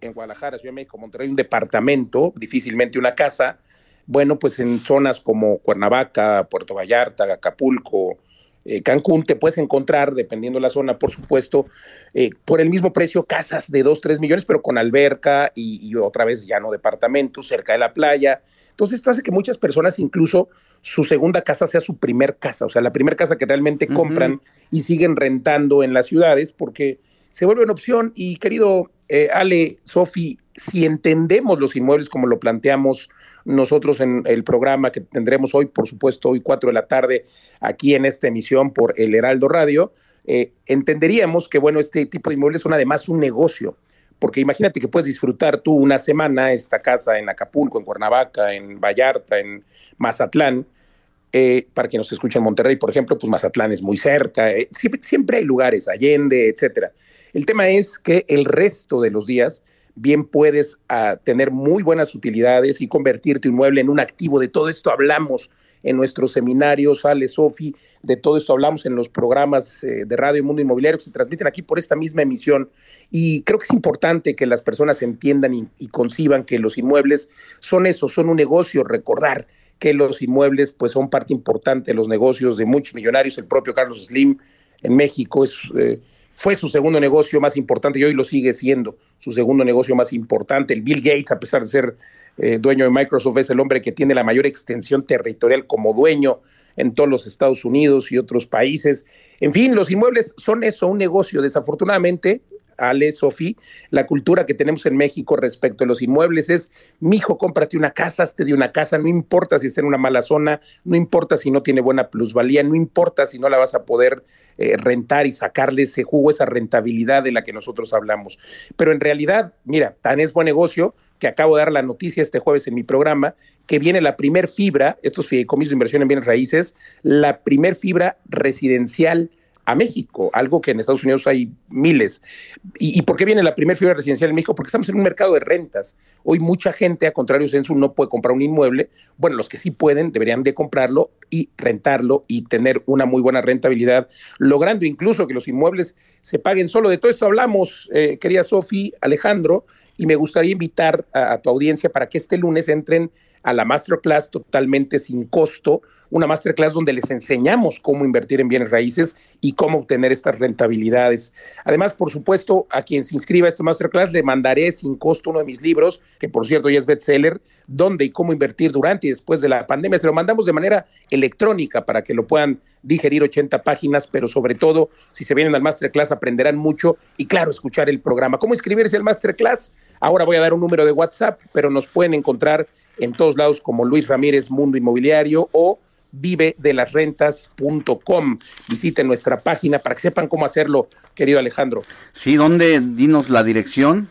en Guadalajara, Ciudad de México, Monterrey, un departamento, difícilmente una casa, bueno, pues en zonas como Cuernavaca, Puerto Vallarta, Acapulco, eh, Cancún, te puedes encontrar, dependiendo de la zona, por supuesto, eh, por el mismo precio, casas de 2, 3 millones, pero con alberca y, otra vez ya no departamentos, cerca de la playa. Entonces, esto hace que muchas personas incluso su segunda casa sea su primer casa, o sea, la primera casa que realmente compran y siguen rentando en las ciudades, porque se vuelve una opción. Y querido eh, Ale, Sofi, si entendemos los inmuebles como lo planteamos nosotros en el programa que tendremos hoy, por supuesto, hoy cuatro de la tarde, aquí en esta emisión por el Heraldo Radio, eh, entenderíamos que, bueno, este tipo de inmuebles son además un negocio. Porque imagínate que puedes disfrutar tú una semana esta casa en Acapulco, en Cuernavaca, en Vallarta, en Mazatlán, eh, para quien nos escucha en Monterrey, por ejemplo, pues Mazatlán es muy cerca, siempre, siempre, hay lugares, Allende, etcétera. El tema es que el resto de los días bien puedes ah, tener muy buenas utilidades y convertir tu inmueble en un activo. De todo esto hablamos en nuestros seminarios, Ale, Sofi, de todo esto hablamos en los programas eh, de Radio Mundo Inmobiliario que se transmiten aquí por esta misma emisión. Y creo que es importante que las personas entiendan y, conciban que los inmuebles son eso, son un negocio, recordar que los inmuebles pues son parte importante de los negocios de muchos millonarios. El propio Carlos Slim en México es... Eh, fue su segundo negocio más importante y hoy lo sigue siendo su segundo negocio más importante. El Bill Gates, a pesar de ser eh, dueño de Microsoft, es el hombre que tiene la mayor extensión territorial como dueño en todos los Estados Unidos y otros países. En fin, los inmuebles son eso, un negocio. Desafortunadamente, Ale, Sofi, la cultura que tenemos en México respecto a los inmuebles es, mijo, cómprate una casa, hazte de una casa, no importa si está en una mala zona, no importa si no tiene buena plusvalía, no importa si no la vas a poder eh, rentar y sacarle ese jugo, esa rentabilidad de la que nosotros hablamos. Pero en realidad, mira, tan es buen negocio que acabo de dar la noticia este jueves en mi programa, que viene la primer fibra, estos fideicomisos de inversión en bienes raíces, la primer fibra residencial a México, algo que en Estados Unidos hay miles. ¿Y, por qué viene la primera fibra residencial en México? Porque estamos en un mercado de rentas. Hoy mucha gente, a contrario censo, no puede comprar un inmueble. Bueno, los que sí pueden deberían de comprarlo y rentarlo y tener una muy buena rentabilidad, logrando incluso que los inmuebles se paguen solo. De todo esto hablamos, eh, querida Sofi, Alejandro, y me gustaría invitar a, tu audiencia para que este lunes entren a la masterclass totalmente sin costo, una masterclass donde les enseñamos cómo invertir en bienes raíces y cómo obtener estas rentabilidades. Además, por supuesto, a quien se inscriba a esta masterclass le mandaré sin costo uno de mis libros, que por cierto ya es bestseller, dónde y cómo invertir durante y después de la pandemia. Se lo mandamos de manera electrónica para que lo puedan digerir 80 páginas, pero sobre todo, si se vienen al masterclass, aprenderán mucho y, claro, escuchar el programa. ¿Cómo inscribirse al masterclass? Ahora voy a dar un número de WhatsApp, pero nos pueden encontrar en todos lados como Luis Ramírez Mundo Inmobiliario o vive de las rentas.com. Visiten nuestra página para que sepan cómo hacerlo, querido Alejandro. Sí, ¿dónde? Dinos la dirección.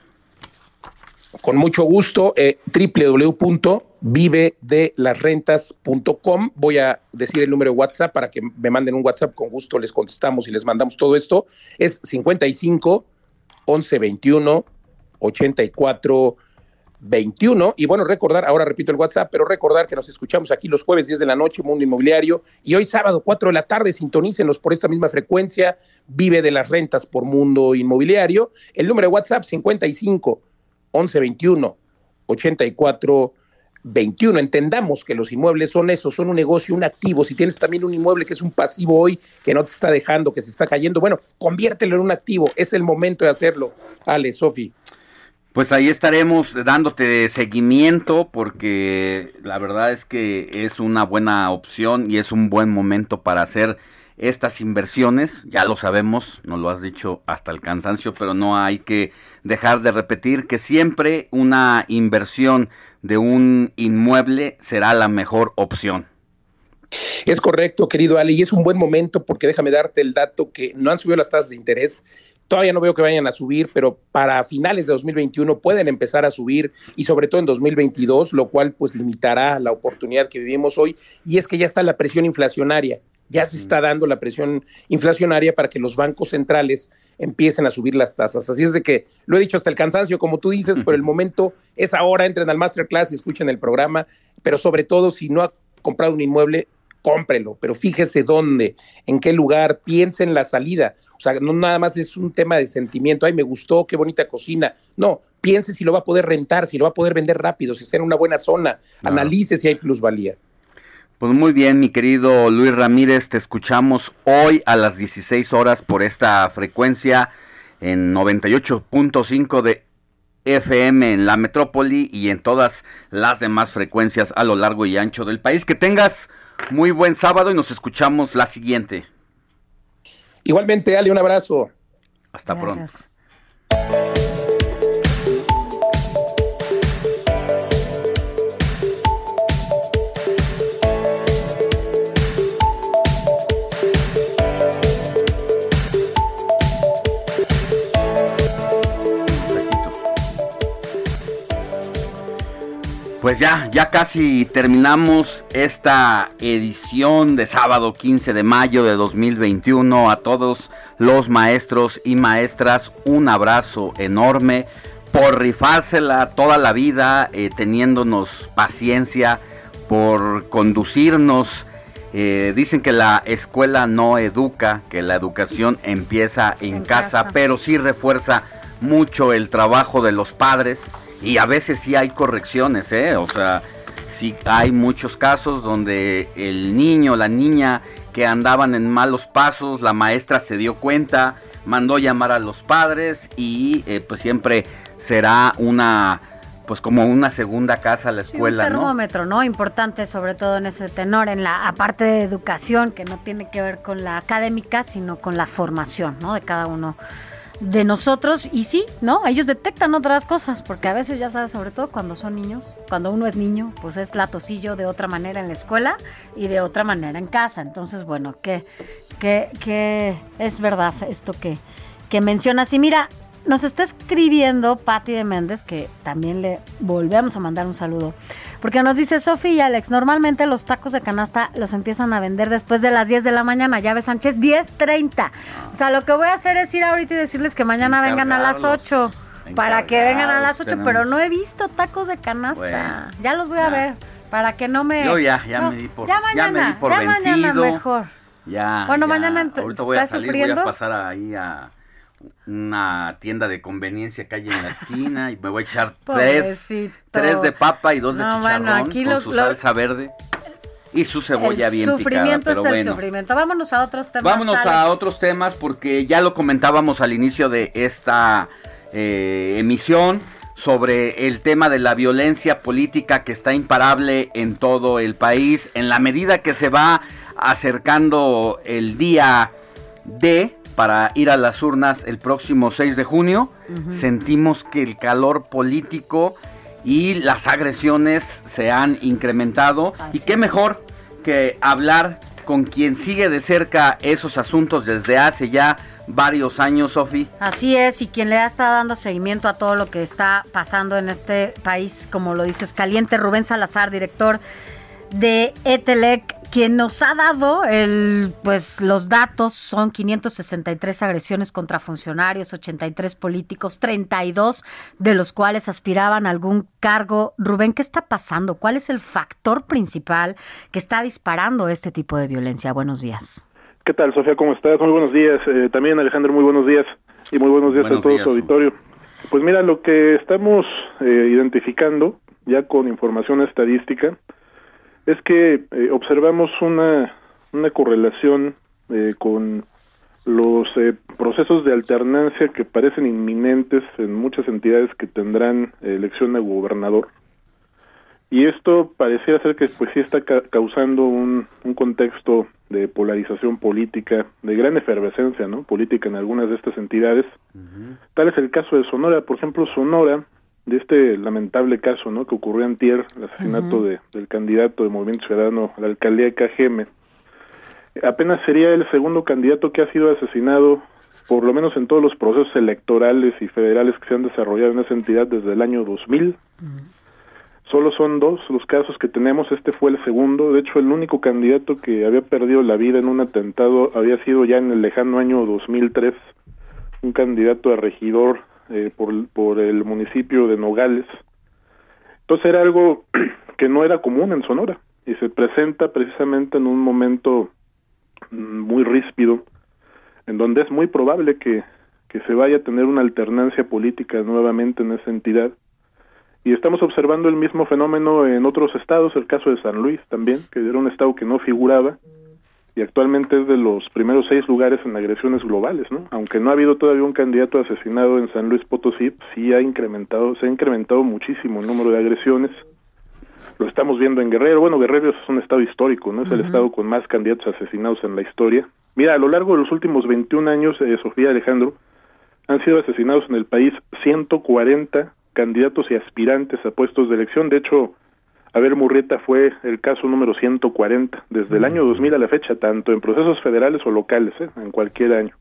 Con mucho gusto, eh, www.vivedelasrentas.com. Voy a decir el número de WhatsApp para que me manden un WhatsApp, con gusto les contestamos y les mandamos todo esto. Es 55 11 21 84 21. Y bueno, recordar, ahora repito el WhatsApp, pero recordar que nos escuchamos aquí los jueves 10 de la noche, Mundo Inmobiliario, y hoy sábado 4 de la tarde, sintonícenos por esta misma frecuencia, vive de las rentas por Mundo Inmobiliario. El número de WhatsApp 55 11 21 84 21. Entendamos que los inmuebles son eso, son un negocio, un activo. Si tienes también un inmueble que es un pasivo hoy, que no te está dejando, que se está cayendo, bueno, conviértelo en un activo. Es el momento de hacerlo. Ale, Sofi. Pues ahí estaremos dándote seguimiento porque la verdad es que es una buena opción y es un buen momento para hacer estas inversiones. Ya lo sabemos, nos lo has dicho hasta el cansancio, pero no hay que dejar de repetir que siempre una inversión de un inmueble será la mejor opción. Es correcto, querido Ali, y es un buen momento porque déjame darte el dato que no han subido las tasas de interés. Todavía no veo que vayan a subir, pero para finales de 2021 pueden empezar a subir y sobre todo en 2022, lo cual pues limitará la oportunidad que vivimos hoy. Y es que ya está la presión inflacionaria, ya se está dando la presión inflacionaria para que los bancos centrales empiecen a subir las tasas. Así es de que lo he dicho hasta el cansancio, como tú dices, por el momento es ahora, entren al masterclass y escuchen el programa, pero sobre todo si no ha comprado un inmueble, cómprelo, pero fíjese dónde, en qué lugar, piense en la salida. O sea, no nada más es un tema de sentimiento, ay, me gustó, qué bonita cocina. No, piense si lo va a poder rentar, si lo va a poder vender rápido, si está en una buena zona, analice si hay plusvalía. Pues muy bien, mi querido Luis Ramírez, te escuchamos hoy a las 16 horas por esta frecuencia en 98.5 de FM en la metrópoli y en todas las demás frecuencias a lo largo y ancho del país. Que tengas muy buen sábado y nos escuchamos la siguiente. Igualmente, Ale, un abrazo. Hasta pronto. Pues ya, ya casi terminamos esta edición de sábado 15 de mayo de 2021. A todos los maestros y maestras, un abrazo enorme por rifársela toda la vida, eh, teniéndonos paciencia, por conducirnos. Eh, dicen que la escuela no educa, que la educación empieza en, casa, pero sí refuerza mucho el trabajo de los padres y a veces sí hay correcciones, ¿eh? O sea, sí hay muchos casos donde el niño, la niña que andaban en malos pasos, la maestra se dio cuenta, mandó llamar a los padres y eh, pues siempre será una pues como una segunda casa a la escuela, sí, un termómetro, ¿no? Importante sobre todo en ese tenor, en la aparte de educación que no tiene que ver con la académica, sino con la formación, ¿no? De cada uno de nosotros y sí, ¿no? Ellos detectan otras cosas, porque a veces ya sabes, sobre todo cuando son niños, cuando uno es niño, pues es latosillo de otra manera en la escuela y de otra manera en casa. Entonces, bueno, que, que, que es verdad esto que, que mencionas. Y mira, nos está escribiendo Patti de Méndez, que también le volvemos a mandar un saludo. Porque nos dice Sofía y Alex, normalmente los tacos de canasta los empiezan a vender después de las 10 de la mañana. Llave Sánchez, 10.30. O sea, lo que voy a hacer es ir ahorita y decirles que mañana vengan a las 8. Para que vengan a las 8, pero no he visto tacos de canasta. ya los voy a ver. Para que no me. Yo ya, ya me di por Ya mañana, ya, ya mañana mejor. Ya. Bueno, mañana Ahorita voy a ¿estás salir, sufriendo? voy a pasar ahí a una tienda de conveniencia que hay en la esquina y me voy a echar tres, tres de papa y dos de No, chicharrón bueno, aquí con lo- su lo- salsa verde y su cebolla el bien picada. sufrimiento Pero es el bueno, sufrimiento. Vámonos a otros temas. vámonos a otros temas porque ya lo comentábamos al inicio de esta eh, emisión sobre el tema de la violencia política que está imparable en todo el país. En la medida que se va acercando el día D para ir a las urnas el próximo 6 de junio, sentimos que el calor político y las agresiones se han incrementado. y qué mejor que hablar con quien sigue de cerca esos asuntos desde hace ya varios años, Sofi. Así es, y quien le ha estado dando seguimiento a todo lo que está pasando en este país, como lo dices, caliente, Rubén Salazar, director de Etelec, quien nos ha dado el, pues los datos son 563 agresiones contra funcionarios, 83 políticos, 32 de los cuales aspiraban a algún cargo. Rubén, ¿qué está pasando? ¿Cuál es el factor principal que está disparando este tipo de violencia? Buenos días. ¿Qué tal, Sofía? ¿Cómo estás? Muy buenos días. Eh, también, Alejandro, muy buenos días. Y muy buenos días Buenos a todo días. su auditorio. Pues mira, lo que estamos eh, identificando, ya con información estadística, es que eh, observamos una, una correlación eh, con los eh, procesos de alternancia que parecen inminentes en muchas entidades que tendrán elección de gobernador. Y esto pareciera ser que pues sí está ca- causando un, un contexto de polarización política, de gran efervescencia, ¿no? Política en algunas de estas entidades. Tal es el caso de Sonora, por ejemplo, Sonora, de este lamentable caso, ¿no? Que ocurrió antier, el asesinato de, del candidato de Movimiento Ciudadano a la alcaldía de KGM. Apenas sería el segundo candidato que ha sido asesinado, por lo menos en todos los procesos electorales y federales que se han desarrollado en esa entidad desde el año 2000. Solo son dos los casos que tenemos, este fue el segundo, de hecho el único candidato que había perdido la vida en un atentado había sido ya en el lejano año 2003, un candidato a regidor eh, por, por el municipio de Nogales. Entonces era algo que no era común en Sonora y se presenta precisamente en un momento mm, muy ríspido, en donde es muy probable que, que se vaya a tener una alternancia política nuevamente en esa entidad. Y estamos observando el mismo fenómeno en otros estados, el caso de San Luis también, que era un estado que no figuraba y actualmente es de los primeros seis lugares en agresiones globales, ¿no? Aunque no ha habido todavía un candidato asesinado en San Luis Potosí, sí ha incrementado, se ha incrementado muchísimo el número de agresiones. Lo estamos viendo en Guerrero. Bueno, Guerrero es un estado histórico, ¿no? Es el estado con más candidatos asesinados en la historia. Mira, a lo largo de los últimos 21 años, eh, Sofía Alejandro, han sido asesinados en el país 140 candidatos y aspirantes a puestos de elección. De hecho, Abel Murrieta fue el caso número 140 desde el año 2000 a la fecha, tanto en procesos federales o locales, ¿eh? en cualquier año.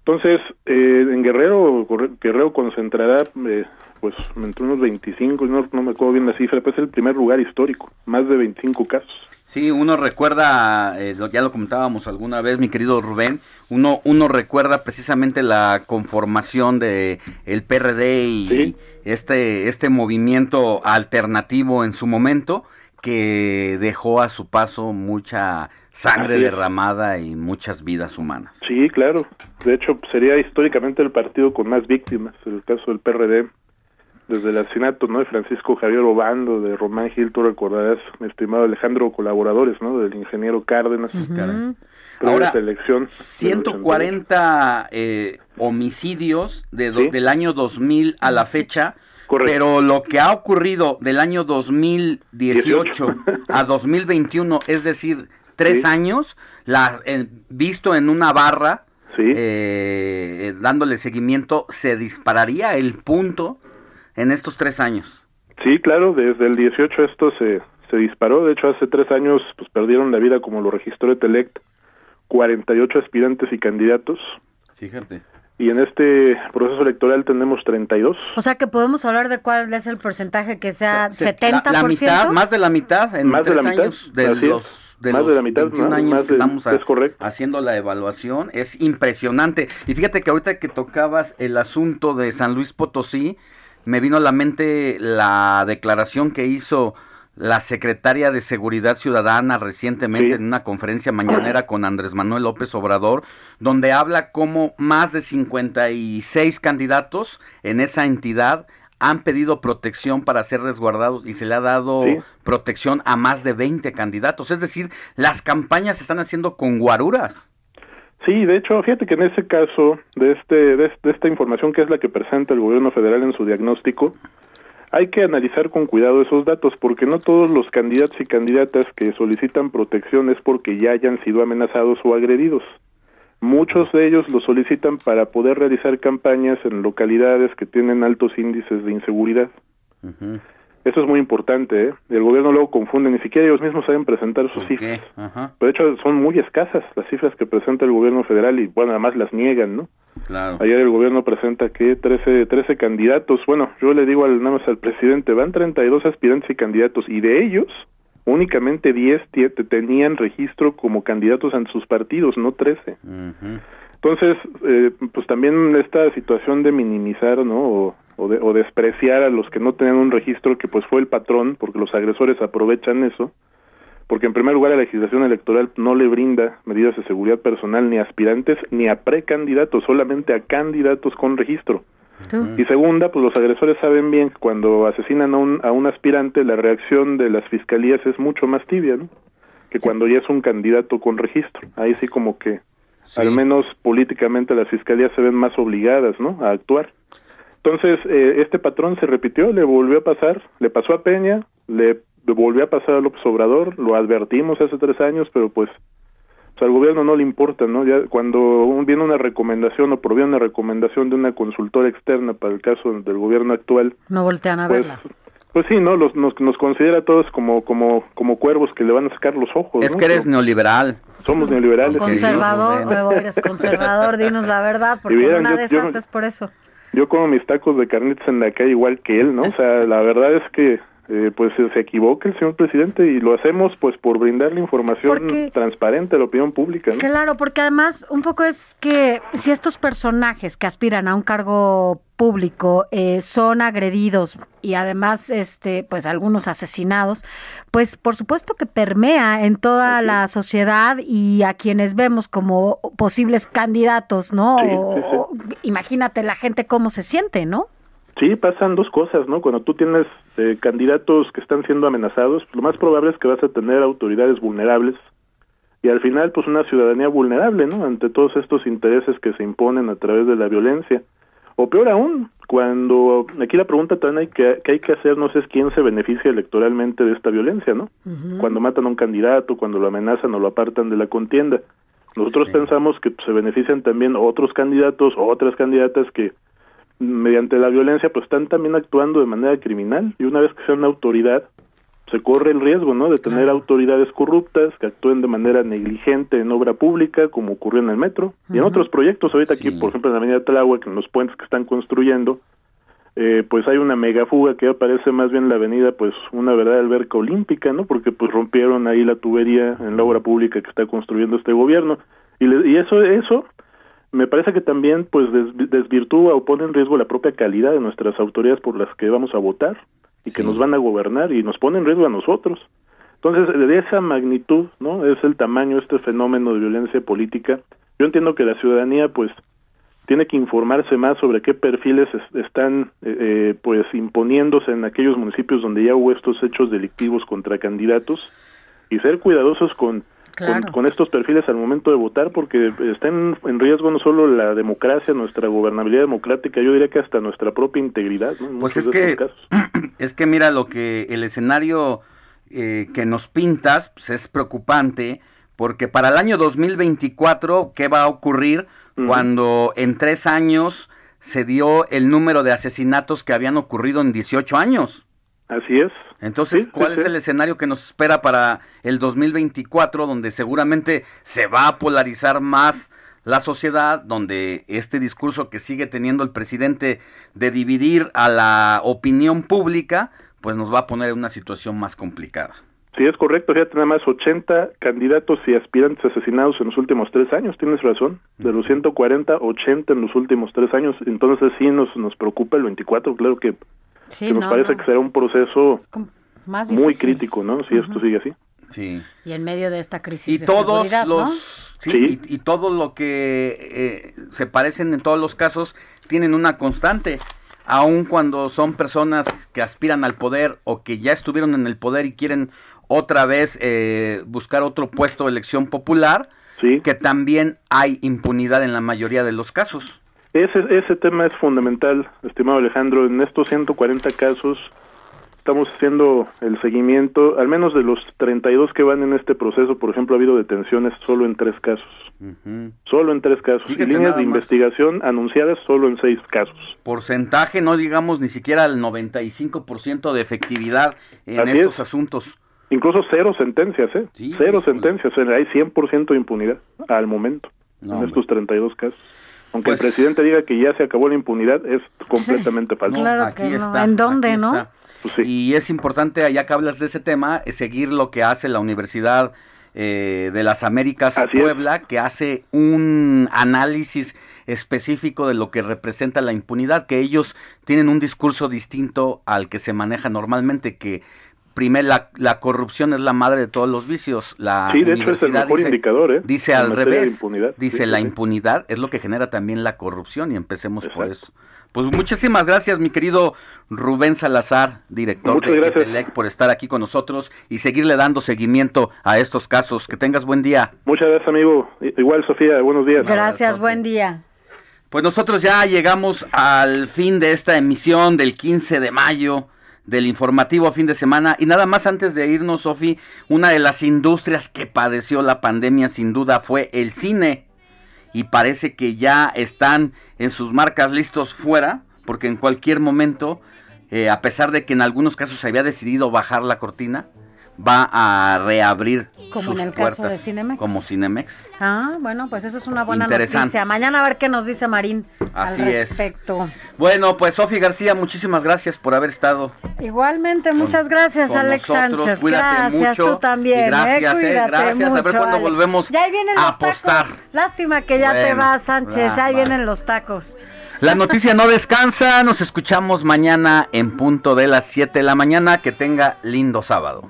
Entonces, eh, en Guerrero, Guerrero concentrará eh, pues entre unos 25, no, no me acuerdo bien la cifra, pero es el primer lugar histórico, más de 25 casos. Sí, uno recuerda, eh, lo- ya lo comentábamos alguna vez, mi querido Rubén, uno, uno recuerda precisamente la conformación de el PRD y este, este movimiento alternativo en su momento que dejó a su paso mucha sangre derramada y muchas vidas humanas. Sí, claro. De hecho, sería históricamente el partido con más víctimas, el caso del PRD, desde el asesinato ¿no? de Francisco Javier Obando, de Román Gil, tú recordarás, mi estimado Alejandro, colaboradores, ¿no? Del ingeniero Cárdenas. Ahora, Ahora, selección. 140 eh, homicidios de do- del año 2000 a la fecha. Pero lo que ha ocurrido del año 2018 a 2021, es decir, tres Sí. años, la, en- visto en una barra, eh, dándole seguimiento, ¿se dispararía el punto en estos tres años? Sí, claro, desde el 18 esto se, se disparó. De hecho, hace tres años pues perdieron la vida, como lo registró Etelect, 48 aspirantes y candidatos. Fíjate. Y en este proceso electoral tenemos 32. O sea que podemos hablar de cuál es el porcentaje que sea 70%. La, mitad, más de la mitad en más tres de la mitad, años de los de más los de la mitad, 21 más- años más que de- estamos a- es correcto. haciendo la evaluación es impresionante. Y fíjate que ahorita que tocabas el asunto de San Luis Potosí, me vino a la mente la declaración que hizo la secretaria de Seguridad Ciudadana recientemente en una conferencia mañanera con Andrés Manuel López Obrador, donde habla como más de 56 candidatos en esa entidad han pedido protección para ser resguardados y se le ha dado Sí. protección a más de 20 candidatos. Es decir, las campañas se están haciendo con guaruras. Sí, de hecho, fíjate que en ese caso, de, este, de, esta información que es la que presenta el gobierno federal en su diagnóstico, hay que analizar con cuidado esos datos, porque no todos los candidatos y candidatas que solicitan protección es porque ya hayan sido amenazados o agredidos. Muchos de ellos lo solicitan para poder realizar campañas en localidades que tienen altos índices de inseguridad. Eso es muy importante, ¿eh? El gobierno luego confunde, ni siquiera ellos mismos saben presentar sus cifras. Ajá, Pero de hecho son muy escasas las cifras que presenta el gobierno federal y bueno, además las niegan, ¿no? claro. Ayer el gobierno presenta que 13, 13 candidatos, bueno, yo le digo al, nada más al presidente, van 32 aspirantes y candidatos y de ellos únicamente 10 tie- tenían registro como candidatos ante sus partidos, no 13. Entonces, eh, pues también esta situación de minimizar, ¿no? O, o, de- o despreciar a los que no tenían un registro que pues fue el patrón, porque los agresores aprovechan eso, porque en primer lugar la legislación electoral no le brinda medidas de seguridad personal ni a aspirantes ni a precandidatos, solamente a candidatos con registro. Y segunda, pues los agresores saben bien que cuando asesinan a un, a un aspirante, la reacción de las fiscalías es mucho más tibia, ¿no? Que cuando ya es un candidato con registro. Ahí sí como que, al menos políticamente, las fiscalías se ven más obligadas, ¿no? A actuar. Entonces, eh, este patrón se repitió, le volvió a pasar, le pasó a Peña, le volvió a pasar a López Obrador, lo advertimos hace tres años, pero pues, pues al gobierno no le importa, ¿no? Ya cuando un- viene una recomendación o proviene una recomendación de una consultora externa para el caso del gobierno actual, No voltean a pues, verla. pues sí, ¿no? Los, nos, nos considera a todos como, como, como cuervos que le van a sacar los ojos. Es ¿no? que eres neoliberal. Somos neoliberales. Conservador, Sí. luego eres conservador, dinos la verdad, porque vieran, una yo- de yo- esas es por eso. Yo como mis tacos de carnitas en la calle igual que él, ¿no? O sea, la verdad es que eh, pues se equivoca el señor presidente y lo hacemos pues por brindarle información Porque- transparente a la opinión pública, ¿no? Claro, porque además un poco es que si estos personajes que aspiran a un cargo público eh, son agredidos y además este pues algunos asesinados, pues por supuesto que permea en toda la sociedad y a quienes vemos como posibles candidatos, ¿no? Sí, O- sí, sí. o- imagínate la gente cómo se siente, ¿no? Sí, pasan dos cosas, ¿no? Cuando tú tienes eh, candidatos que están siendo amenazados, lo más probable es que vas a tener autoridades vulnerables y al final pues una ciudadanía vulnerable, ¿no? Ante todos estos intereses que se imponen a través de la violencia. O peor aún, cuando aquí la pregunta también hay que, que hay que hacernos es quién se beneficia electoralmente de esta violencia, ¿no? Cuando matan a un candidato, cuando lo amenazan o lo apartan de la contienda. Nosotros pensamos que pues, se benefician también otros candidatos o otras candidatas que mediante la violencia pues están también actuando de manera criminal. Y una vez que sean una autoridad se corre el riesgo no de tener autoridades corruptas que actúen de manera negligente en obra pública como ocurrió en el metro. Y en otros proyectos ahorita aquí por ejemplo en la avenida Tláhuac en los puentes que están construyendo eh, pues hay una megafuga que aparece más bien la avenida pues una verdadera alberca olímpica no porque pues rompieron ahí la tubería en la obra pública que está construyendo este gobierno. Y, le- y eso eso me parece que también pues des- desvirtúa o pone en riesgo la propia calidad de nuestras autoridades por las que vamos a votar y que nos van a gobernar y nos pone en riesgo a nosotros. Entonces, de esa magnitud, ¿no? Es el tamaño de este fenómeno de violencia política. Yo entiendo que la ciudadanía pues tiene que informarse más sobre qué perfiles es- están eh, eh, pues imponiéndose en aquellos municipios donde ya hubo estos hechos delictivos contra candidatos y ser cuidadosos con Claro. con, con estos perfiles al momento de votar porque está en, en riesgo no solo la democracia, nuestra gobernabilidad democrática, yo diría que hasta nuestra propia integridad. Pues es que, casos. es que mira lo que el escenario eh, que nos pintas pues es preocupante porque para el año 2024, ¿qué va a ocurrir cuando en tres años se dio el número de asesinatos que habían ocurrido en 18 años? Así es. Entonces, ¿cuál es el escenario que nos espera para el 2024, donde seguramente se va a polarizar más la sociedad, donde este discurso que sigue teniendo el presidente de dividir a la opinión pública, pues nos va a poner en una situación más complicada? Sí, es correcto. Fíjate, nada más 80 candidatos y aspirantes asesinados en los últimos tres años. Tienes razón. De los 140, 80 en los últimos tres años. Entonces sí nos, nos preocupa el 24. Claro que, Sí, nos no, parece no. que será un proceso Más muy crítico, ¿no? Si esto sigue así. Sí. Y en medio de esta crisis y de todos seguridad, los ¿no? sí, Y, y todo lo que eh, se parecen en todos los casos tienen una constante aun cuando son personas que aspiran al poder o que ya estuvieron en el poder y quieren otra vez eh, buscar otro puesto de elección popular que también hay impunidad en la mayoría de los casos Ese, ese tema es fundamental, estimado Alejandro. En estos 140 casos estamos haciendo el seguimiento, al menos de los 32 que van en este proceso, por ejemplo, ha habido detenciones solo en tres casos. Solo en tres casos. Fíjate y líneas de investigación anunciadas solo en seis casos. porcentaje no digamos ni siquiera el 95% de efectividad en Así estos es. asuntos Incluso cero sentencias, ¿eh? cero sentencias. O sea, hay 100% de impunidad al momento en estos 32 casos. Aunque Pues el presidente diga que ya se acabó la impunidad, es completamente falso. No, aquí está, ¿En dónde, aquí no? está. Y es importante, ya que hablas de ese tema, eh, seguir lo que hace la Universidad eh, de las Américas Puebla, que hace un análisis específico de lo que representa la impunidad, que ellos tienen un discurso distinto al que se maneja normalmente, que primero la, la corrupción es la madre de todos los vicios. La Sí, de hecho es el mejor dice, indicador, ¿eh? Dice En al revés. impunidad. Dice Sí, la sí, impunidad es lo que genera también la corrupción y empecemos por eso. Pues muchísimas gracias, mi querido Rubén Salazar, director Muchas de gracias. ETELEC, por estar aquí con nosotros y seguirle dando seguimiento a estos casos. Que tengas buen día. Muchas gracias, amigo. Igual, Sofía, buenos días. Gracias, buen día. Pues nosotros ya llegamos al fin de esta emisión del 15 de mayo del informativo fin de semana. Y nada más antes de irnos, Sofi, una de las industrias que padeció la pandemia sin duda fue el cine. Y parece que ya están en sus marcas listos fuera porque en cualquier momento, eh, a pesar de que en algunos casos se había decidido bajar la cortina, va a reabrir Como sus en el caso de puertas, Cinemex. como Cinemex. Ah, bueno, pues eso es una buena noticia. Mañana a ver qué nos dice Marín Así al es. respecto. Bueno, pues Sofi García, muchísimas gracias por haber estado. Igualmente, muchas gracias, con Alex nosotros. Sánchez. Cuídate gracias, mucho. tú también. Y gracias, eh, eh, gracias. A ver mucho, Alex. volvemos Ya ahí vienen a los apostar. tacos. Lástima que ya te Bueno, vas, Sánchez. va, ahí vienen los tacos. La noticia no descansa. Nos escuchamos mañana en punto de las 7 de la mañana. Que tenga lindo sábado.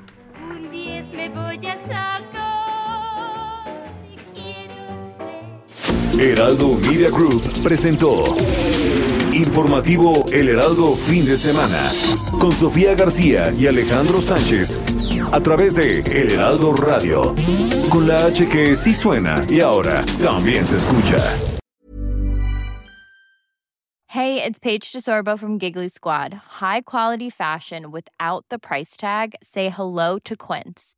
Heraldo Media Group presentó Informativo El Heraldo Fin de Semana con Sofía García y Alejandro Sánchez a través de El Heraldo Radio con la H que sí suena y ahora también se escucha. Hey, it's Paige DeSorbo from Giggly Squad. High quality fashion without the price tag. Say hello to Quince.